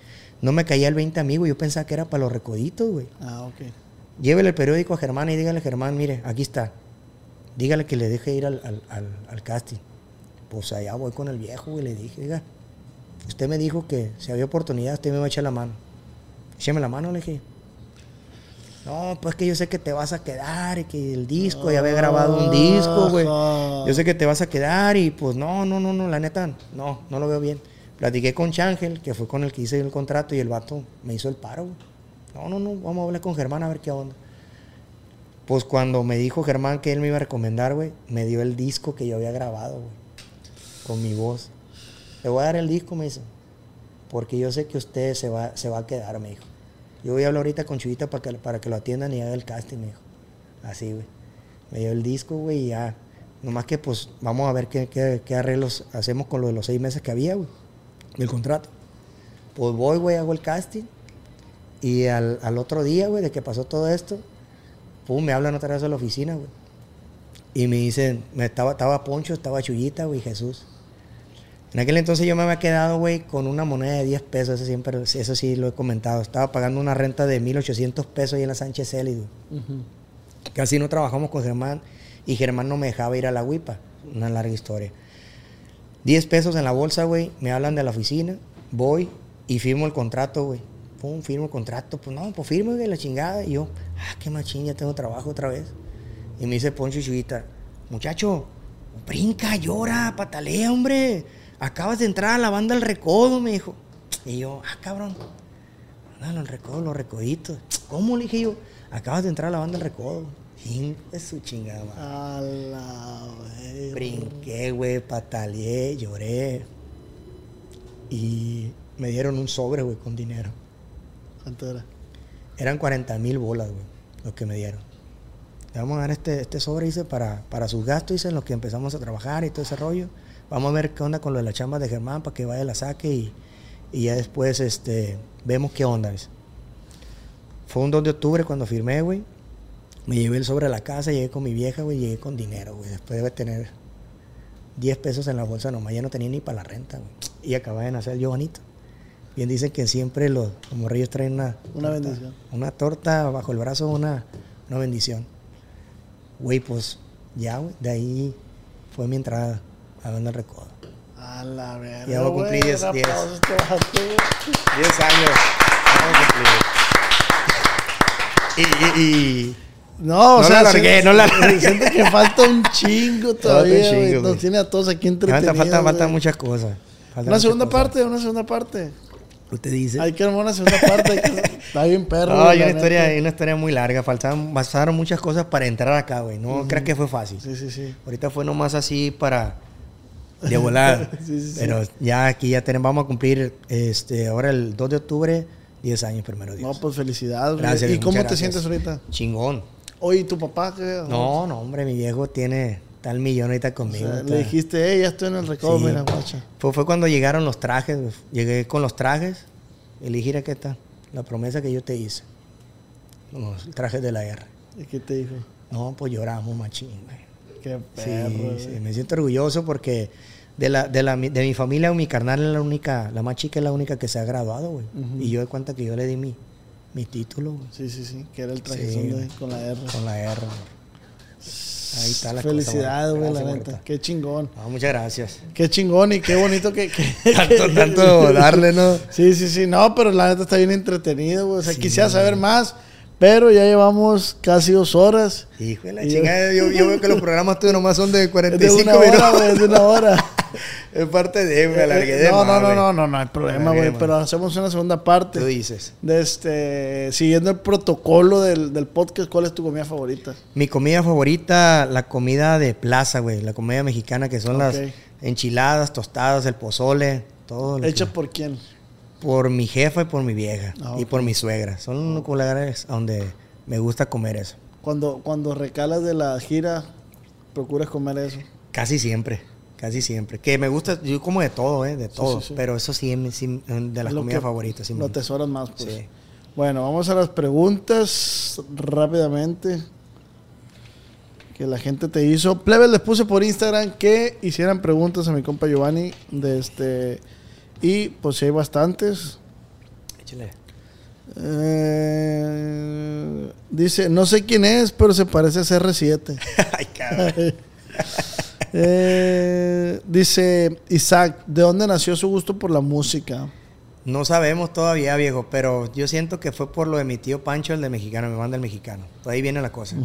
No me caía el 20 amigo, yo pensaba que era para los recoditos, güey. Ah, ok. Llévele el periódico a Germán y dígale, Germán, mire, aquí está. Dígale que le deje ir al, al- al- al casting. Pues allá voy con el viejo y le dije, oiga, usted me dijo que si había oportunidad, usted me va a echar la mano. Écheme la mano, le dije. No, pues que yo sé que te vas a quedar y que el disco, ya había grabado un disco, güey. Yo sé que te vas a quedar y pues no, no, no, no, la neta, no, no lo veo bien. Platiqué con Changel, que fue con el que hice el contrato, y el vato me hizo el paro, güey. No, no, no, vamos a hablar con Germán a ver qué onda. Pues cuando me dijo Germán que él me iba a recomendar, güey, me dio el disco que yo había grabado, güey, con mi voz. Le voy a dar el disco, me dice, porque yo sé que usted se va, se va a quedar, me dijo. Yo voy a hablar ahorita con Chuyita para que, para que lo atiendan y haga el casting, me dijo. Así, güey. Me dio el disco, güey, y ya. Nomás que, pues, vamos a ver qué, qué- qué arreglos hacemos con lo de los seis meses que había, güey, del contrato. Pues voy, güey, hago el casting. Y al, al otro día, güey, de que pasó todo esto, pum, me hablan otra vez a la oficina, güey. Y me dicen, me estaba, estaba Poncho, estaba Chuyita, güey, Jesús. En aquel entonces yo me había quedado, güey, con una moneda de 10 pesos, eso siempre, eso sí lo he comentado. Estaba pagando una renta de 1800 pesos ahí en la Sánchez güey. Ujú. Casi no trabajamos con Germán y Germán no me dejaba ir a la huipa. Una larga historia. 10 pesos en la bolsa, güey. Me hablan de la oficina. Voy y firmo el contrato, güey. Pum, firmo el contrato. Pues no, pues firmo, güey, la chingada. Y yo, ah, qué machín, ya tengo trabajo otra vez. Y me dice Poncho Chuita, muchacho, brinca, llora, patalea, hombre. Acabas de entrar a la banda El Recodo, me dijo. Y yo, ah, cabrón. Anda, el recodo, los recoditos. ¿Cómo? Le dije yo, acabas de entrar a la banda El Recodo. De su chingada. A la verga. Brinqué, güey, pataleé, lloré. Y me dieron un sobre, güey, con dinero. ¿Cuánto era? Eran 40 mil bolas, güey, lo que me dieron. Le vamos a dar este, este sobre, dice, para, para sus gastos, dice, en lo que empezamos a trabajar y todo ese rollo. Vamos a ver qué onda con lo de la chamba de Germán para que vaya la saque y, y ya después este, vemos qué onda. dice. Fue un 2 de octubre cuando firmé, güey. Me llevé el sobre a la casa, llegué con mi vieja, güey, llegué con dinero, güey. Después de tener 10 pesos en la bolsa nomás, ya no tenía ni para la renta, güey. Y acababa de nacer yo bonito. Bien dicen que siempre los, los morrillos traen una... Una torta- bendición. Una torta bajo el brazo, una, una bendición. Güey, pues ya, güey, de ahí fue mi entrada a Banda El Recodo. A la verga. Ya voy a cumplir güey, 10, un 10. aplauso a este vato, güey. 10 años. Y, y, y- No, o No sea, la largué, no la largué. Siento que falta un chingo Falta todavía, un chingo. Nos tiene a todos aquí entretenidos. falta, falta, falta muchas cosas. Falta Una segunda cosas. parte, una segunda parte. Usted dice. Hay que armar una segunda parte. que- Está bien perro. No, hay una historia, hay una historia muy larga. Faltaban, pasaron muchas cosas para entrar acá, güey. No creas que fue fácil. Sí, sí, sí. Ahorita fue nomás así para de volar. Sí, sí. Pero ya aquí ya tenemos, vamos a cumplir este ahora el 2 de octubre, 10 años primero No, Dios. pues felicidades. Gracias, ¿Y cómo te gracias. sientes ahorita? Chingón. Oye, ¿y tu papá qué? No, no, hombre, mi viejo tiene el millón ahorita O conmigo. sea, le dijiste, hey, ya estoy en el recodo, mira, guacha. Fue, fue cuando llegaron los trajes. Llegué con los trajes y le dije, "Mira, ¿qué está? La promesa que yo te hice. Los trajes de la R. ¿Y qué te dijo? No, pues lloramos machín, güey. Qué perro. sí, me siento orgulloso porque de, la, de, la, de mi familia, mi carnal es la única, la más chica es la única que se ha graduado, güey. Y yo de cuenta que yo le di mi, mi título, güey, Sí, sí, sí, que era el traje Sí. de- con la R. con la R. güey. Ahí está la Felicidades, güey, la neta. Qué chingón. Ah, muchas gracias. Qué chingón y qué bonito que... que- tanto, tanto darle, ¿no? Sí, sí, sí. No, pero la neta está bien entretenido, güey. O sea, Sí. quisiera saber más, pero ya llevamos casi dos horas. Hijo de la chingada, yo, yo veo que los programas tuyos nomás son de Es de 45 una hora, minutos. güey, es de una hora. Es parte de, me alargué de no, no, no, no, no, no hay problema, güey. de Pero hacemos una segunda parte. Tú dices. De este, siguiendo el protocolo del, del podcast, ¿cuál es tu comida favorita? Mi comida favorita, la comida de plaza, güey. La comida mexicana, que son las enchiladas, tostadas, el pozole, todo. ¿Hecha que- por quién? Por mi jefa y por mi vieja. Ah, Y por mi suegra. Son los lugares donde me gusta comer eso. Cuando, cuando recalas de la gira, procuras comer eso. Casi siempre. Casi siempre. Que me gusta, yo como de todo, ¿eh? De todo. sí, sí. Pero eso sí, es de las Lo comidas favoritas. Lo atesoras más, pues. Sí. Bueno, vamos a las preguntas rápidamente. Que la gente te hizo. Plebes, les puse por Instagram que hicieran preguntas a mi compa Giovanni. De este. Y pues sí hay bastantes. Échale. Eh, dice, no sé quién es, pero se parece a CR7. Ay, cabrón. Eh, dice Isaac, ¿de dónde nació su gusto por la música? No sabemos todavía, viejo, pero yo siento que fue por lo de mi tío Pancho, el de mexicano, mi banda el mexicano. Por ahí viene la cosa.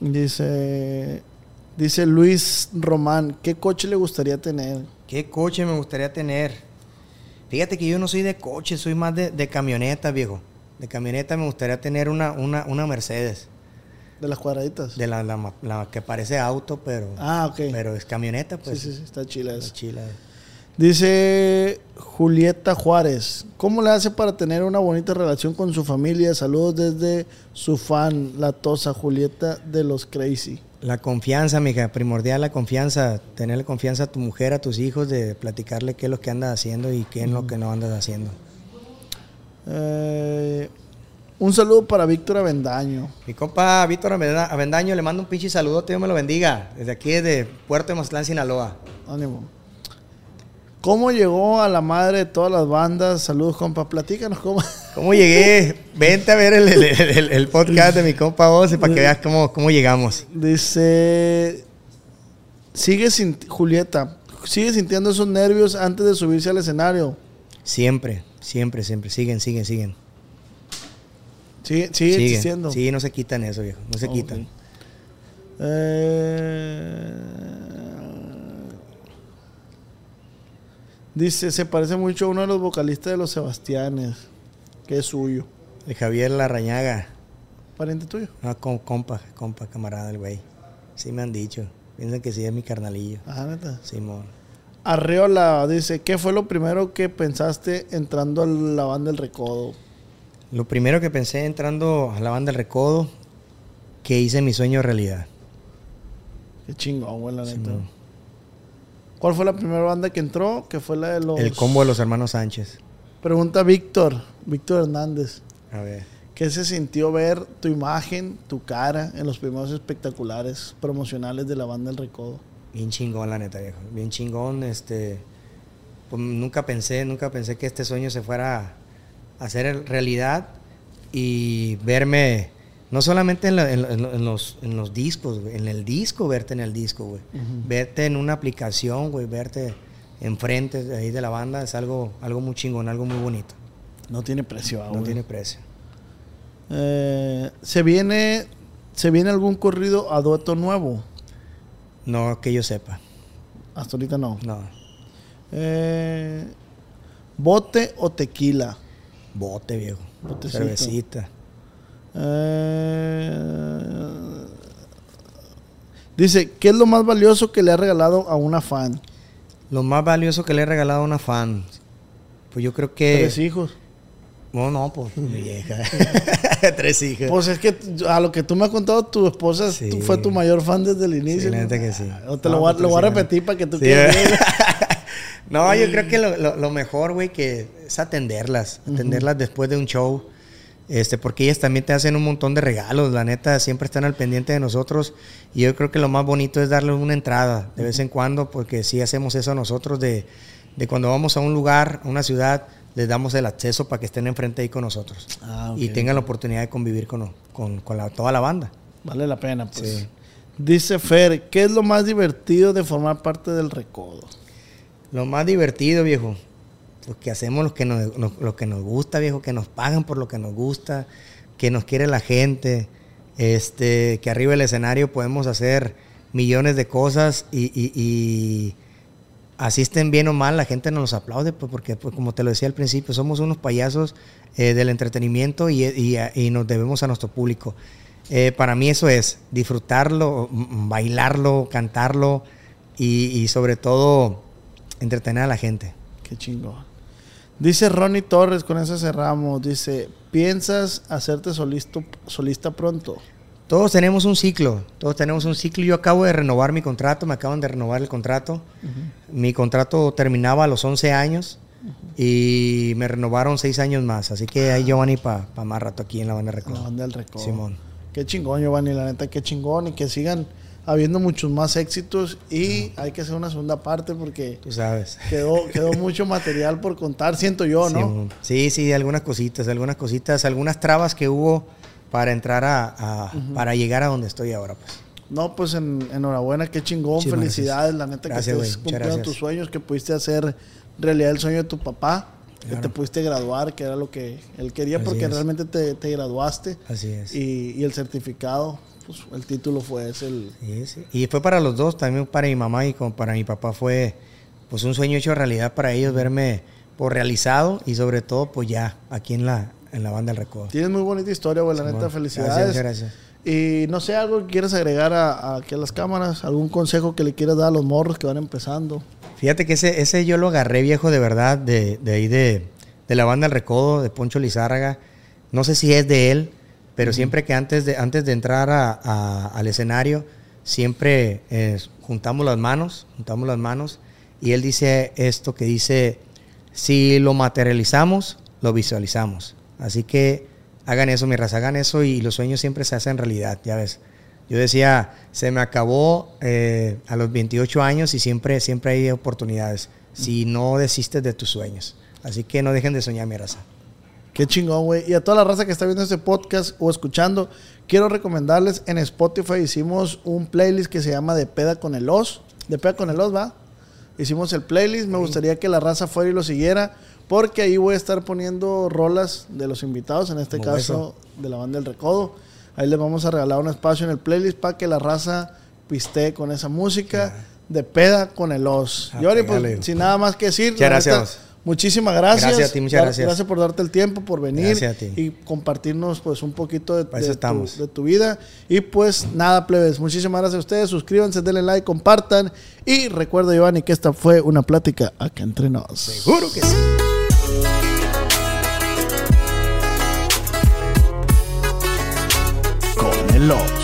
Dice, dice Luis Román, ¿qué coche le gustaría tener? ¿Qué coche me gustaría tener? Fíjate que yo no soy de coche, soy más de, de camioneta, viejo. De camioneta me gustaría tener una, una, una Mercedes. De las cuadraditas. De la, la la que parece auto, pero, Ah, ok. pero es camioneta, sí, pues. sí, sí, está chila Está chila. Dice Julieta Juárez, ¿cómo le hace para tener una bonita relación con su familia? Saludos desde su fan, la tosa Julieta de los Crazy. La confianza, mija, primordial la confianza. Tenerle confianza a tu mujer, a tus hijos, de platicarle qué es lo que andas haciendo y qué es lo que no andas haciendo. Eh, un saludo para Víctor Avendaño. Mi compa Víctor Avenda- Avendaño le mando un pinche saludote, Dios me lo bendiga. Desde aquí, desde Puerto de Mazatlán, Sinaloa. Ánimo. ¿Cómo llegó a la madre de todas las bandas? Saludos, compa. Platícanos cómo. ¿Cómo llegué? Vente a ver el, el- el- el podcast de mi compa Ose para que veas cómo, cómo llegamos. Dice. Sigue sin. Julieta. Sigue sintiendo esos nervios antes de subirse al escenario. Siempre, siempre, siempre. Siguen, siguen, siguen. Sigue, sigue Siguen. existiendo. Sí, no se quitan eso, viejo. No se quitan. Eh, dice, se parece mucho a uno de los vocalistas de los Sebastianes, que es suyo. El Javier Larrañaga. ¿Pariente tuyo? Ah, com- compa, compa, camarada, el güey. Sí me han dicho. Piensan que sí es mi carnalillo. Ajá, neta. Simón. Arreola dice, ¿qué fue lo primero que pensaste entrando a la banda del Recodo? Lo primero que pensé entrando a la banda El Recodo, que hice mi sueño realidad. Qué chingón, güey, la neta. Simón. ¿Cuál fue la primera banda que entró? Que fue la de los... El combo de los hermanos Sánchez. Pregunta Víctor, Víctor Hernández. A ver. ¿Qué se sintió ver tu imagen, tu cara en los primeros espectaculares promocionales de la banda El Recodo? Bien chingón, la neta, viejo. Bien chingón, este... Pues nunca pensé, nunca pensé que este sueño se fuera a hacer realidad y verme, no solamente en, la- en- en- en los, en los discos, güey, en el disco, verte en el disco, güey. Verte en una aplicación, güey, verte enfrente de ahí de la banda es algo, algo muy chingón, algo muy bonito. No tiene precio, No güey. tiene precio. Eh, ¿se, viene, ¿Se viene algún corrido a dueto nuevo? No que yo sepa. Hasta ahorita no. No. Eh, ¿Bote o tequila? Bote, viejo. Botecito. Cervecita. Eh, dice, ¿qué es lo más valioso que le ha regalado a una fan? Lo más valioso que le he regalado a una fan. Pues yo creo que. Tres hijos. No, no, pues mi vieja. Tres hijas. Pues es que a lo que tú me has contado, tu esposa Sí. tú- fue tu mayor fan desde el inicio. Sí, ¿no? que sí. O te No, lo voy a, pues, lo voy a repetir para que tú Sí, quieras. no, yo creo que lo, lo- lo mejor, güey, que es atenderlas. Atenderlas después de un show. Este, porque ellas también te hacen un montón de regalos, la neta, siempre están al pendiente de nosotros. Y yo creo que lo más bonito es darles una entrada de vez en cuando, porque sí hacemos eso nosotros de, de cuando vamos a un lugar, a una ciudad, les damos el acceso para que estén enfrente ahí con nosotros. Ah. Y tengan la oportunidad de convivir con, con, con la- toda la banda. Vale la pena, pues. Sí. Dice Fer, ¿qué es lo más divertido de formar parte del recodo? Lo más divertido, viejo, pues que hacemos lo que nos, lo, que nos gusta, viejo, que nos pagan por lo que nos gusta, que nos quiere la gente, este, que arriba del escenario podemos hacer millones de cosas y, y- bien o mal, la gente nos aplaude, pues, porque pues, como te lo decía al principio, somos unos payasos eh, del entretenimiento y, y- nos debemos a nuestro público. Eh, para mí eso es disfrutarlo, m- bailarlo, cantarlo y, sobre todo entretener a la gente. Qué chingón. Dice Ronnie Torres, con eso cerramos. Dice, ¿piensas hacerte solista, solista pronto? Todos tenemos un ciclo, todos tenemos un ciclo. Yo acabo de renovar mi contrato, me acaban de renovar el contrato. Mi contrato terminaba a los 11 años y me renovaron 6 años más. Así que ahí yo van a ir para más rato aquí en la banda la Recodo. banda del recodo. Simón. Qué chingón, Giovanni, la neta, qué chingón. Y que sigan habiendo muchos más éxitos. Y hay que hacer una segunda parte porque Tú sabes. quedó, quedó mucho material por contar, siento yo, ¿no? Sí, sí, algunas cositas, algunas cositas, algunas trabas que hubo para entrar a, a- para llegar a donde estoy ahora, pues. No, pues en- enhorabuena, qué chingón, felicidades, gracias. la neta Gracias, que estés cumpliendo tus sueños, que pudiste hacer realidad el sueño de tu papá, que te pudiste graduar, que era lo que él quería, Así porque es. realmente te, te graduaste Así es. y, y el certificado, pues el título fue ese, el, Sí, sí. Y fue para los dos, también para mi mamá y como para mi papá fue pues un sueño hecho realidad para ellos verme por realizado y sobre todo pues ya aquí en la en la banda del recodo. Tienes muy bonita historia, güey, la neta, Gracias, felicidades. muchas gracias. Y no sé, algo que quieras agregar a, a aquí a las cámaras, algún consejo que le quieras dar a los morros que van empezando. Fíjate que ese, ese yo lo agarré viejo de verdad, de, de ahí de, de la banda El Recodo, de Poncho Lizárraga. No sé si es de él, pero siempre que antes de, antes de entrar a- a- al escenario, siempre eh, juntamos las manos, juntamos las manos, y él dice esto que dice, si lo materializamos, lo visualizamos. Así que hagan eso, mi raza, hagan eso y los sueños siempre se hacen realidad, ya ves. Yo decía, se me acabó eh, a los 28 años y siempre, siempre hay oportunidades. Si no desistes de tus sueños. Así que no dejen de soñar, mi raza. Qué chingón, güey. Y a toda la raza que está viendo este podcast o escuchando, quiero recomendarles en Spotify hicimos un playlist que se llama De Peda con el Os. De Peda con el Os, ¿va? Hicimos el playlist. Me gustaría que la raza fuera y lo siguiera. Porque ahí voy a estar poniendo rolas de los invitados, en este Como caso de la banda del Recodo. Ahí les vamos a regalar un espacio en el playlist para que la raza pistee con esa música. De Peda con el Os. Ah, Y ahora, pues, sin nada más que decir. Muchas neta, gracias. Muchísimas gracias. Gracias a ti, muchas Dar- gracias. Gracias por darte el tiempo, por venir Gracias a ti. y compartirnos pues un poquito de, tu, estamos. de tu vida. Y pues nada, plebes, muchísimas gracias a ustedes. Suscríbanse, denle like, compartan. Y recuerda, Giovanni, que esta fue una plática acá entre nos. Seguro que sí. Con el Os.